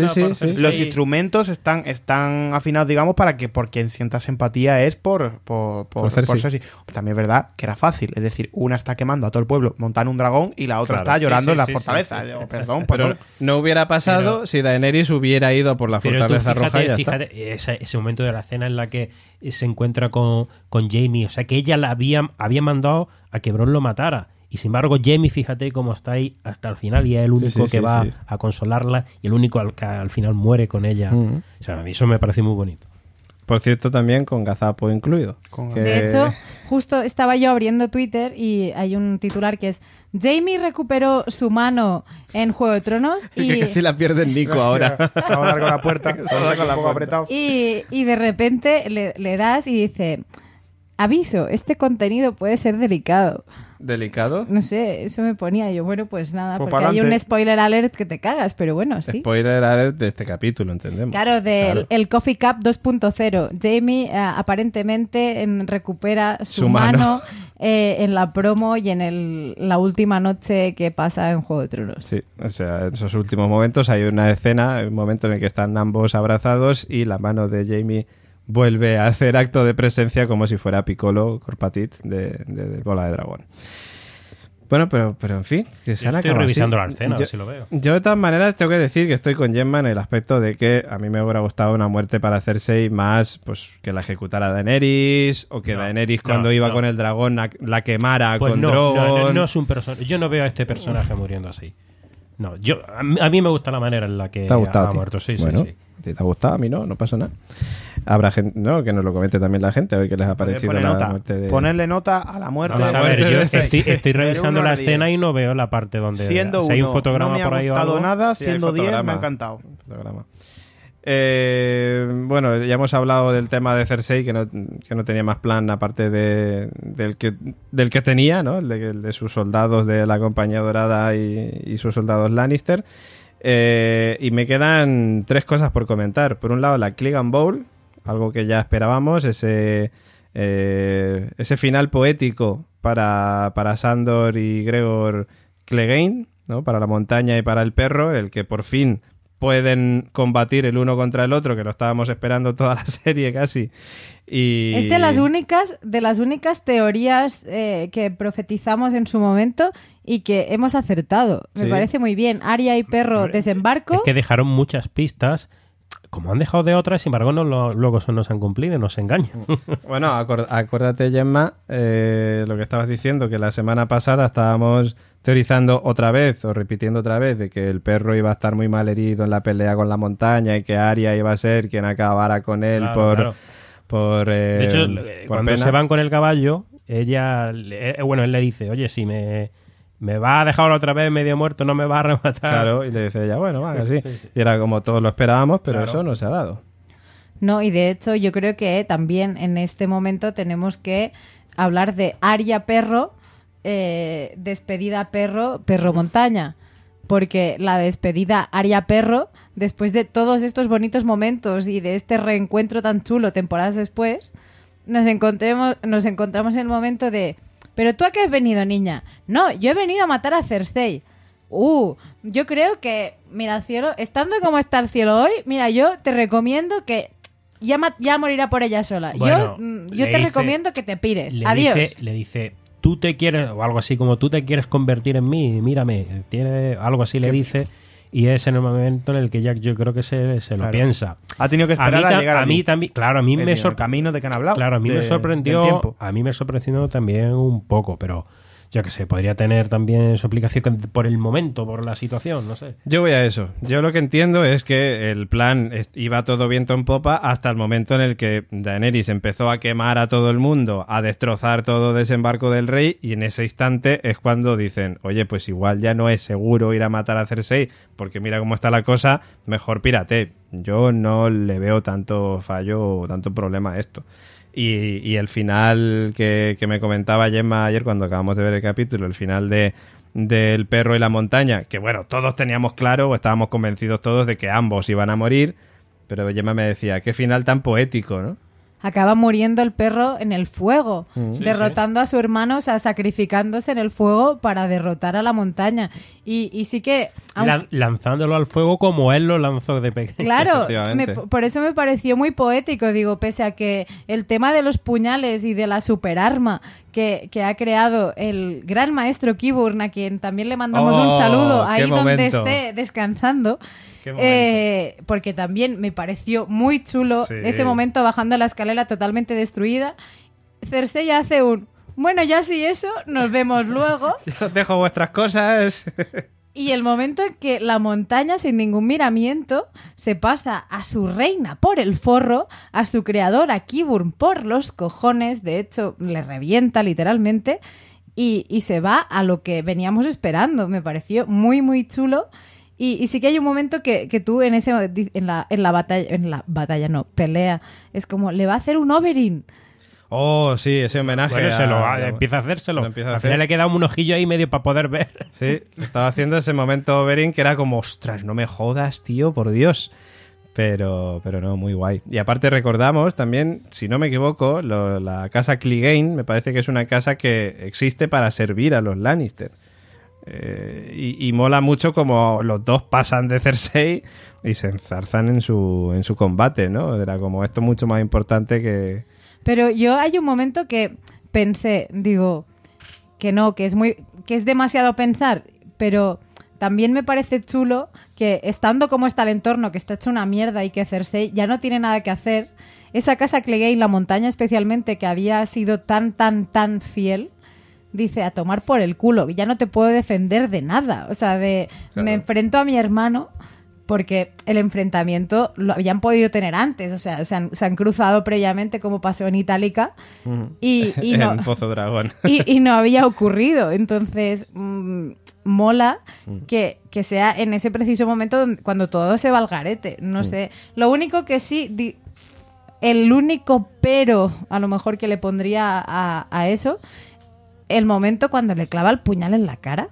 Los instrumentos están, están afinados, digamos, para que por quien sientas empatía es por, por, por, Por Cersei. por Cersei. También es verdad que era fácil. Es decir, una está quemando a todo el pueblo, montar un dragón y la otra Claro, está llorando sí, en la sí, fortaleza. sí, sí. Digo, Perdón, Pero perdón. no hubiera pasado Pero- si Daenerys hubiera ido por la Pero tú fortaleza fíjate, roja y ya está. fíjate, ese, ese momento de la cena en la que se encuentra con, con Jamie, o sea que ella la había, había mandado a que Bron lo matara. Y sin embargo, Jamie, fíjate cómo está ahí hasta el final y es el único sí, que sí, va sí. a consolarla y el único al que al final muere con ella. O sea, a mí eso me parece muy bonito. Por cierto, también con gazapo incluido. Con Que- De hecho, justo estaba yo abriendo Twitter y hay un titular que es Jamie recuperó su mano en Juego de Tronos (laughs) y, que casi la pierde el Nico ahora. Se va a dar con la puerta. (laughs) Se Se va a va dar a con la puerta. apretado. y, y de repente le, le das y dice, aviso, este contenido puede ser delicado. Delicado. No sé, eso me ponía yo, bueno, pues nada, Pues porque hay un spoiler alert que te cagas, pero bueno, sí. Spoiler alert de este capítulo, entendemos. Claro, del Claro. el Coffee Cup 2.0. Jamie eh, aparentemente em, recupera su, Su mano. mano, eh, en la promo y en el, la última noche que pasa en Juego de Tronos. Sí, o sea, en esos últimos momentos hay una escena, un momento en el que están ambos abrazados y la mano de Jamie vuelve a hacer acto de presencia como si fuera Piccolo Corpatit de, de- de Bola de Dragón. Bueno, pero, pero en fin, que se Yo han estoy revisando así. la escena, a Yo- ver si lo veo. Yo de todas maneras tengo que decir que estoy con Gemma en el aspecto de que a mí me hubiera gustado una muerte para Cersei más pues que la ejecutara Daenerys o que No, Daenerys no, cuando iba no. con el dragón la, la quemara Pues con no, no, no, Drogon. no es un personaje. Yo no veo a este personaje muriendo así. No, yo a mí, a mí me gusta la manera en la que ¿Te ha gustado? ha muerto. Sí, bueno, sí, sí. ¿a ti ¿Te ha gustado? A mí no, no pasa nada. Habrá gente, no, que nos lo comente también la gente, a ver qué les ha parecido la nota. muerte de... Ponerle nota a la muerte. Vamos la a ver, yo de estoy, (laughs) estoy revisando la escena y no veo la parte donde Siendo si hay un uno, fotograma no me ha por ahí o gustado algo. nada, Sí, hay siendo 10 me fotograma. ha encantado. Fotograma. Eh, bueno, ya hemos hablado del tema de Cersei, que no, que no tenía más plan aparte de, del, que, del que tenía, ¿no? El de, sus soldados de la Compañía Dorada y, y sus soldados Lannister. Eh, y me quedan tres cosas por comentar. Por un lado, la Clegane Bowl, algo que ya esperábamos, ese, eh, ese final poético para, para Sandor y Gregor Clegane, ¿no? para la montaña y para el perro, el que por fin pueden combatir el uno contra el otro, que lo estábamos esperando toda la (laughs) serie casi. Y... Es de las únicas, de las únicas teorías eh, que profetizamos en su momento y que hemos acertado. Me Sí. parece muy bien. Aria y Perro desembarco. Es que dejaron muchas pistas. Como han dejado de otras, sin embargo, no lo- luego eso no se han cumplido, nos engañan. (laughs) Bueno, acuérdate, Gemma, eh, lo que estabas diciendo, que la semana pasada estábamos teorizando otra vez, o repitiendo otra vez, de que el perro iba a estar muy mal herido en la pelea con la montaña y que Aria iba a ser quien acabara con él Claro, por... claro. por eh, De hecho, por cuando pena. se van con el caballo, ella, eh, bueno, él le dice, oye, si me, me va a dejar otra vez medio muerto, no me va a rematar. Claro, y le dice ella, bueno, venga, sí. Sí, sí. Y era como todos lo esperábamos, pero Claro. eso no se ha dado. No, y de hecho yo creo que también en este momento tenemos que hablar de Aria Perro, eh, despedida Perro, Perro Montaña. Porque la despedida Aria Perro, después de todos estos bonitos momentos y de este reencuentro tan chulo temporadas después, nos, encontremos, nos encontramos en el momento de... ¿Pero tú a qué has venido, niña? No, yo he venido a matar a Cersei. Uh, yo creo que, mira, cielo, estando como está el cielo hoy, mira, yo te recomiendo que ya, ya morirá por ella sola. Bueno, yo mm, yo te dice- recomiendo que te pires. Le Adiós. Dice, le dice, tú te quieres, o algo así como tú te quieres convertir en mí, mírame. Tiene algo así le dice. Y es en el momento en el que Jack yo creo que se, se lo Claro. piensa. Ha tenido que A esperar mí, a, llegar a mí también, claro, a mí me sorprendió. camino de que han hablado. Claro, a mí de- me sorprendió. A mí me sorprendió también un poco, pero yo que sé, podría tener también su aplicación por el momento, por la situación, no sé. Yo voy a eso. Yo lo que entiendo es que el plan iba todo viento en popa hasta el momento en el que Daenerys empezó a quemar a todo el mundo, a destrozar todo desembarco del rey y en ese instante es cuando dicen, oye, pues igual ya no es seguro ir a matar a Cersei porque mira cómo está la cosa, mejor pirate. Yo no le veo tanto fallo o tanto problema a esto. Y, y el final que, que me comentaba Gemma ayer cuando acabamos de ver el capítulo, el final de del perro y la montaña, que bueno, todos teníamos claro o estábamos convencidos todos de que ambos iban a morir, pero Gemma me decía, qué final tan poético, ¿no? Acaba muriendo el perro en el fuego, Mm. derrotando a su hermano, o sea, sacrificándose en el fuego para derrotar a la montaña. Y, y sí que... aunque- lanzándolo al fuego como él lo lanzó de pequeño. Claro, (laughs) me- por eso me pareció muy poético, digo, pese a que el tema de los puñales y de la superarma que, que ha creado el gran maestro Kiburn, a quien también le mandamos Oh, un saludo qué ahí donde momento. esté descansando. Eh, porque también me pareció muy chulo Sí. ese momento bajando la escalera totalmente destruida. Cersei hace un, bueno, ya sí eso, nos vemos luego. (laughs) Yo os dejo vuestras cosas. (laughs) Y el momento en que la montaña, sin ningún miramiento, se pasa a su reina por el forro, a su creador, a Kiburn, por los cojones, de hecho, le revienta literalmente, y, y se va a lo que veníamos esperando. Me pareció muy, muy chulo. Y, y sí que hay un momento que, que tú en ese en la, en la batalla, en la batalla no, pelea, es como, le va a hacer un Oberyn. Oh, sí, ese homenaje. Bueno, se lo a- va- empieza a hacérselo. se lo empieza a Al hacer. final le queda un ojillo ahí medio para poder ver. Sí, estaba haciendo ese momento Oberyn que era como, ostras, no me jodas, tío, por Dios. Pero, pero no, muy guay. Y aparte recordamos también, si no me equivoco, lo- la casa Clegane me parece que es una casa que existe para servir a los Lannister. Eh, y, y mola mucho como los dos pasan de Cersei y se enzarzan en su, en su combate, ¿no? Era como esto es mucho más importante que... Pero yo hay un momento que pensé, digo, que no, que es muy, que es demasiado pensar, pero también me parece chulo que estando como está el entorno, que está hecho una mierda y que Cersei ya no tiene nada que hacer, esa casa Clegane, la montaña especialmente, que había sido tan, tan, tan fiel, dice a tomar por el culo, ya no te puedo defender de nada. O sea, de me enfrento a mi hermano porque el enfrentamiento lo habían podido tener antes, o sea, se han, se han cruzado previamente como pasó en Itálica y, y (laughs) no, en Pozo Dragón. (laughs) y, y no había ocurrido. Entonces, mm, mola que, que sea en ese preciso momento donde- cuando todo se va al garete. No sé. Lo único que sí, di- el único pero a lo mejor que le pondría a, a eso, el momento cuando le clava el puñal en la cara.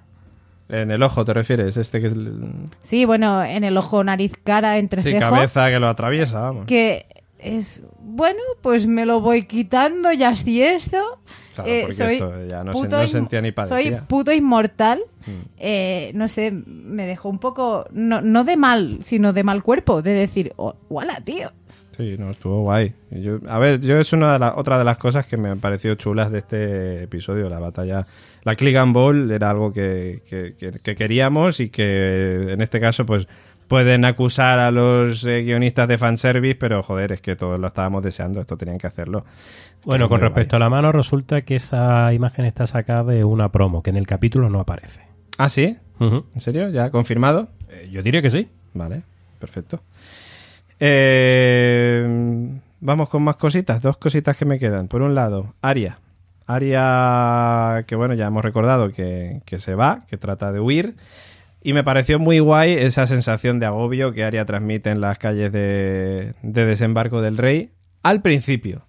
En el ojo, ¿te refieres? Este que es... el- Sí, bueno, en el ojo, nariz, cara, entre Sí, cabeza que lo atraviesa, vamos. que es bueno, pues me lo voy quitando y así esto. Claro, Eh, porque soy esto ya no se- sentía ni padecía. Soy puto inmortal. Mm. Eh, no sé, me dejó un poco, no, no de mal, sino de mal cuerpo, de decir, oh, ¡Hola, tío! Sí, no, estuvo guay. Yo, a ver, yo es una de las otra de las cosas que me han parecido chulas de este episodio, la batalla. La Click and Ball era algo que, que- que- que queríamos y que en este caso, pues pueden acusar a los eh, guionistas de fanservice, pero joder, es que todos lo estábamos deseando, esto tenían que hacerlo. Bueno, con respecto a la mano, resulta que esa imagen está sacada de una promo, que en el capítulo no aparece. ¿Ah, sí? Ujú. ¿En serio? ¿Ya confirmado? Eh, Yo diría que sí. Vale, perfecto. Eh, vamos con más cositas, dos cositas que me quedan. Por un lado, Aria. Aria, que bueno, ya hemos recordado que, que se va, que trata de huir. Y me pareció muy guay esa sensación de agobio que Aria transmite en las calles de, de desembarco del rey al principio.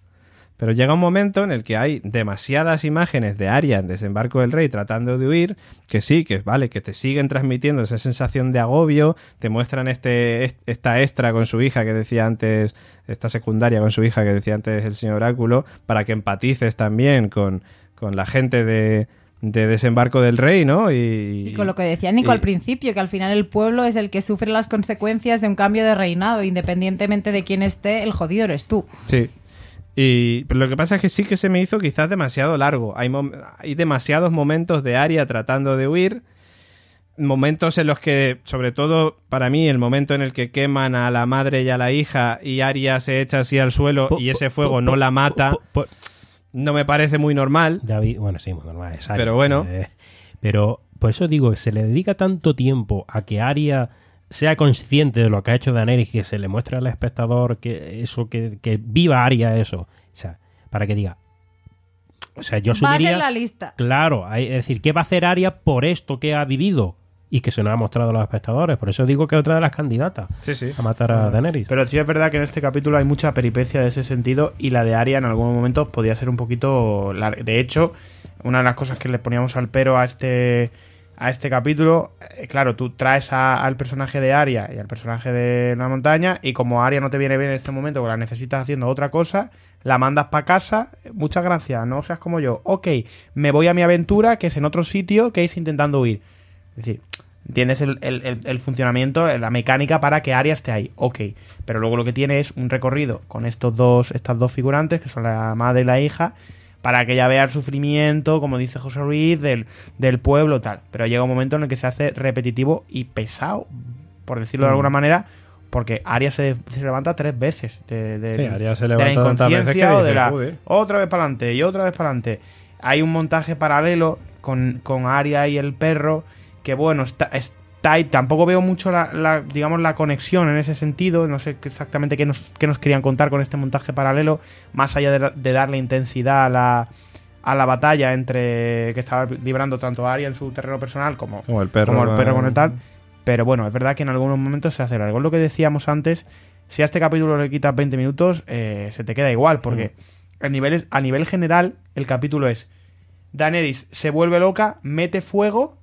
Pero llega un momento en el que hay demasiadas imágenes de Arya en Desembarco del Rey tratando de huir, que sí, que vale, que te siguen transmitiendo esa sensación de agobio, te muestran este est- esta extra con su hija que decía antes, esta secundaria con su hija que decía antes el señor Oráculo, para que empatices también con, con la gente de, de Desembarco del Rey, ¿no? Y, Y con lo que decía Nico y- al principio, que al final el pueblo es el que sufre las consecuencias de un cambio de reinado, independientemente de quién esté, el jodido eres tú. Sí. Y, pero lo que pasa es que sí que se me hizo quizás demasiado largo. Hay, hay demasiados momentos de Aria tratando de huir. Momentos en los que, sobre todo para mí, el momento en el que queman a la madre y a la hija y Aria se echa así al suelo Po- y ese fuego po- no po- la mata, no me parece muy normal. David, bueno, sí, muy normal, es. Pero bueno. Eh, pero por eso digo se le dedica tanto tiempo a que Aria sea consciente de lo que ha hecho Daenerys, que se le muestre al espectador que eso, que, que viva Aria eso. O sea, para que diga. O sea, yo subiría. en la lista. Claro, hay- es decir, ¿qué va a hacer Aria por esto que ha vivido? Y que se nos ha mostrado a los espectadores. Por eso digo que es otra de las candidatas Sí, sí. a matar a Daenerys. Pero sí es verdad que en este capítulo hay mucha peripecia de ese sentido y la de Aria en algunos momentos podía ser un poquito larga. De hecho, una de las cosas que le poníamos al pero a este a este capítulo, eh, claro, tú traes al personaje de Aria y al personaje de la montaña y como Aria no te viene bien en este momento, que la necesitas haciendo otra cosa, la mandas para casa, muchas gracias, no seas como yo. Ok, me voy a mi aventura, que es en otro sitio, que es intentando huir. Es decir, entiendes el, el- el- funcionamiento, la mecánica para que Arya esté ahí. Ok, pero luego lo que tiene es un recorrido con estos dos, estas dos figurantes, que son la madre y la hija, para que ella vea el sufrimiento, como dice José Ruiz, del, del pueblo tal. Pero llega un momento en el que se hace repetitivo y pesado, por decirlo de alguna manera, porque Arya se, se levanta tres veces de, de- Sí, Arya se de la levanta tantas veces que inconsciencia o de la "Joder". otra vez para adelante y otra vez para adelante. Hay un montaje paralelo con, con Arya y el perro que bueno, está, es- Tampoco veo mucho la, la, digamos, la conexión en ese sentido. No sé exactamente qué nos, qué nos querían contar con este montaje paralelo, más allá de, darle intensidad a la, a la batalla entre que estaba librando tanto Arya en su terreno personal como, Como el perro. como el perro con- el tal. Pero bueno, es verdad que en algunos momentos se hace largo. Es lo que decíamos antes. Si a este capítulo le quitas 20 minutos, eh, se te queda igual. Porque a, nivel, a nivel general, el capítulo es: Daenerys se vuelve loca, mete fuego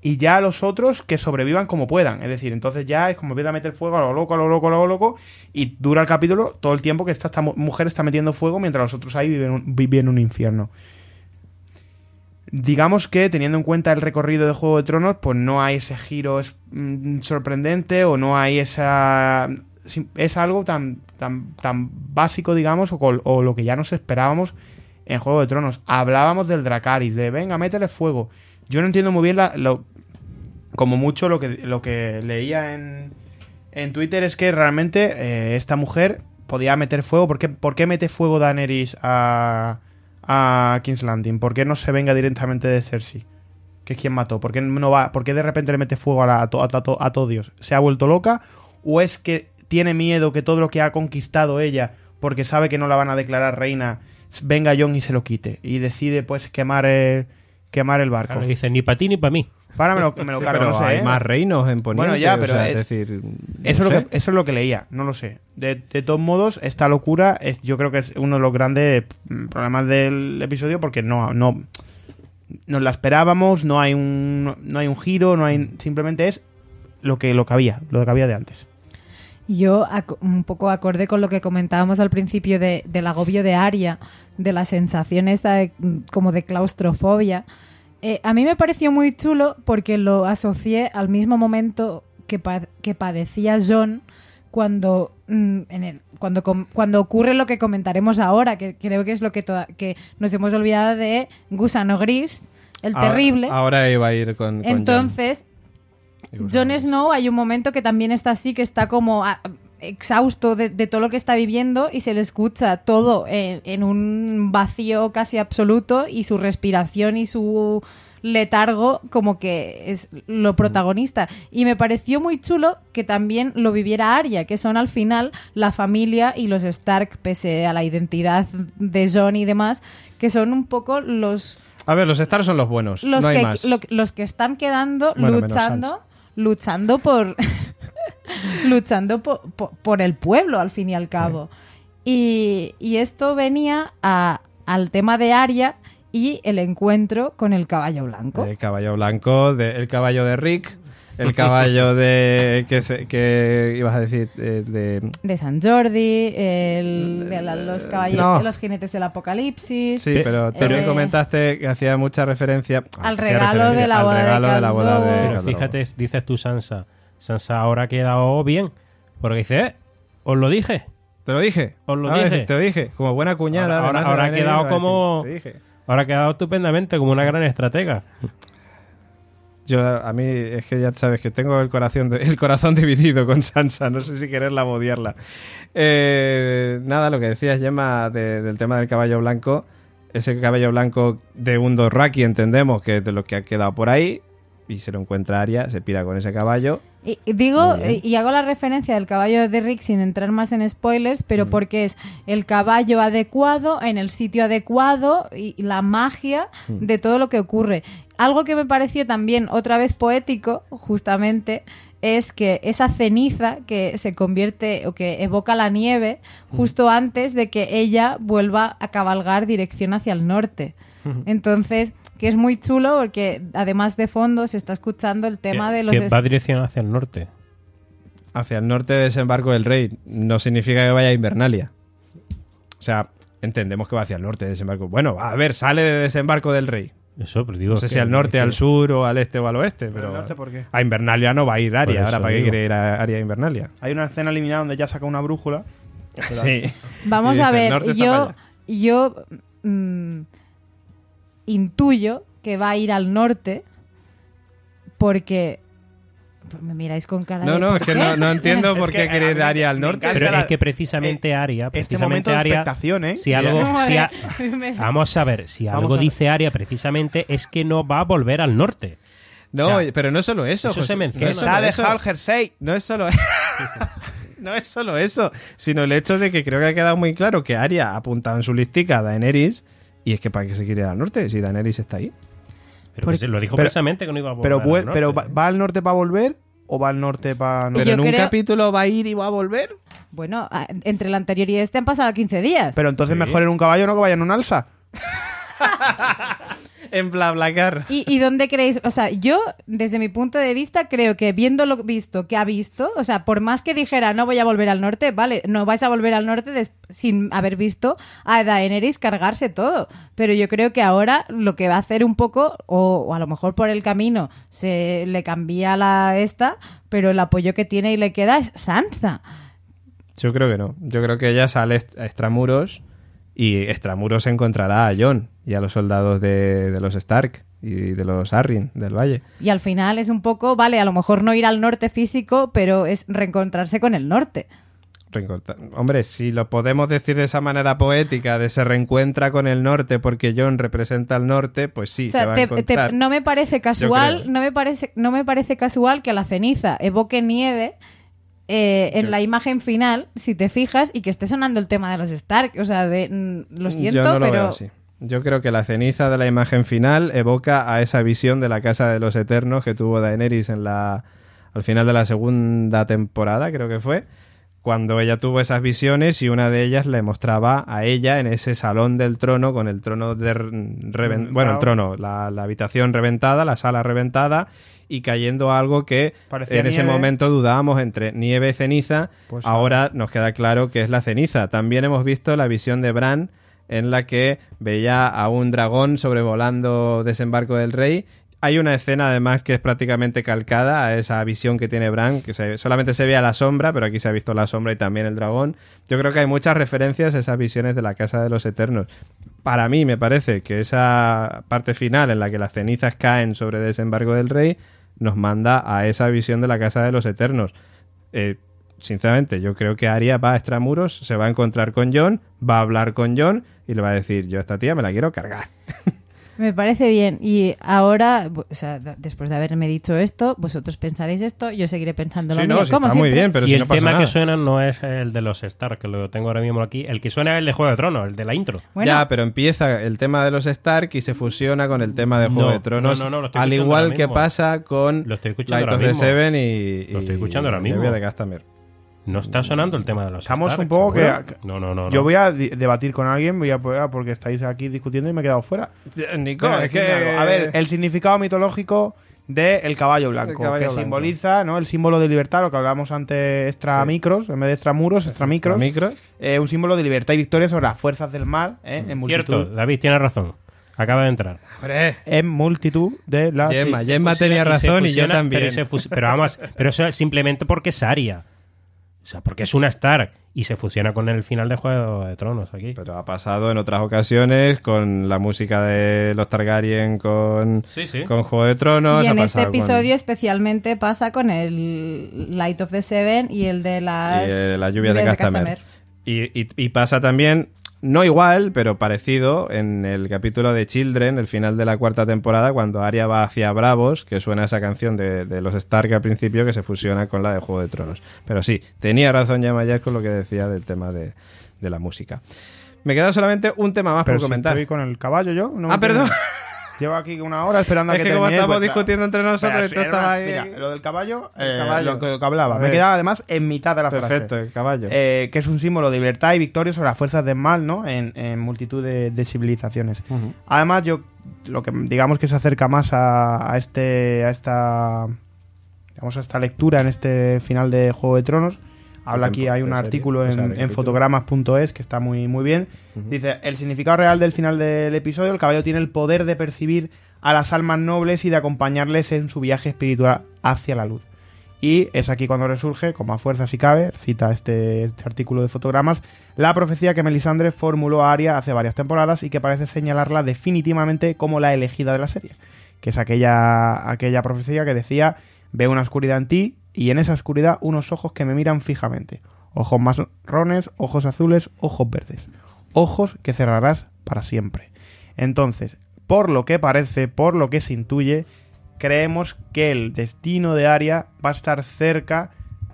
y ya los otros que sobrevivan como puedan. Es decir, entonces ya es como empieza a meter fuego a lo loco, a lo loco, a lo loco. Y dura el capítulo todo el tiempo que esta, esta mu- mujer está metiendo fuego mientras los otros ahí viven un, viven un infierno. Digamos que teniendo en cuenta el recorrido de Juego de Tronos, pues no hay ese giro es- mm, sorprendente o no hay esa... Es algo tan, tan, tan básico, digamos, o, o lo que ya nos esperábamos en Juego de Tronos. Hablábamos del Dracaris, de venga, métele fuego. Yo no entiendo muy bien la- lo, como mucho lo que, lo que leía en, en Twitter es que realmente eh, esta mujer podía meter fuego. ¿Por qué, por qué mete fuego Daenerys a, a King's Landing? ¿Por qué no se venga directamente de Cersei? Que es quien mató. ¿Por qué, no va, por qué de repente le mete fuego a, a, a to- a todo Dios? ¿Se ha vuelto loca? ¿O es que tiene miedo que todo lo que ha conquistado ella, porque sabe que no la van a declarar reina, venga Jon y se lo quite? Y decide pues quemar el, quemar el barco. Claro, dice ni para ti ni para mí. Para me lo, me lo (laughs) Sí, cargo, pero no sé, hay ¿eh? más reinos en Poniente. Bueno, ya, o pero sea, es- decir, no Eso, es lo que, eso es lo que leía, no lo sé. De, de todos modos, esta locura es, yo creo que es uno de los grandes mm, problemas del episodio porque no, no nos la esperábamos, no hay un no hay un giro, no hay simplemente es lo que lo que había, lo que había de antes. Yo, un poco acorde con lo que comentábamos al principio de, del agobio de Aria, de la sensación esta de, mm, como de claustrofobia, eh, a mí me pareció muy chulo porque lo asocié al mismo momento que, pa- que padecía John cuando, mm, en el- cuando, cuando ocurre lo que comentaremos ahora, que creo que es lo que, toda- que nos hemos olvidado de Gusano Gris, el Ahora- terrible. Ahora iba a ir con. con Entonces. Jon Snow hay un momento que también está así, que está como ah, exhausto de, de todo lo que está viviendo y se le escucha todo en, en un vacío casi absoluto y su respiración y su letargo como que es lo protagonista. Y me pareció muy chulo que también lo viviera Arya, que son al final la familia y los Stark, pese a la identidad de Jon y demás, que son un poco los A ver, los Stars son los buenos. los, no hay que, más. lo- los que están quedando Bueno, luchando luchando por (laughs) luchando por, por- por el pueblo al fin y al cabo y, y esto venía a- al tema de Arya y el encuentro con el caballo blanco El caballo blanco, de- el caballo de Rick, el (laughs) caballo de. que, se- que ibas a decir? Eh, de. de San Jordi el, de la- los caballos No. los jinetes del apocalipsis Sí, pero tú Eh, comentaste que hacía mucha referencia. Al regalo referencia de la al boda de regalo de la boda de fíjate, dices tú Sansa. Sansa ahora ha quedado bien. Porque dice, eh, os lo dije. Te lo dije. Os lo A dije. Te lo dije. Como buena cuñada. Ahora- ha quedado decir, como- Te dije. Ahora ha quedado estupendamente como una gran estratega. Yo, a mí, es que ya sabes que tengo el corazón, el corazón dividido con Sansa. No sé si quererla o odiarla. Eh, nada, lo que decías, Gemma, de- del tema del caballo blanco. Ese caballo blanco de un Dorraki, entendemos que es de lo que ha quedado por ahí. Y se lo encuentra Aria, se pira con ese caballo. Y, digo, y, hago la referencia del caballo de Rick sin entrar más en spoilers, pero porque es el caballo adecuado, en el sitio adecuado y, y la magia de todo lo que ocurre. Algo que me pareció también otra vez poético, justamente, es que esa ceniza que se convierte o que evoca la nieve justo antes de que ella vuelva a cabalgar dirección hacia el norte. Entonces, que es muy chulo porque además de fondo se está escuchando el tema que, de los que va dirección hacia el norte. Hacia el norte de desembarco del rey. No significa que vaya a Invernalia. O sea, entendemos que va hacia el norte de desembarco. Bueno, a ver, sale de desembarco del rey. Eso, pero digo. No sé que- si al norte, que- al sur o al este o al oeste, pero al norte por qué? a Invernalia no va a ir Aria. eso Ahora, ¿para qué quiere ir a Aria a Invernalia? Hay una escena eliminada donde ya saca una brújula. Sí. Vamos a dice, "El ver, yo, allá". yo mm, intuyo que va a ir al norte porque me miráis con cara No, de no, ¿por es que no, no entiendo por que qué (laughs) ir mí Aria al norte. Pero la- es que precisamente Aria, Este momento precisamente de Aria, expectación, ¿eh? si algo, (laughs) si a- (laughs) Me- vamos a ver, si Vamos algo dice Aria precisamente es que no va a volver al norte. No, O sea, pero no es solo eso. eso José, se menciona. No Que se ha eso. dejado el jersey. No es solo No es solo eso, sino el hecho de que creo que ha quedado muy claro que Arya ha apuntado en su listica a Daenerys y es que para qué se quiere ir al norte si Daenerys está ahí. Pero Porque- que se lo dijo pero- precisamente que no iba a volver Pero, al norte. pero va, ¿va al norte para volver o va al norte para... Y Pero en un creo- capítulo va a ir y va a volver. Bueno, entre el anterior y este han pasado 15 días. Pero entonces Sí. mejor en un caballo no que vaya en un alza. (laughs) En BlaBlaCar. ¿Y, ¿Y dónde creéis? O sea, yo, desde mi punto de vista, creo que viendo lo visto que ha visto, o sea, por más que dijera no voy a volver al norte, vale, no vais a volver al norte des- sin haber visto a Daenerys cargarse todo. Pero yo creo que ahora lo que va a hacer un poco, o, o a lo mejor por el camino se le cambia la esta, pero el apoyo que tiene y le queda es Sansa. Yo creo que no. Yo creo que ella sale a extramuros y extramuros encontrará a Jon y a los soldados de, de los Stark y de los Arryn del Valle. Y al final es un poco, vale, a lo mejor no ir al norte físico, pero es reencontrarse con el norte. Reencontra- Hombre, si lo podemos decir de esa manera poética, de se reencuentra con el norte porque Jon representa al norte, pues sí, O se va te- a encontrar. te- no me parece casual, no me parece, no me parece casual que la ceniza evoque nieve eh, en Yo- la imagen final, si te fijas, y que esté sonando el tema de los Stark. O sea, de, mm, lo siento, Yo no lo pero veo así. Yo creo que la ceniza de la imagen final evoca a esa visión de la Casa de los Eternos que tuvo Daenerys en la, al final de la segunda temporada, creo que fue, cuando ella tuvo esas visiones y una de ellas le mostraba a ella en ese salón del trono con el trono de reven- Mm, bueno, el claro. trono, la, la habitación reventada, la sala reventada y cayendo algo que Parecía en ese momento dudábamos entre nieve y ceniza. Pues Ahora nos queda claro que es la ceniza. También hemos visto la visión de Bran en la que veía a un dragón sobrevolando desembarco del rey. Hay una escena además que es prácticamente calcada a esa visión que tiene Bran, que solamente se ve a la sombra, pero aquí se ha visto la sombra y también el dragón. Yo creo que hay muchas referencias a esas visiones de la Casa de los Eternos. Para mí me parece que esa parte final en la que las cenizas caen sobre desembarco del rey nos manda a esa visión de la Casa de los Eternos. Eh, sinceramente, yo creo que Arya va a extramuros, se va a encontrar con John, va a hablar con John y le va a decir, yo a esta tía me la quiero cargar. (laughs) me parece bien. Y ahora, o sea, d- después de haberme dicho esto, vosotros pensaréis esto, yo seguiré pensando lo Sí, mío. no, sí, como está muy bien, pero y si el no pasa tema nada. que suena no es el de los Stark, que lo tengo ahora mismo aquí. El que suena es el de Juego de Tronos, el de la intro. Bueno, Ya, pero empieza el tema de los Stark y se fusiona con el tema de Juego No, de Tronos, no, no, no, lo estoy al igual que mismo. pasa con Lo estoy escuchando Light of the mismo. Seven y, Lo estoy y escuchando ahora mismo. de Castamere. No está sonando el tema de los Estamos Stark, un poco que-. No, no, no. Yo no. voy a debatir con alguien voy a, porque estáis aquí discutiendo y me he quedado fuera. Nico, es que... algo. A ver, el significado mitológico del caballo blanco, El caballo que blanco. simboliza ¿no? el símbolo de libertad, lo que hablábamos antes, extra micros, en vez de extramuros, extramicros. micros. Eh, un símbolo de libertad y victoria sobre las fuerzas del mal ¿eh? en multitud. Cierto, David tiene razón. Acaba de entrar. Hombre, En multitud de las. Gemma, sí, Gemma tenía y razón y yo también. Pero, pero vamos, pero eso es simplemente porque es Aria. O sea, porque es una Stark y se fusiona con el final de Juego de Tronos aquí. Pero ha pasado en otras ocasiones con la música de los Targaryen, con, Sí, sí. con Juego de Tronos. y en este con- episodio especialmente pasa con el Light of the Seven y el de las y, eh, la lluvia de lluvias Castamere. Y, y- y pasa también, no igual, pero parecido, en el capítulo de Children, el final de la cuarta temporada, cuando Arya va hacia Bravos, que suena esa canción de, de los Stark al principio, que se fusiona con la de Juego de Tronos. Pero sí, tenía razón ya Mayas con lo que decía del tema de, de la música. Me queda solamente un tema más Pero por si comentar. estoy con el caballo yo. no Ah, perdón. (laughs) (laughs) Llevo aquí una hora esperando a Es que que como termine, estamos pues, discutiendo entre nosotros, estabas una- ahí- Mira, lo del caballo, El eh, caballo. lo que, lo que hablaba. Me ver. quedaba además en mitad de la Perfecto, frase. el caballo. Eh, que es un símbolo de libertad y victoria sobre las fuerzas del mal, ¿no? En, en multitud de, de civilizaciones. Además, yo lo que digamos que se acerca más a, a este a esta digamos a esta lectura en este final de Juego de Tronos. Habla aquí, hay un serie, artículo en, fotogramas.es que está muy, muy bien. Dice, el significado real del final del episodio, el caballo tiene el poder de percibir a las almas nobles y de acompañarles en su viaje espiritual hacia la luz. Y es aquí cuando resurge, con más fuerza si cabe, cita este, este artículo de fotogramas, la profecía que Melisandre formuló a Arya hace varias temporadas y que parece señalarla definitivamente como la elegida de la serie. Que es aquella, aquella profecía que decía, veo una oscuridad en ti y en esa oscuridad unos ojos que me miran fijamente. Ojos marrones, ojos azules, ojos verdes. Ojos que cerrarás para siempre. Entonces, por lo que parece, por lo que se intuye, creemos que el destino de Arya va a estar cerca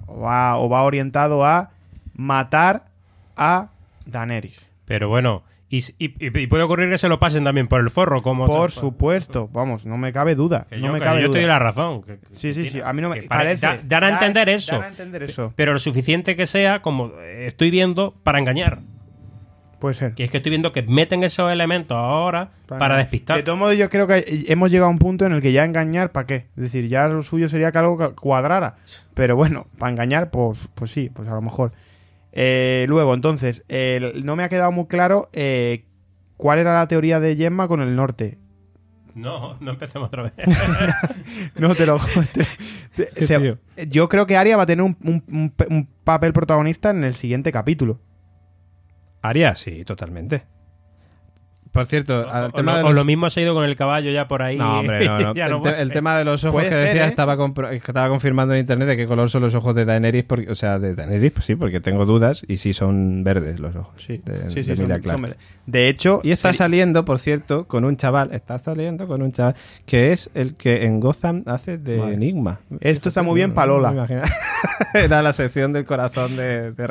o va, o va orientado a matar a Daenerys. Pero bueno, y, y- y puede ocurrir que se lo pasen también por el forro, como Por se- supuesto, vamos, no me cabe duda. que no yo, me que cabe yo duda. estoy en la razón. que- Sí, sí, sí, a mí no me parece. da- dan a entender eso. a entender eso. Pero lo suficiente que sea, como estoy viendo, para engañar. Puede ser. Que es que estoy viendo que meten esos elementos ahora para, despistar. De todos modos, yo creo que hemos llegado a un punto en el que ya engañar, ¿para qué? Es decir, ya lo suyo sería que algo cuadrara. Pero bueno, para engañar, pues, pues sí, pues a lo mejor. Eh, luego, entonces, no me ha quedado muy claro eh, cuál era la teoría de Gemma con el norte. No, no empecemos otra vez. (laughs) No te lo. te- te- o sea, tío. yo creo que Aria va a tener un, un- un pe- un papel protagonista en el siguiente capítulo. Aria, sí, totalmente. Por cierto, al o, tema lo, de o lo mismo se ha ido con el caballo ya por ahí. No, hombre, no, no. (laughs) El, no te- vuelve. el tema de los ojos que ser, decía ¿eh? estaba, estaba confirmando en internet de qué color son los ojos de Daenerys, porque, o sea, de Daenerys, pues sí, porque tengo dudas y sí son verdes los ojos. Sí, de, sí, sí. de son- Emilia Clarke. son- de hecho, Y está saliendo, por cierto, con un chaval, está saliendo con un chaval que es el que en Gotham hace de Vale. Enigma. Esto está muy bien No, pa' no Lola. me imagino. (laughs) Era la sección del corazón de, de.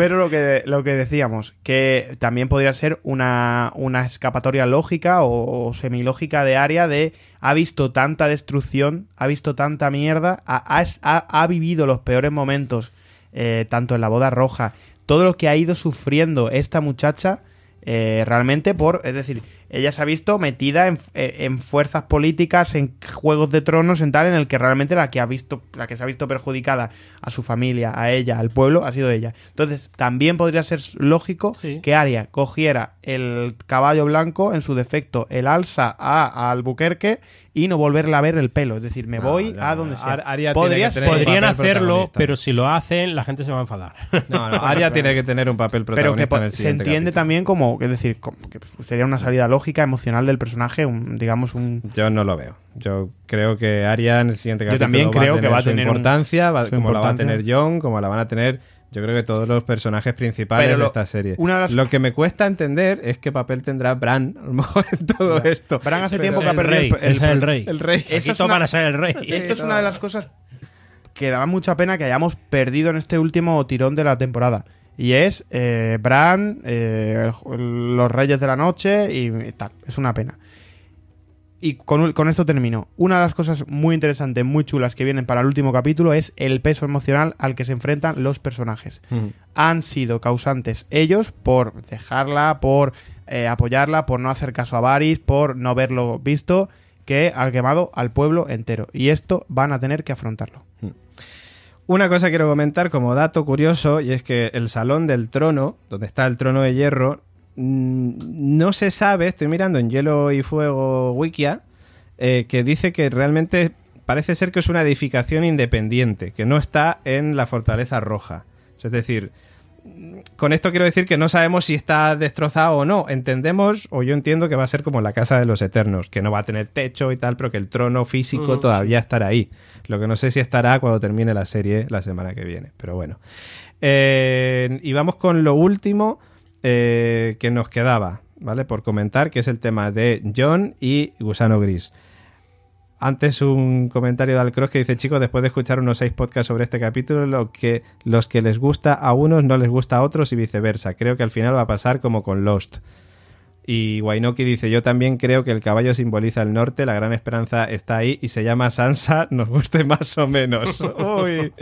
Pero lo que, lo que decíamos, que también podría ser una, una escapatoria lógica o, semilógica de área de ha visto tanta destrucción, ha visto tanta mierda, ha, ha- ha- ha vivido los peores momentos, eh, tanto en la boda roja, todo lo que ha ido sufriendo esta muchacha, eh, realmente por, es decir, ella se ha visto metida en, eh, en fuerzas políticas, en juegos de tronos, en tal, en el que realmente la que ha visto, la que se ha visto perjudicada a su familia, a ella, al pueblo, ha sido ella. Entonces, también podría ser lógico Sí. que Aria cogiera el caballo blanco, en su defecto, el alza a, a Albuquerque y no volverle a ver el pelo. Es decir, me No, voy no, a no. donde sea. Ar- Arya tiene que tener Podrían hacerlo, pero si lo hacen, la gente se va a enfadar. No, no, (laughs) Arya tiene que tener un papel pero protagonista que po- en el se entiende capítulo. también como, es decir, como que sería una salida lógica, emocional del personaje, un- digamos un... Yo no lo veo. Yo creo que Arya en el siguiente Yo capítulo también creo que va a su tener un- importancia, va- su como la va a tener Jon, como la van a tener yo creo que todos los personajes principales Pero de lo- esta serie. una de las- Lo que me cuesta entender es qué papel tendrá Bran a lo mejor en todo esto. Bran hace Pero- tiempo que ha perdido el, el- es el rey. El rey. Aquí es una- van ser el rey. Esto es una de las cosas que da mucha pena que hayamos perdido en este último tirón de la temporada. Y es eh, Bran, eh, el- los Reyes de la Noche y tal. Es una pena. Y con, con esto termino. Una de las cosas muy interesantes, muy chulas que vienen para el último capítulo es el peso emocional al que se enfrentan los personajes. Mm. Han sido causantes ellos por dejarla, por eh, apoyarla, por no hacer caso a Varys, por no haberlo visto, que ha quemado al pueblo entero. Y esto van a tener que afrontarlo. Una cosa quiero comentar como dato curioso y es que el salón del trono, donde está el trono de hierro, mm, no se sabe, estoy mirando en Hielo y Fuego Wikia, eh, que dice que realmente parece ser que es una edificación independiente, que no está en la Fortaleza Roja. Es decir, con esto quiero decir que no sabemos si está destrozado o no. Entendemos, o yo entiendo que va a ser como la Casa de los Eternos, que no va a tener techo y tal, pero que el trono físico Mm, todavía estará ahí. Lo que no sé si estará cuando termine la serie la semana que viene, pero bueno. Eh, y vamos con lo último eh, que nos quedaba, ¿vale? Por comentar, que es el tema de John y Gusano Gris. Antes un comentario de Alcross que dice, chicos, después de escuchar unos seis podcasts sobre este capítulo, lo que, los que les gusta a unos no les gusta a otros y viceversa. Creo que al final va a pasar como con Lost. Y Wainoki dice, yo también creo que el caballo simboliza el norte, la gran esperanza está ahí y se llama Sansa, nos guste más o menos. (laughs) Uy,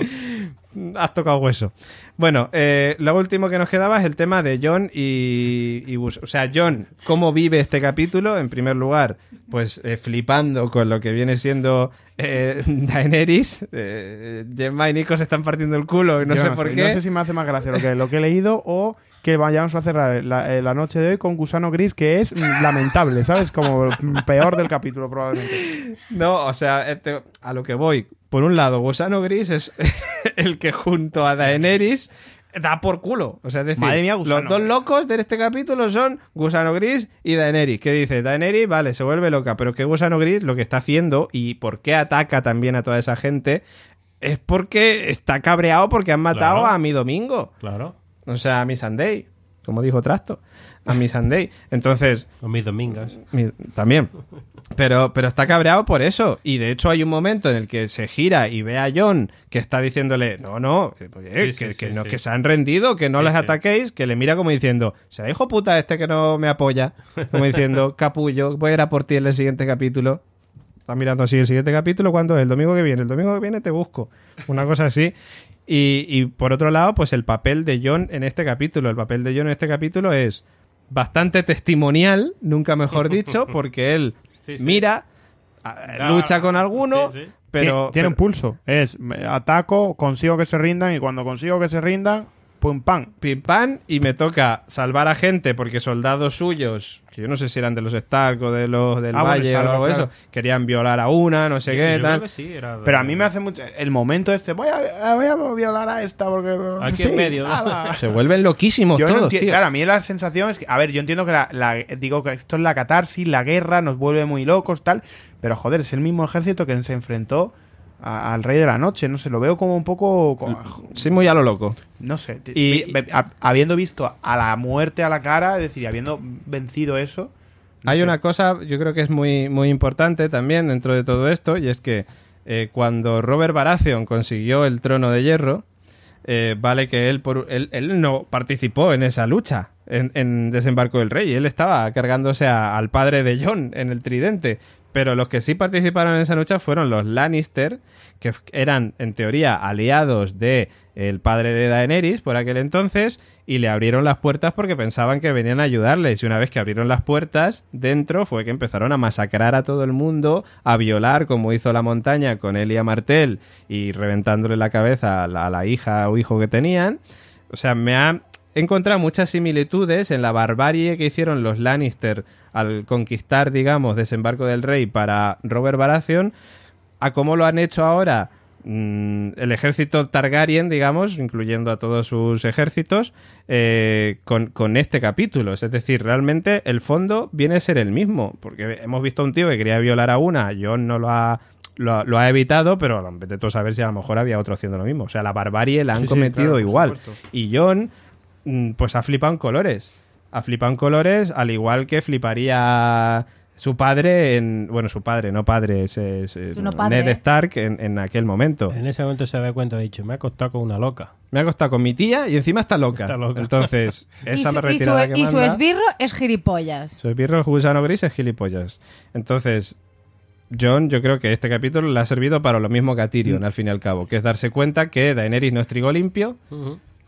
has tocado hueso. Bueno, eh, lo último que nos quedaba es el tema de John y, y Bus- O sea, John, ¿cómo vive este capítulo? En primer lugar, pues eh, flipando con lo que viene siendo eh, (laughs) Daenerys. Gemma y Nico se están partiendo el culo y no Yo sé por qué. No sé si me hace más gracia lo que, lo que he leído o que vayamos a cerrar la, eh, la noche de hoy con Gusano Gris, que es lamentable, ¿sabes? Como peor del capítulo, probablemente. No, o sea, este, a lo que voy. Por un lado, Gusano Gris es (laughs) el que junto a Daenerys da por culo. O sea, es decir, Madre mía, Gusano los dos locos de este capítulo son Gusano Gris y Daenerys. ¿Qué dice? Daenerys, vale, se vuelve loca, pero que Gusano Gris lo que está haciendo y por qué ataca también a toda esa gente es porque está cabreado porque han matado Claro. a mi domingo. Claro. O sea, a mi Sunday. como dijo Trasto, a mi Sunday. Entonces, Con mis domingas. mi- también. Pero, pero está cabreado por eso. Y de hecho hay un momento en el que se gira y ve a John que está diciéndole, no, no, eh, Sí, sí, que, sí, que no, que se han rendido, que no les ataquéis, que le mira como diciendo, será hijo puta este que no me apoya. Como diciendo, (laughs) capullo, voy a ir a por ti en el siguiente capítulo. Está mirando así el siguiente capítulo, ¿cuándo es? El domingo que viene. El domingo que viene te busco. Una cosa así. Y, y por otro lado, pues el papel de John en este capítulo. El papel de John en este capítulo es bastante testimonial, nunca mejor (laughs) dicho, porque él Sí, sí. mira, lucha con alguno, Sí, sí. pero... Tien- tiene un pulso. Es me- ataco, consigo que se rindan y cuando consigo que se rindan, pum pam. pim pam y me toca salvar a gente porque soldados suyos, que yo no sé si eran de los Stark o de los del Ah, bueno, Valle o algo claro. eso, querían violar a una, no sé qué, tal. que sí, era de- Pero a mí me hace mucho el momento este, voy a, voy a violar a esta porque Aquí sí, en medio. ala. (laughs) Se vuelven loquísimos Yo no todos, tío. Claro, a mí la sensación es que, a ver, yo entiendo que la, la- digo que esto es la catarsis, la guerra, nos vuelve muy locos, tal, pero joder, es el mismo ejército que se enfrentó a- al Rey de la Noche, no sé, lo veo como un poco, co- Sí, muy a lo loco. no sé, Y- habiendo visto a la muerte a la cara, es decir, habiendo vencido eso, no Hay sé. una cosa, yo creo que es muy, muy importante también dentro de todo esto, y es que eh, cuando Robert Baratheon consiguió el trono de hierro, eh, vale que él, por, él, él no participó en esa lucha, en, en Desembarco del Rey. Él estaba cargándose a- al padre de John en el tridente. Pero los que sí participaron en esa lucha fueron los Lannister, que eran, en teoría, aliados de el padre de Daenerys por aquel entonces, y le abrieron las puertas porque pensaban que venían a ayudarles. Y una vez que abrieron las puertas, dentro fue que empezaron a masacrar a todo el mundo, a violar, como hizo la montaña con Elia Martel, y reventándole la cabeza a la, a la hija o hijo que tenían. O sea, me ha encontrado muchas similitudes en la barbarie que hicieron los Lannister al conquistar, digamos, Desembarco del Rey para Robert Baratheon, a cómo lo han hecho ahora mm, el ejército Targaryen, digamos, incluyendo a todos sus ejércitos, eh, con, con este capítulo. Es decir, realmente el fondo viene a ser el mismo, porque hemos visto a un tío que quería violar a una, John no lo ha... Lo, ha- lo ha evitado, pero vete tú a saber si a lo mejor había otro haciendo lo mismo. O sea, la barbarie la han Sí, sí, cometido claro, igual. supuesto. Y John, pues ha flipado en colores. Ha flipado en colores, al igual que fliparía su padre en. Bueno, su padre, no padre, es, es- Su no padre, Ned ¿eh? Stark en, en aquel momento. En ese momento se da cuenta, ha dicho, me ha acostado con una loca. Me ha acostado con mi tía y encima está loca. Está loca. Entonces, (laughs) Y esa su, me y su- retirada que y su manda. esbirro es gilipollas. Su esbirro gusano gris es gilipollas. Entonces, John, yo creo que este capítulo le ha servido para lo mismo que a Mm. Tyrion, al fin y al cabo, que es darse cuenta que Daenerys no es trigo limpio.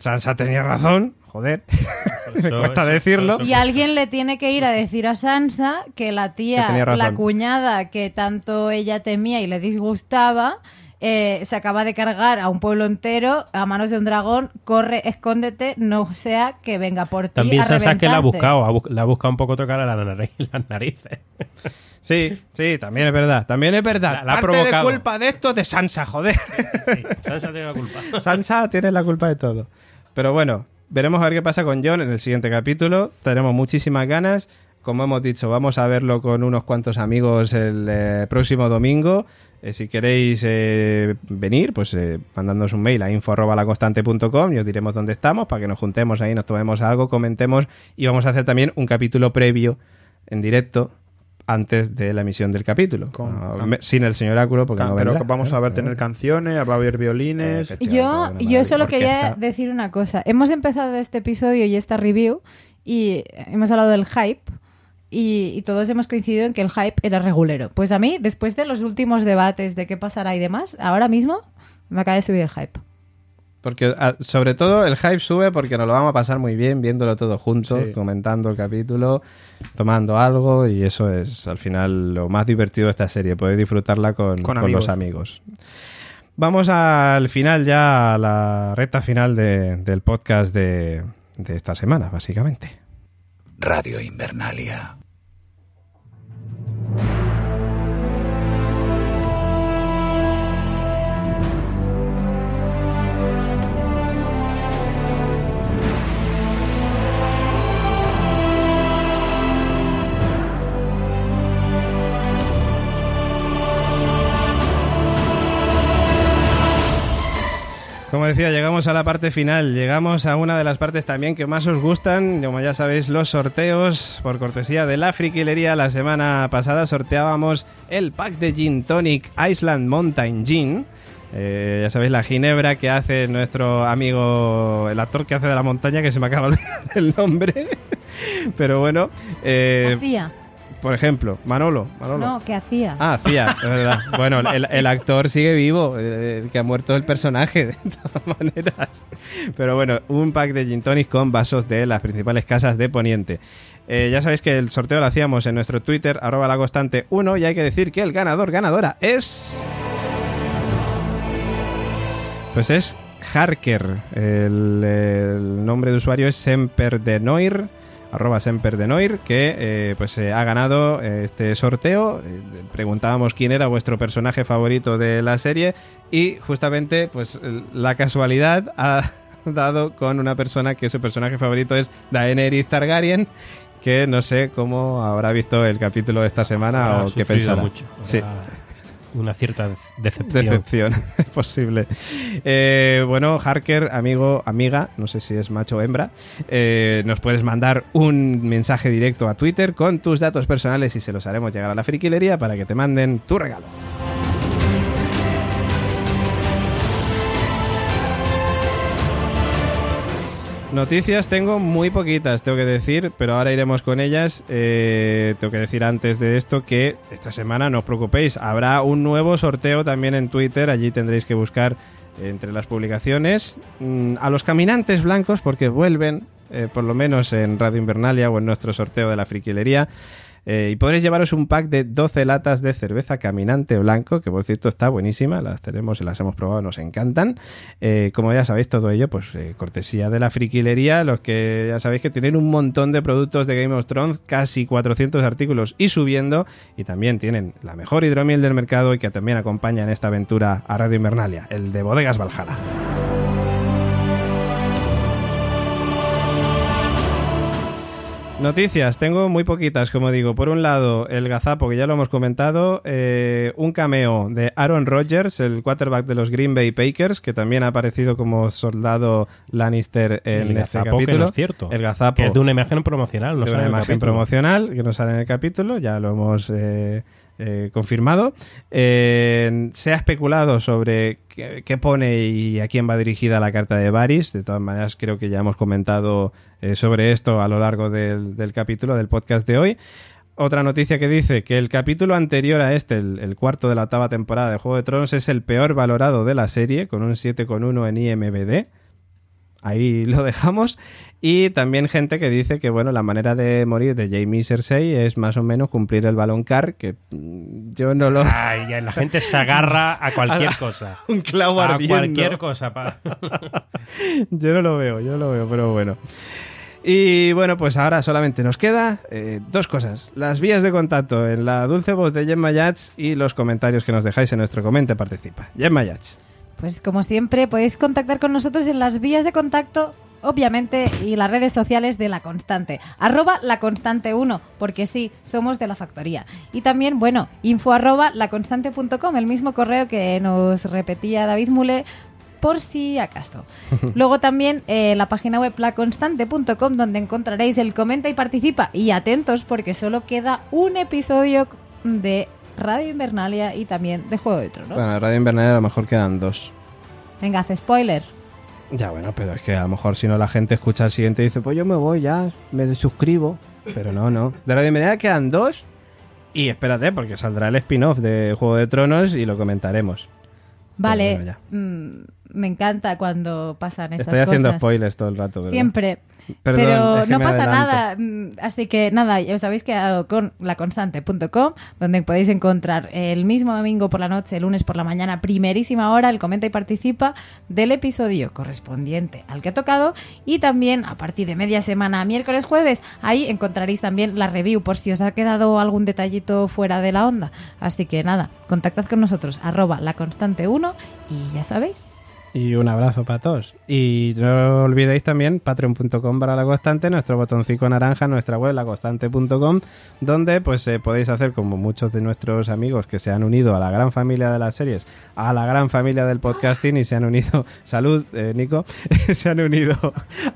Sansa tenía razón, joder, (laughs) me Eso- cuesta eso- decirlo. eso- Y alguien le tiene que ir a decir a Sansa que la tía, la cuñada que tanto ella temía y le disgustaba, eh, se acaba de cargar a un pueblo entero a manos de un dragón. Corre, escóndete, no sea que venga por ti. También a Sansa que la ha buscado, ha bu- la ha buscado un poco tocar a la nariz, (laughs) las narices. Sí, sí, también es verdad. También es verdad. La- la ha Parte de culpa de esto de Sansa, joder. Sí, Sansa tiene la culpa. (laughs) Sansa tiene la culpa de todo. Pero bueno, veremos a ver qué pasa con John en el siguiente capítulo. Tenemos muchísimas ganas. Como hemos dicho, vamos a verlo con unos cuantos amigos el eh, próximo domingo. Eh, si queréis eh, venir, pues eh, mandándonos un mail a info.laconstante.com y os diremos dónde estamos para que nos juntemos ahí, nos tomemos algo, comentemos y vamos a hacer también un capítulo previo en directo antes de la emisión del capítulo. Con- Ah, sin el señor Áculo porque Can- no pero vamos ¿eh? a ver tener canciones, va a haber violines. Eh, Yo, yo solo quería decir una cosa. Hemos empezado este episodio y esta review y hemos hablado del hype y, y todos hemos coincidido en que el hype era regulero. Pues a mí, después de los últimos debates de qué pasará y demás, ahora mismo me acaba de subir el hype. Porque ah, sobre todo el hype sube porque nos lo vamos a pasar muy bien viéndolo todo juntos, Sí. comentando el capítulo, tomando algo y eso es al final lo más divertido de esta serie, poder disfrutarla con, Con con los amigos. Vamos al final ya, a la recta final de- del podcast de, de esta semana, básicamente. Radio Invernalia. Como decía, llegamos a la parte final, llegamos a una de las partes también que más os gustan, como ya sabéis, los sorteos. Por cortesía de la friquilería, la semana pasada sorteábamos el pack de Gin Tonic Island Mountain Gin. Eh, ya sabéis, la ginebra que hace nuestro amigo, el actor que hace de la montaña, que se me acaba (laughs) el nombre. Pero bueno, eh. Por ejemplo, Manolo. Manolo. No, ¿qué hacía? Ah, hacía, es verdad. (laughs) Bueno, el, el actor sigue vivo, eh, que ha muerto el personaje, de todas (laughs) maneras. Pero bueno, un pack de gin tonic con vasos de las principales casas de Poniente. Eh, ya sabéis que el sorteo lo hacíamos en nuestro Twitter, arroba la constante 1, y hay que decir que el ganador, ganadora, es... Pues es Harker. El, el nombre de usuario es Semperdenoir arroba Semperdenoir, que eh, pues eh, ha ganado eh, este sorteo. Eh, preguntábamos quién era vuestro personaje favorito de la serie y justamente pues la casualidad ha (laughs) dado con una persona que su personaje favorito es Daenerys Targaryen, que no sé cómo habrá visto el capítulo de esta semana Habrá o qué pensará. mucho. Sí. Una cierta decepción. Decepción, (laughs) es posible. Eh, bueno, Harker, amigo, amiga, no sé si es macho o hembra, eh, nos puedes mandar un mensaje directo a Twitter con tus datos personales y se los haremos llegar a la friquilería para que te manden tu regalo. Noticias tengo muy poquitas, tengo que decir, pero ahora iremos con ellas. Eh, tengo que decir antes de esto que esta semana no os preocupéis, habrá un nuevo sorteo también en Twitter, allí tendréis que buscar entre las publicaciones mm, a los caminantes blancos porque vuelven, eh, por lo menos en Radio Invernalia o en nuestro sorteo de la friquilería. Eh, y podréis llevaros un pack de 12 latas de cerveza caminante blanco, que por cierto está buenísima, las tenemos y las hemos probado, nos encantan. Eh, como ya sabéis, todo ello, pues eh, cortesía de la friquilería, los que ya sabéis que tienen un montón de productos de Game of Thrones, casi 400 artículos y subiendo, y también tienen la mejor hidromiel del mercado y que también acompaña en esta aventura a Radio Invernalia, el de Bodegas Valhalla. Noticias, tengo muy poquitas, como digo. Por un lado, el gazapo, que ya lo hemos comentado, eh, un cameo de Aaron Rodgers, el quarterback de los Green Bay Packers, que también ha aparecido como soldado Lannister en el este gazapo, que capítulo. no es cierto. El gazapo Que es de una imagen promocional, no de una imagen capítulo. promocional que no sale en el capítulo, ya lo hemos eh, eh, confirmado. Eh, se ha especulado sobre qué, pone y a quién va dirigida la carta de Varys. De todas maneras, creo que ya hemos comentado eh, sobre esto a lo largo del, del capítulo, del podcast de hoy. Otra noticia que dice que el capítulo anterior a este, el, el cuarto de la octava temporada de Juego de Tronos, es el peor valorado de la serie, con un 7,1 en IMBD. Ahí lo dejamos. Y también gente que dice que, bueno, la manera de morir de Jamie Cersei es más o menos cumplir el balón car, que mm, yo no lo... Ay, ya, la gente se agarra a cualquier cosa. (laughs) Un clavo A ardiendo. cualquier cosa. pa- (laughs) Yo no lo veo, yo no lo veo, pero bueno. Y bueno, pues ahora solamente nos queda eh, dos cosas. Las vías de contacto en la dulce voz de Gemma Yats y los comentarios que nos dejáis en nuestro Comente Participa. Gemma Yats. Pues como siempre, podéis contactar con nosotros en las vías de contacto, obviamente, y las redes sociales de La Constante. Arroba La Constante 1, porque sí, somos de la factoría. Y también, bueno, info arroba laconstante.com, el mismo correo que nos repetía David Mule por si acaso. (laughs) Luego también eh, la página web laconstante.com donde encontraréis el comenta y participa. Y atentos porque solo queda un episodio de Radio Invernalia y también de Juego de Tronos. Bueno, en Radio Invernalia a lo mejor quedan dos. Venga, hace spoiler. Ya, bueno, pero es que a lo mejor si no la gente escucha el siguiente y dice, pues yo me voy ya, me suscribo. Pero no, no. De Radio Invernalia quedan dos. Y espérate, porque saldrá el spin-off de Juego de Tronos y lo comentaremos. Vale, bueno, ya. mm, me encanta cuando pasan estas Estoy haciendo cosas. spoilers todo el rato, ¿verdad? Siempre. Perdón, Pero es que no pasa adelanto. nada. mm, Así que nada, ya os habéis quedado con laconstante.com, donde podéis encontrar el mismo domingo por la noche, el lunes por la mañana, primerísima hora, el comenta y participa del episodio correspondiente al que ha tocado. Y también a partir de media semana, miércoles, jueves, ahí encontraréis también la review por si os ha quedado algún detallito fuera de la onda. Así que nada, contactad con nosotros, arroba laconstante1 y ya sabéis. Y un abrazo para todos. Y no olvidéis también patreon.com para la constante, nuestro botoncito naranja, nuestra web laconstante.com, donde pues eh, podéis hacer como muchos de nuestros amigos que se han unido a la gran familia de las series, a la gran familia del podcasting y se han unido, (laughs) salud eh, Nico, (laughs) se han unido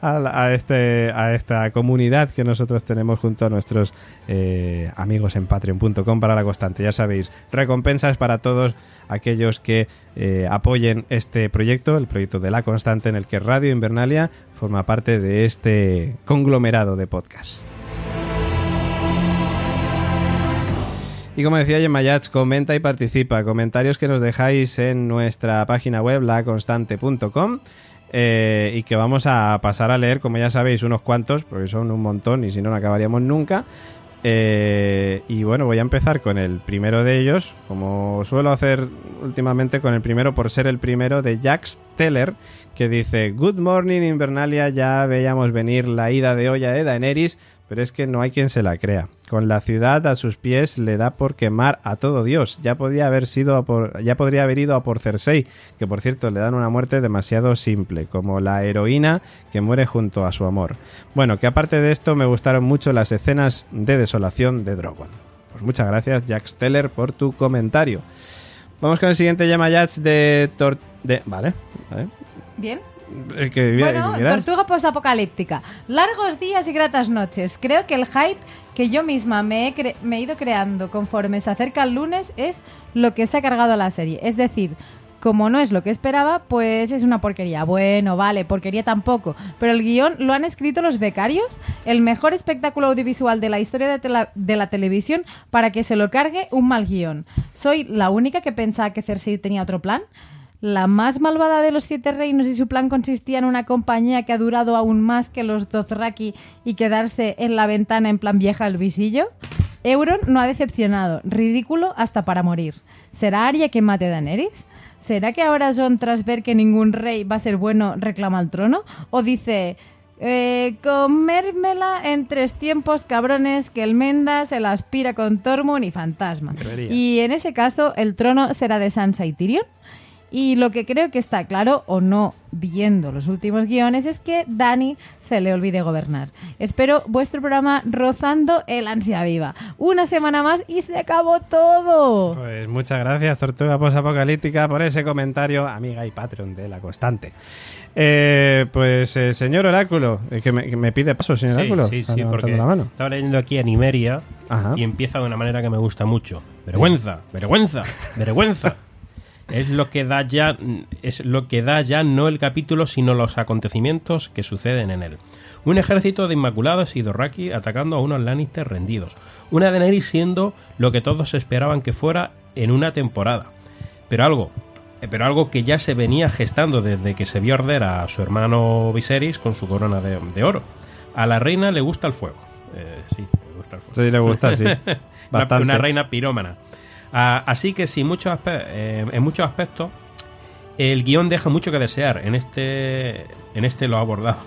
a, a este, a esta comunidad que nosotros tenemos junto a nuestros eh, amigos en patreon.com para la constante. Ya sabéis, recompensas para todos aquellos que eh, apoyen este proyecto, el proyecto de La Constante, en el que Radio Invernalia forma parte de este conglomerado de podcast. Y como decía Gemma Yats, comenta y participa. Comentarios que nos dejáis en nuestra página web, laconstante.com. eh, y que vamos a pasar a leer, como ya sabéis, unos cuantos, porque son un montón y si no, no acabaríamos nunca. Eh, y bueno, voy a empezar con el primero de ellos, como suelo hacer últimamente con el primero por ser el primero de Jax Teller, que dice, Good morning Invernalia, ya veíamos venir la ida de olla de Daenerys, pero es que no hay quien se la crea. Con la ciudad a sus pies le da por quemar a todo Dios. Ya podía haber sido a por, ya podría haber ido a por Cersei, que por cierto le dan una muerte demasiado simple, como la heroína que muere junto a su amor. Bueno, que aparte de esto me gustaron mucho las escenas de desolación de Drogon. Pues muchas gracias Jack Steller por tu comentario. Vamos con el siguiente llama de de vale, vale. Bien. El que el Bueno, tortuga posapocalíptica. Largos días y gratas noches. Creo que el hype que yo misma me he, cre- me he ido creando conforme se acerca el lunes es lo que se ha cargado la serie. Es decir, como no es lo que esperaba, pues es una porquería. Bueno, vale, porquería tampoco. Pero el guion lo han escrito los becarios, el mejor espectáculo audiovisual de la historia de, tela- de la televisión, para que se lo cargue un mal guion. ¿Soy la única que pensaba que Cersei tenía otro plan? La más malvada de los siete reinos y su plan consistía en una compañía que ha durado aún más que los Dothraki y quedarse en la ventana en plan vieja al visillo. Euron no ha decepcionado, ridículo hasta para morir. ¿Será Arya quien mate a Daenerys? ¿Será que ahora Jon, tras ver que ningún rey va a ser bueno, reclama el trono? ¿O dice, eh, comérmela en tres tiempos, cabrones, que el Menda se la aspira con Tormund y Fantasma? Y en ese caso, el trono será de Sansa y Tyrion. Y lo que creo que está claro, o no viendo los últimos guiones, es que Dani se le olvide gobernar. Espero vuestro programa rozando el ansia viva. Una semana más y se acabó todo. Pues muchas gracias, Tortuga Posapocalíptica, por ese comentario, amiga y Patreon de La Constante. Eh, pues, eh, señor Oráculo, eh, que, me, que me pide paso, señor Sí, Oráculo. sí, Está sí, levantando porque la mano. estaba leyendo aquí a Nimeria Ajá. y empieza de una manera que me gusta mucho. Vergüenza, vergüenza, vergüenza. (laughs) Es lo que da ya es lo que da ya no el capítulo, sino los acontecimientos que suceden en él. Un ejército de inmaculados y Dorraki atacando a unos Lannister rendidos. Una Daenerys siendo lo que todos esperaban que fuera en una temporada. Pero algo, eh, pero algo que ya se venía gestando desde que se vio arder a su hermano Viserys con su corona de, de oro. A la reina le gusta el fuego. Eh, sí, le gusta el fuego. Sí, le gusta, sí. (laughs) Una- Bastante. Una, reina pirómana. Ah, así que muchos eh, en muchos aspectos el guion deja mucho que desear. En este, en este lo ha abordado.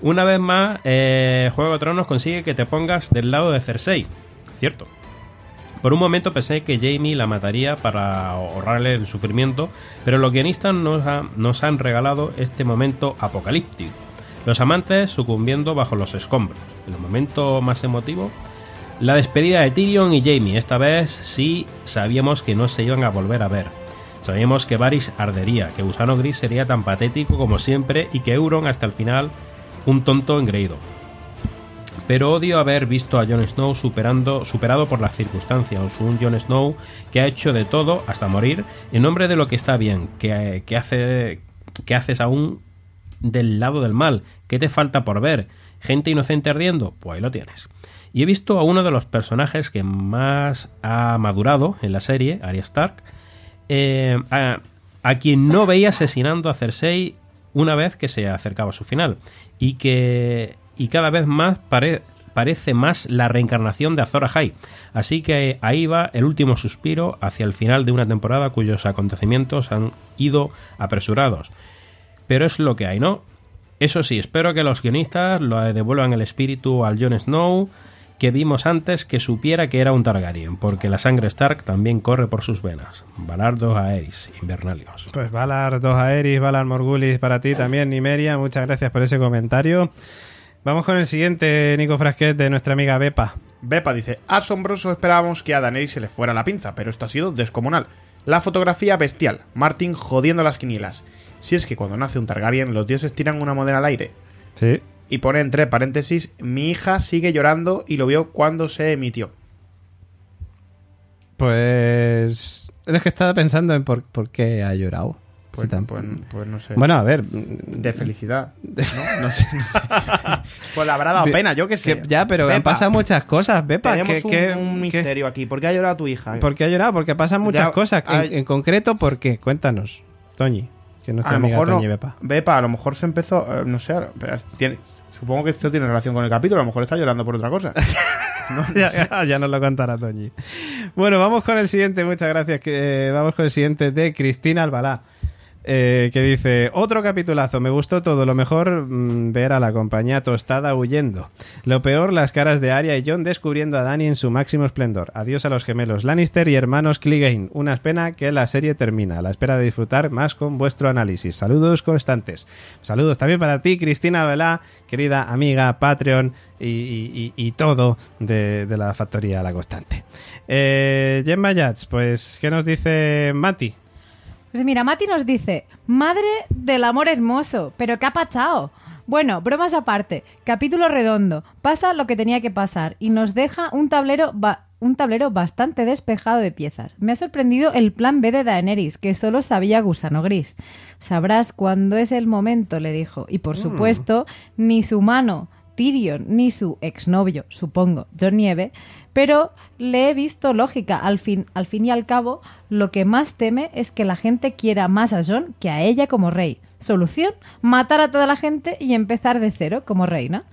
Una vez más, eh, Juego de Tronos consigue que te pongas del lado de Cersei. Cierto. Por un momento pensé que Jamie la mataría para ahorrarle el sufrimiento, pero los guionistas nos, ha- nos han regalado este momento apocalíptico. Los amantes sucumbiendo bajo los escombros. El momento más emotivo, la despedida de Tyrion y Jamie. Esta vez sí sabíamos que no se iban a volver a ver. Sabíamos que Varys ardería, que Gusano Gris sería tan patético como siempre y que Euron hasta el final un tonto engreído. Pero odio haber visto a Jon Snow superando, superado por las circunstancias, un Jon Snow que ha hecho de todo hasta morir en nombre de lo que está bien, que, que hace, que haces aún del lado del mal. ¿Qué te falta por ver? ¿Gente inocente ardiendo? Pues ahí lo tienes. Y he visto a uno de los personajes que más ha madurado en la serie, Arya Stark, eh, a, quien no veía asesinando a Cersei una vez que se acercaba a su final. Y que y cada vez más pare- parece más la reencarnación de Azor Ahai. Así que ahí va el último suspiro hacia el final de una temporada cuyos acontecimientos han ido apresurados. Pero es lo que hay, ¿no? Eso sí, espero que los guionistas lo devuelvan el espíritu al Jon Snow que vimos antes que supiera que era un Targaryen, porque la sangre Stark también corre por sus venas. Valardo Aeris, Invernalios. Pues Valar, dos Aeris, Valar Morgulis para ti también, Nimeria. Muchas gracias por ese comentario. Vamos con el siguiente, Nico Frasquet, de nuestra amiga Bepa. Bepa dice, asombroso esperábamos que a Daenerys se le fuera la pinza, pero esto ha sido descomunal. La fotografía bestial, Martin jodiendo las quinielas. Si es que cuando nace un Targaryen los dioses tiran una moneda al aire. Sí. Y pone entre paréntesis, mi hija sigue llorando y lo vio cuando se emitió. Pues. Es que estaba pensando en por, por qué ha llorado. Pues, Sí, pues- pues no sé. Bueno, a ver. de felicidad. (laughs) ¿no? No sé, no sé. (laughs) Pues le habrá dado pena, yo qué sé. que- ya, pero han Bepa, pasado muchas cosas, Bepa. Tenemos que, un, que- un que- misterio aquí. ¿Por qué ha llorado tu hija? ¿Por qué ha llorado? Porque pasan muchas Ya, cosas. En, hay- en concreto, ¿por qué? Cuéntanos, Toñi. Que a nuestra lo amiga mejor no. Toñi Bepa. Bepa, a lo mejor se empezó. eh, no sé. tiene- supongo que esto tiene relación con el capítulo. A lo mejor está llorando por otra cosa. (laughs) ya, ya- ya nos lo contará Toñi. Bueno, vamos con el siguiente, muchas gracias. Que, vamos con el siguiente de Cristina Albalá. Eh, que dice, otro capitulazo, me gustó todo, lo mejor mm, ver a la compañía tostada huyendo. Lo peor, las caras de Arya y John descubriendo a Dani en su máximo esplendor. Adiós a los gemelos Lannister y hermanos Clegane. Una pena que la serie termina, a la espera de disfrutar más con vuestro análisis. Saludos constantes. Saludos también para ti, Cristina Albalá, querida amiga, Patreon y, todo de, de la factoría La Constante. Eh, Gemma Yats, pues, ¿qué nos dice Mati? Pues mira, Mati nos dice, madre del amor hermoso, pero ¿qué ha pasado? Bueno, bromas aparte, capítulo redondo, pasa lo que tenía que pasar y nos deja un tablero, un tablero bastante despejado de piezas. Me ha sorprendido el plan B de Daenerys, que solo sabía gusano gris. Sabrás cuándo es el momento, le dijo. Y por supuesto, ni su mano, Tyrion, ni su exnovio, supongo, John Nieve, pero le he visto lógica. Al fin, al fin y al cabo, lo que más teme es que la gente quiera más a John que a ella como rey. Solución, matar a toda la gente y empezar de cero como reina.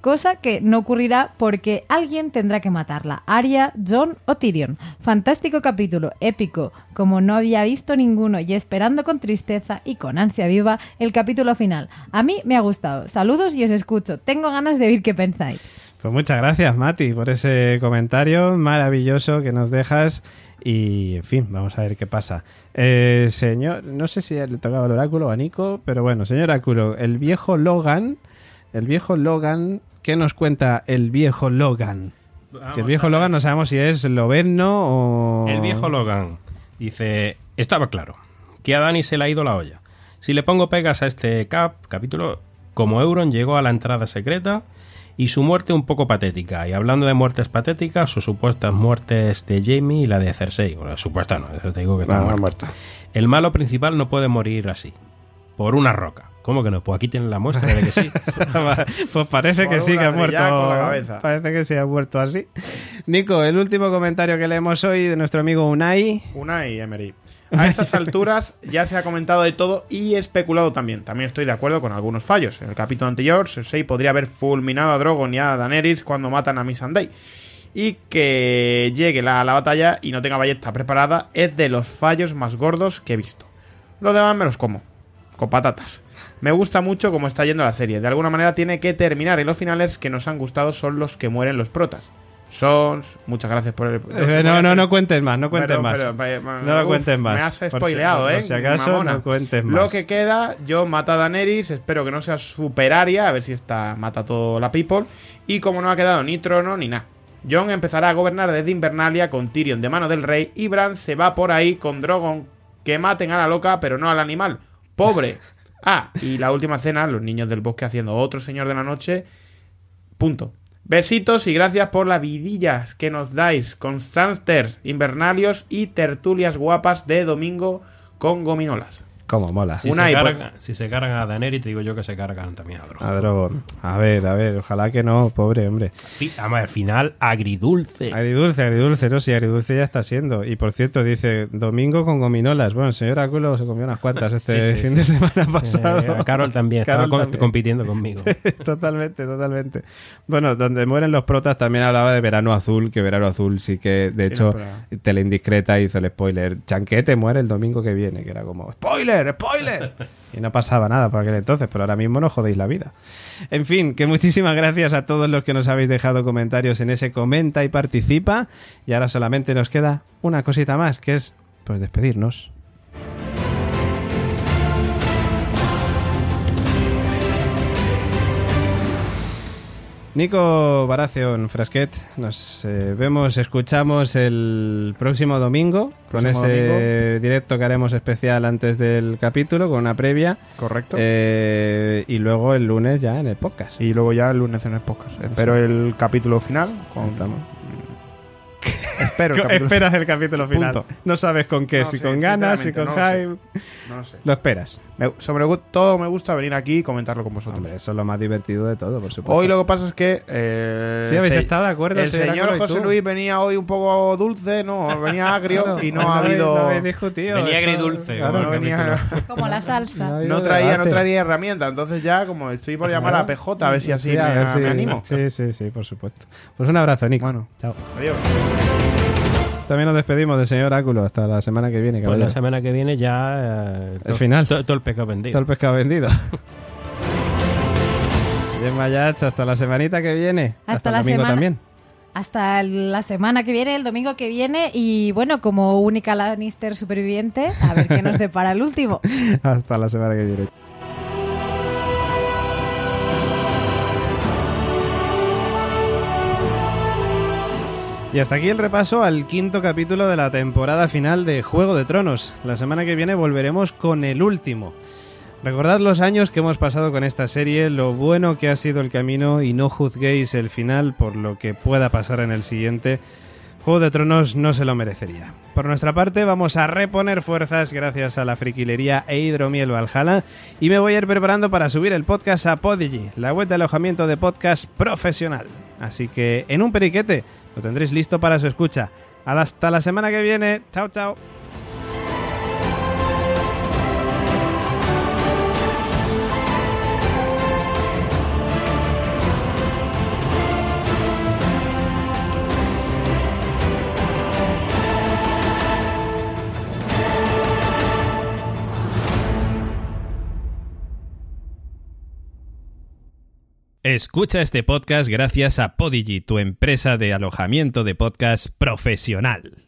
Cosa que no ocurrirá porque alguien tendrá que matarla. Arya, John o Tyrion. Fantástico capítulo, épico, como no había visto ninguno y esperando con tristeza y con ansia viva el capítulo final. A mí me ha gustado. Saludos y os escucho. Tengo ganas de oír qué pensáis. Pues muchas gracias, Mati, por ese comentario maravilloso que nos dejas. Y, en fin, vamos a ver qué pasa. Eh, señor, no sé si le tocaba el oráculo a Nico, pero bueno, señor oráculo, el viejo Logan, el viejo Logan, ¿qué nos cuenta el viejo Logan? que el viejo Logan no sabemos si es Lobezno o... El viejo Logan dice, estaba claro, que a Dani se le ha ido la olla. Si le pongo pegas a este cap, capítulo, como Euron llegó a la entrada secreta y su muerte un poco patética. Y hablando de muertes patéticas, sus supuestas muertes de Jamie y la de Cersei. Bueno, supuesta no, eso te digo que está No, no, muerta. El malo principal no puede morir así, por una roca. ¿Cómo que no? Pues aquí tienen la muestra de que sí. (laughs) pues parece Por que sí que ha muerto. la cabeza. Parece que se ha muerto así. Nico, el último comentario que leemos hoy de nuestro amigo Unai. Unai Emery. A estas alturas ya se ha comentado de todo y especulado también. También estoy de acuerdo con algunos fallos. En el capítulo anterior, Cersei podría haber fulminado a Drogon y a Daenerys cuando matan a Missandei. Y que llegue la, la batalla y no tenga ballesta preparada es de los fallos más gordos que he visto. Lo demás me los como. Con patatas. Me gusta mucho cómo está yendo la serie. De alguna manera tiene que terminar y los finales que nos han gustado son los que mueren los protas. Sons, muchas gracias por el... Eh, no, no, no cuentes más, no cuentes más. no lo cuentes más. Me has Por si- spoileado, por ¿eh? si acaso, mamona. no cuentes Lo más. que queda, yo mato a Daenerys, espero que no sea superaria, a ver si esta mata a toda la people. Y como no ha quedado ni trono ni nada. Jon empezará a gobernar desde Invernalia con Tyrion de mano del rey y Bran se va por ahí con Drogon que maten a la loca pero no al animal. Pobre. Ah, y la última cena, los niños del bosque haciendo otro señor de la noche. Punto. Besitos y gracias por las vidillas que nos dais, constanters, invernalios y tertulias guapas de domingo con gominolas. Cómo mola. Si, Una se y carga- si se cargan a Daenerys, te digo yo que se cargan también a Drogon. A Drogon. A ver, a ver, ojalá que no, pobre hombre. Además, al final, agridulce. Agridulce, agridulce, no, sí, agridulce ya está siendo. Y por cierto, dice, domingo con gominolas. Bueno, el señor Áculo se comió unas cuantas (laughs) este Sí, sí, fin sí. de semana pasado. Eh, a Carol también, Carol estaba también. compitiendo conmigo. (laughs) totalmente, totalmente. Bueno, donde mueren los protas también hablaba de Verano Azul, que Verano Azul sí que, de hecho, temporada. Teleindiscreta hizo el spoiler. Chanquete muere el domingo que viene, que era como, ¡spoiler! Spoiler, spoiler. (laughs) Y no pasaba nada por aquel entonces, pero ahora mismo no jodéis la vida. En fin, que muchísimas gracias a todos los que nos habéis dejado comentarios en ese comenta y participa. Y ahora solamente nos queda una cosita más, que es pues despedirnos. Nico Baratheon Frasquet, nos eh, vemos, escuchamos el próximo domingo con Próximo ese directo que haremos especial antes del capítulo, con una previa. Correcto. Eh, y luego el lunes ya en el podcast. y luego ya el lunes en el podcast. Espero el capítulo final. Con... Estamos. Espero el Esperas el capítulo final. Punto. No sabes con qué, No si con ganas, si con no lo hype. No lo sé. Lo esperas. Me- sobre todo me gusta venir aquí y comentarlo con vosotros. Hombre, eso es lo más divertido de todo, por supuesto. Hoy lo que pasa es que. Eh, Sí, habéis se- estado de acuerdo, El señor José. Luis venía hoy un poco dulce, no, venía agrio Claro, y no ha habido. no habéis discutido. Venía agridulce, claro, como no el venía- (laughs) Como la salsa. no traía, no traía herramienta, entonces ya como estoy por llamar a PJ a ver si así me, ver si- me animo. Sí, sí, sí, por supuesto. Pues un abrazo, Nico. Bueno. chao. Adiós. También nos despedimos del señor Áculo hasta la semana que viene. Pues la semana que viene ya. eh, El final. Todo, todo el pecado Está vendido. el pescado vendido. (laughs) Bien, Mayach, hasta la semanita que viene. Hasta el la domingo semana- también. Hasta la semana que viene, el domingo que viene. Y bueno, como única Lannister superviviente, a ver qué nos depara el último. (laughs) Hasta la semana que viene. Y hasta aquí el repaso al quinto capítulo de la temporada final de Juego de Tronos. La semana que viene volveremos con el último. Recordad los años que hemos pasado con esta serie, lo bueno que ha sido el camino y no juzguéis el final por lo que pueda pasar en el siguiente. Juego de Tronos no se lo merecería. Por nuestra parte, vamos a reponer fuerzas gracias a la friquilería e hidromiel Valhalla y me voy a ir preparando para subir el podcast a Podigy, la web de alojamiento de podcast profesional. Así que en un periquete lo tendréis listo para su escucha. Hasta la semana que viene. Chao, chao. Escucha este podcast gracias a Podigy, tu empresa de alojamiento de podcast profesional.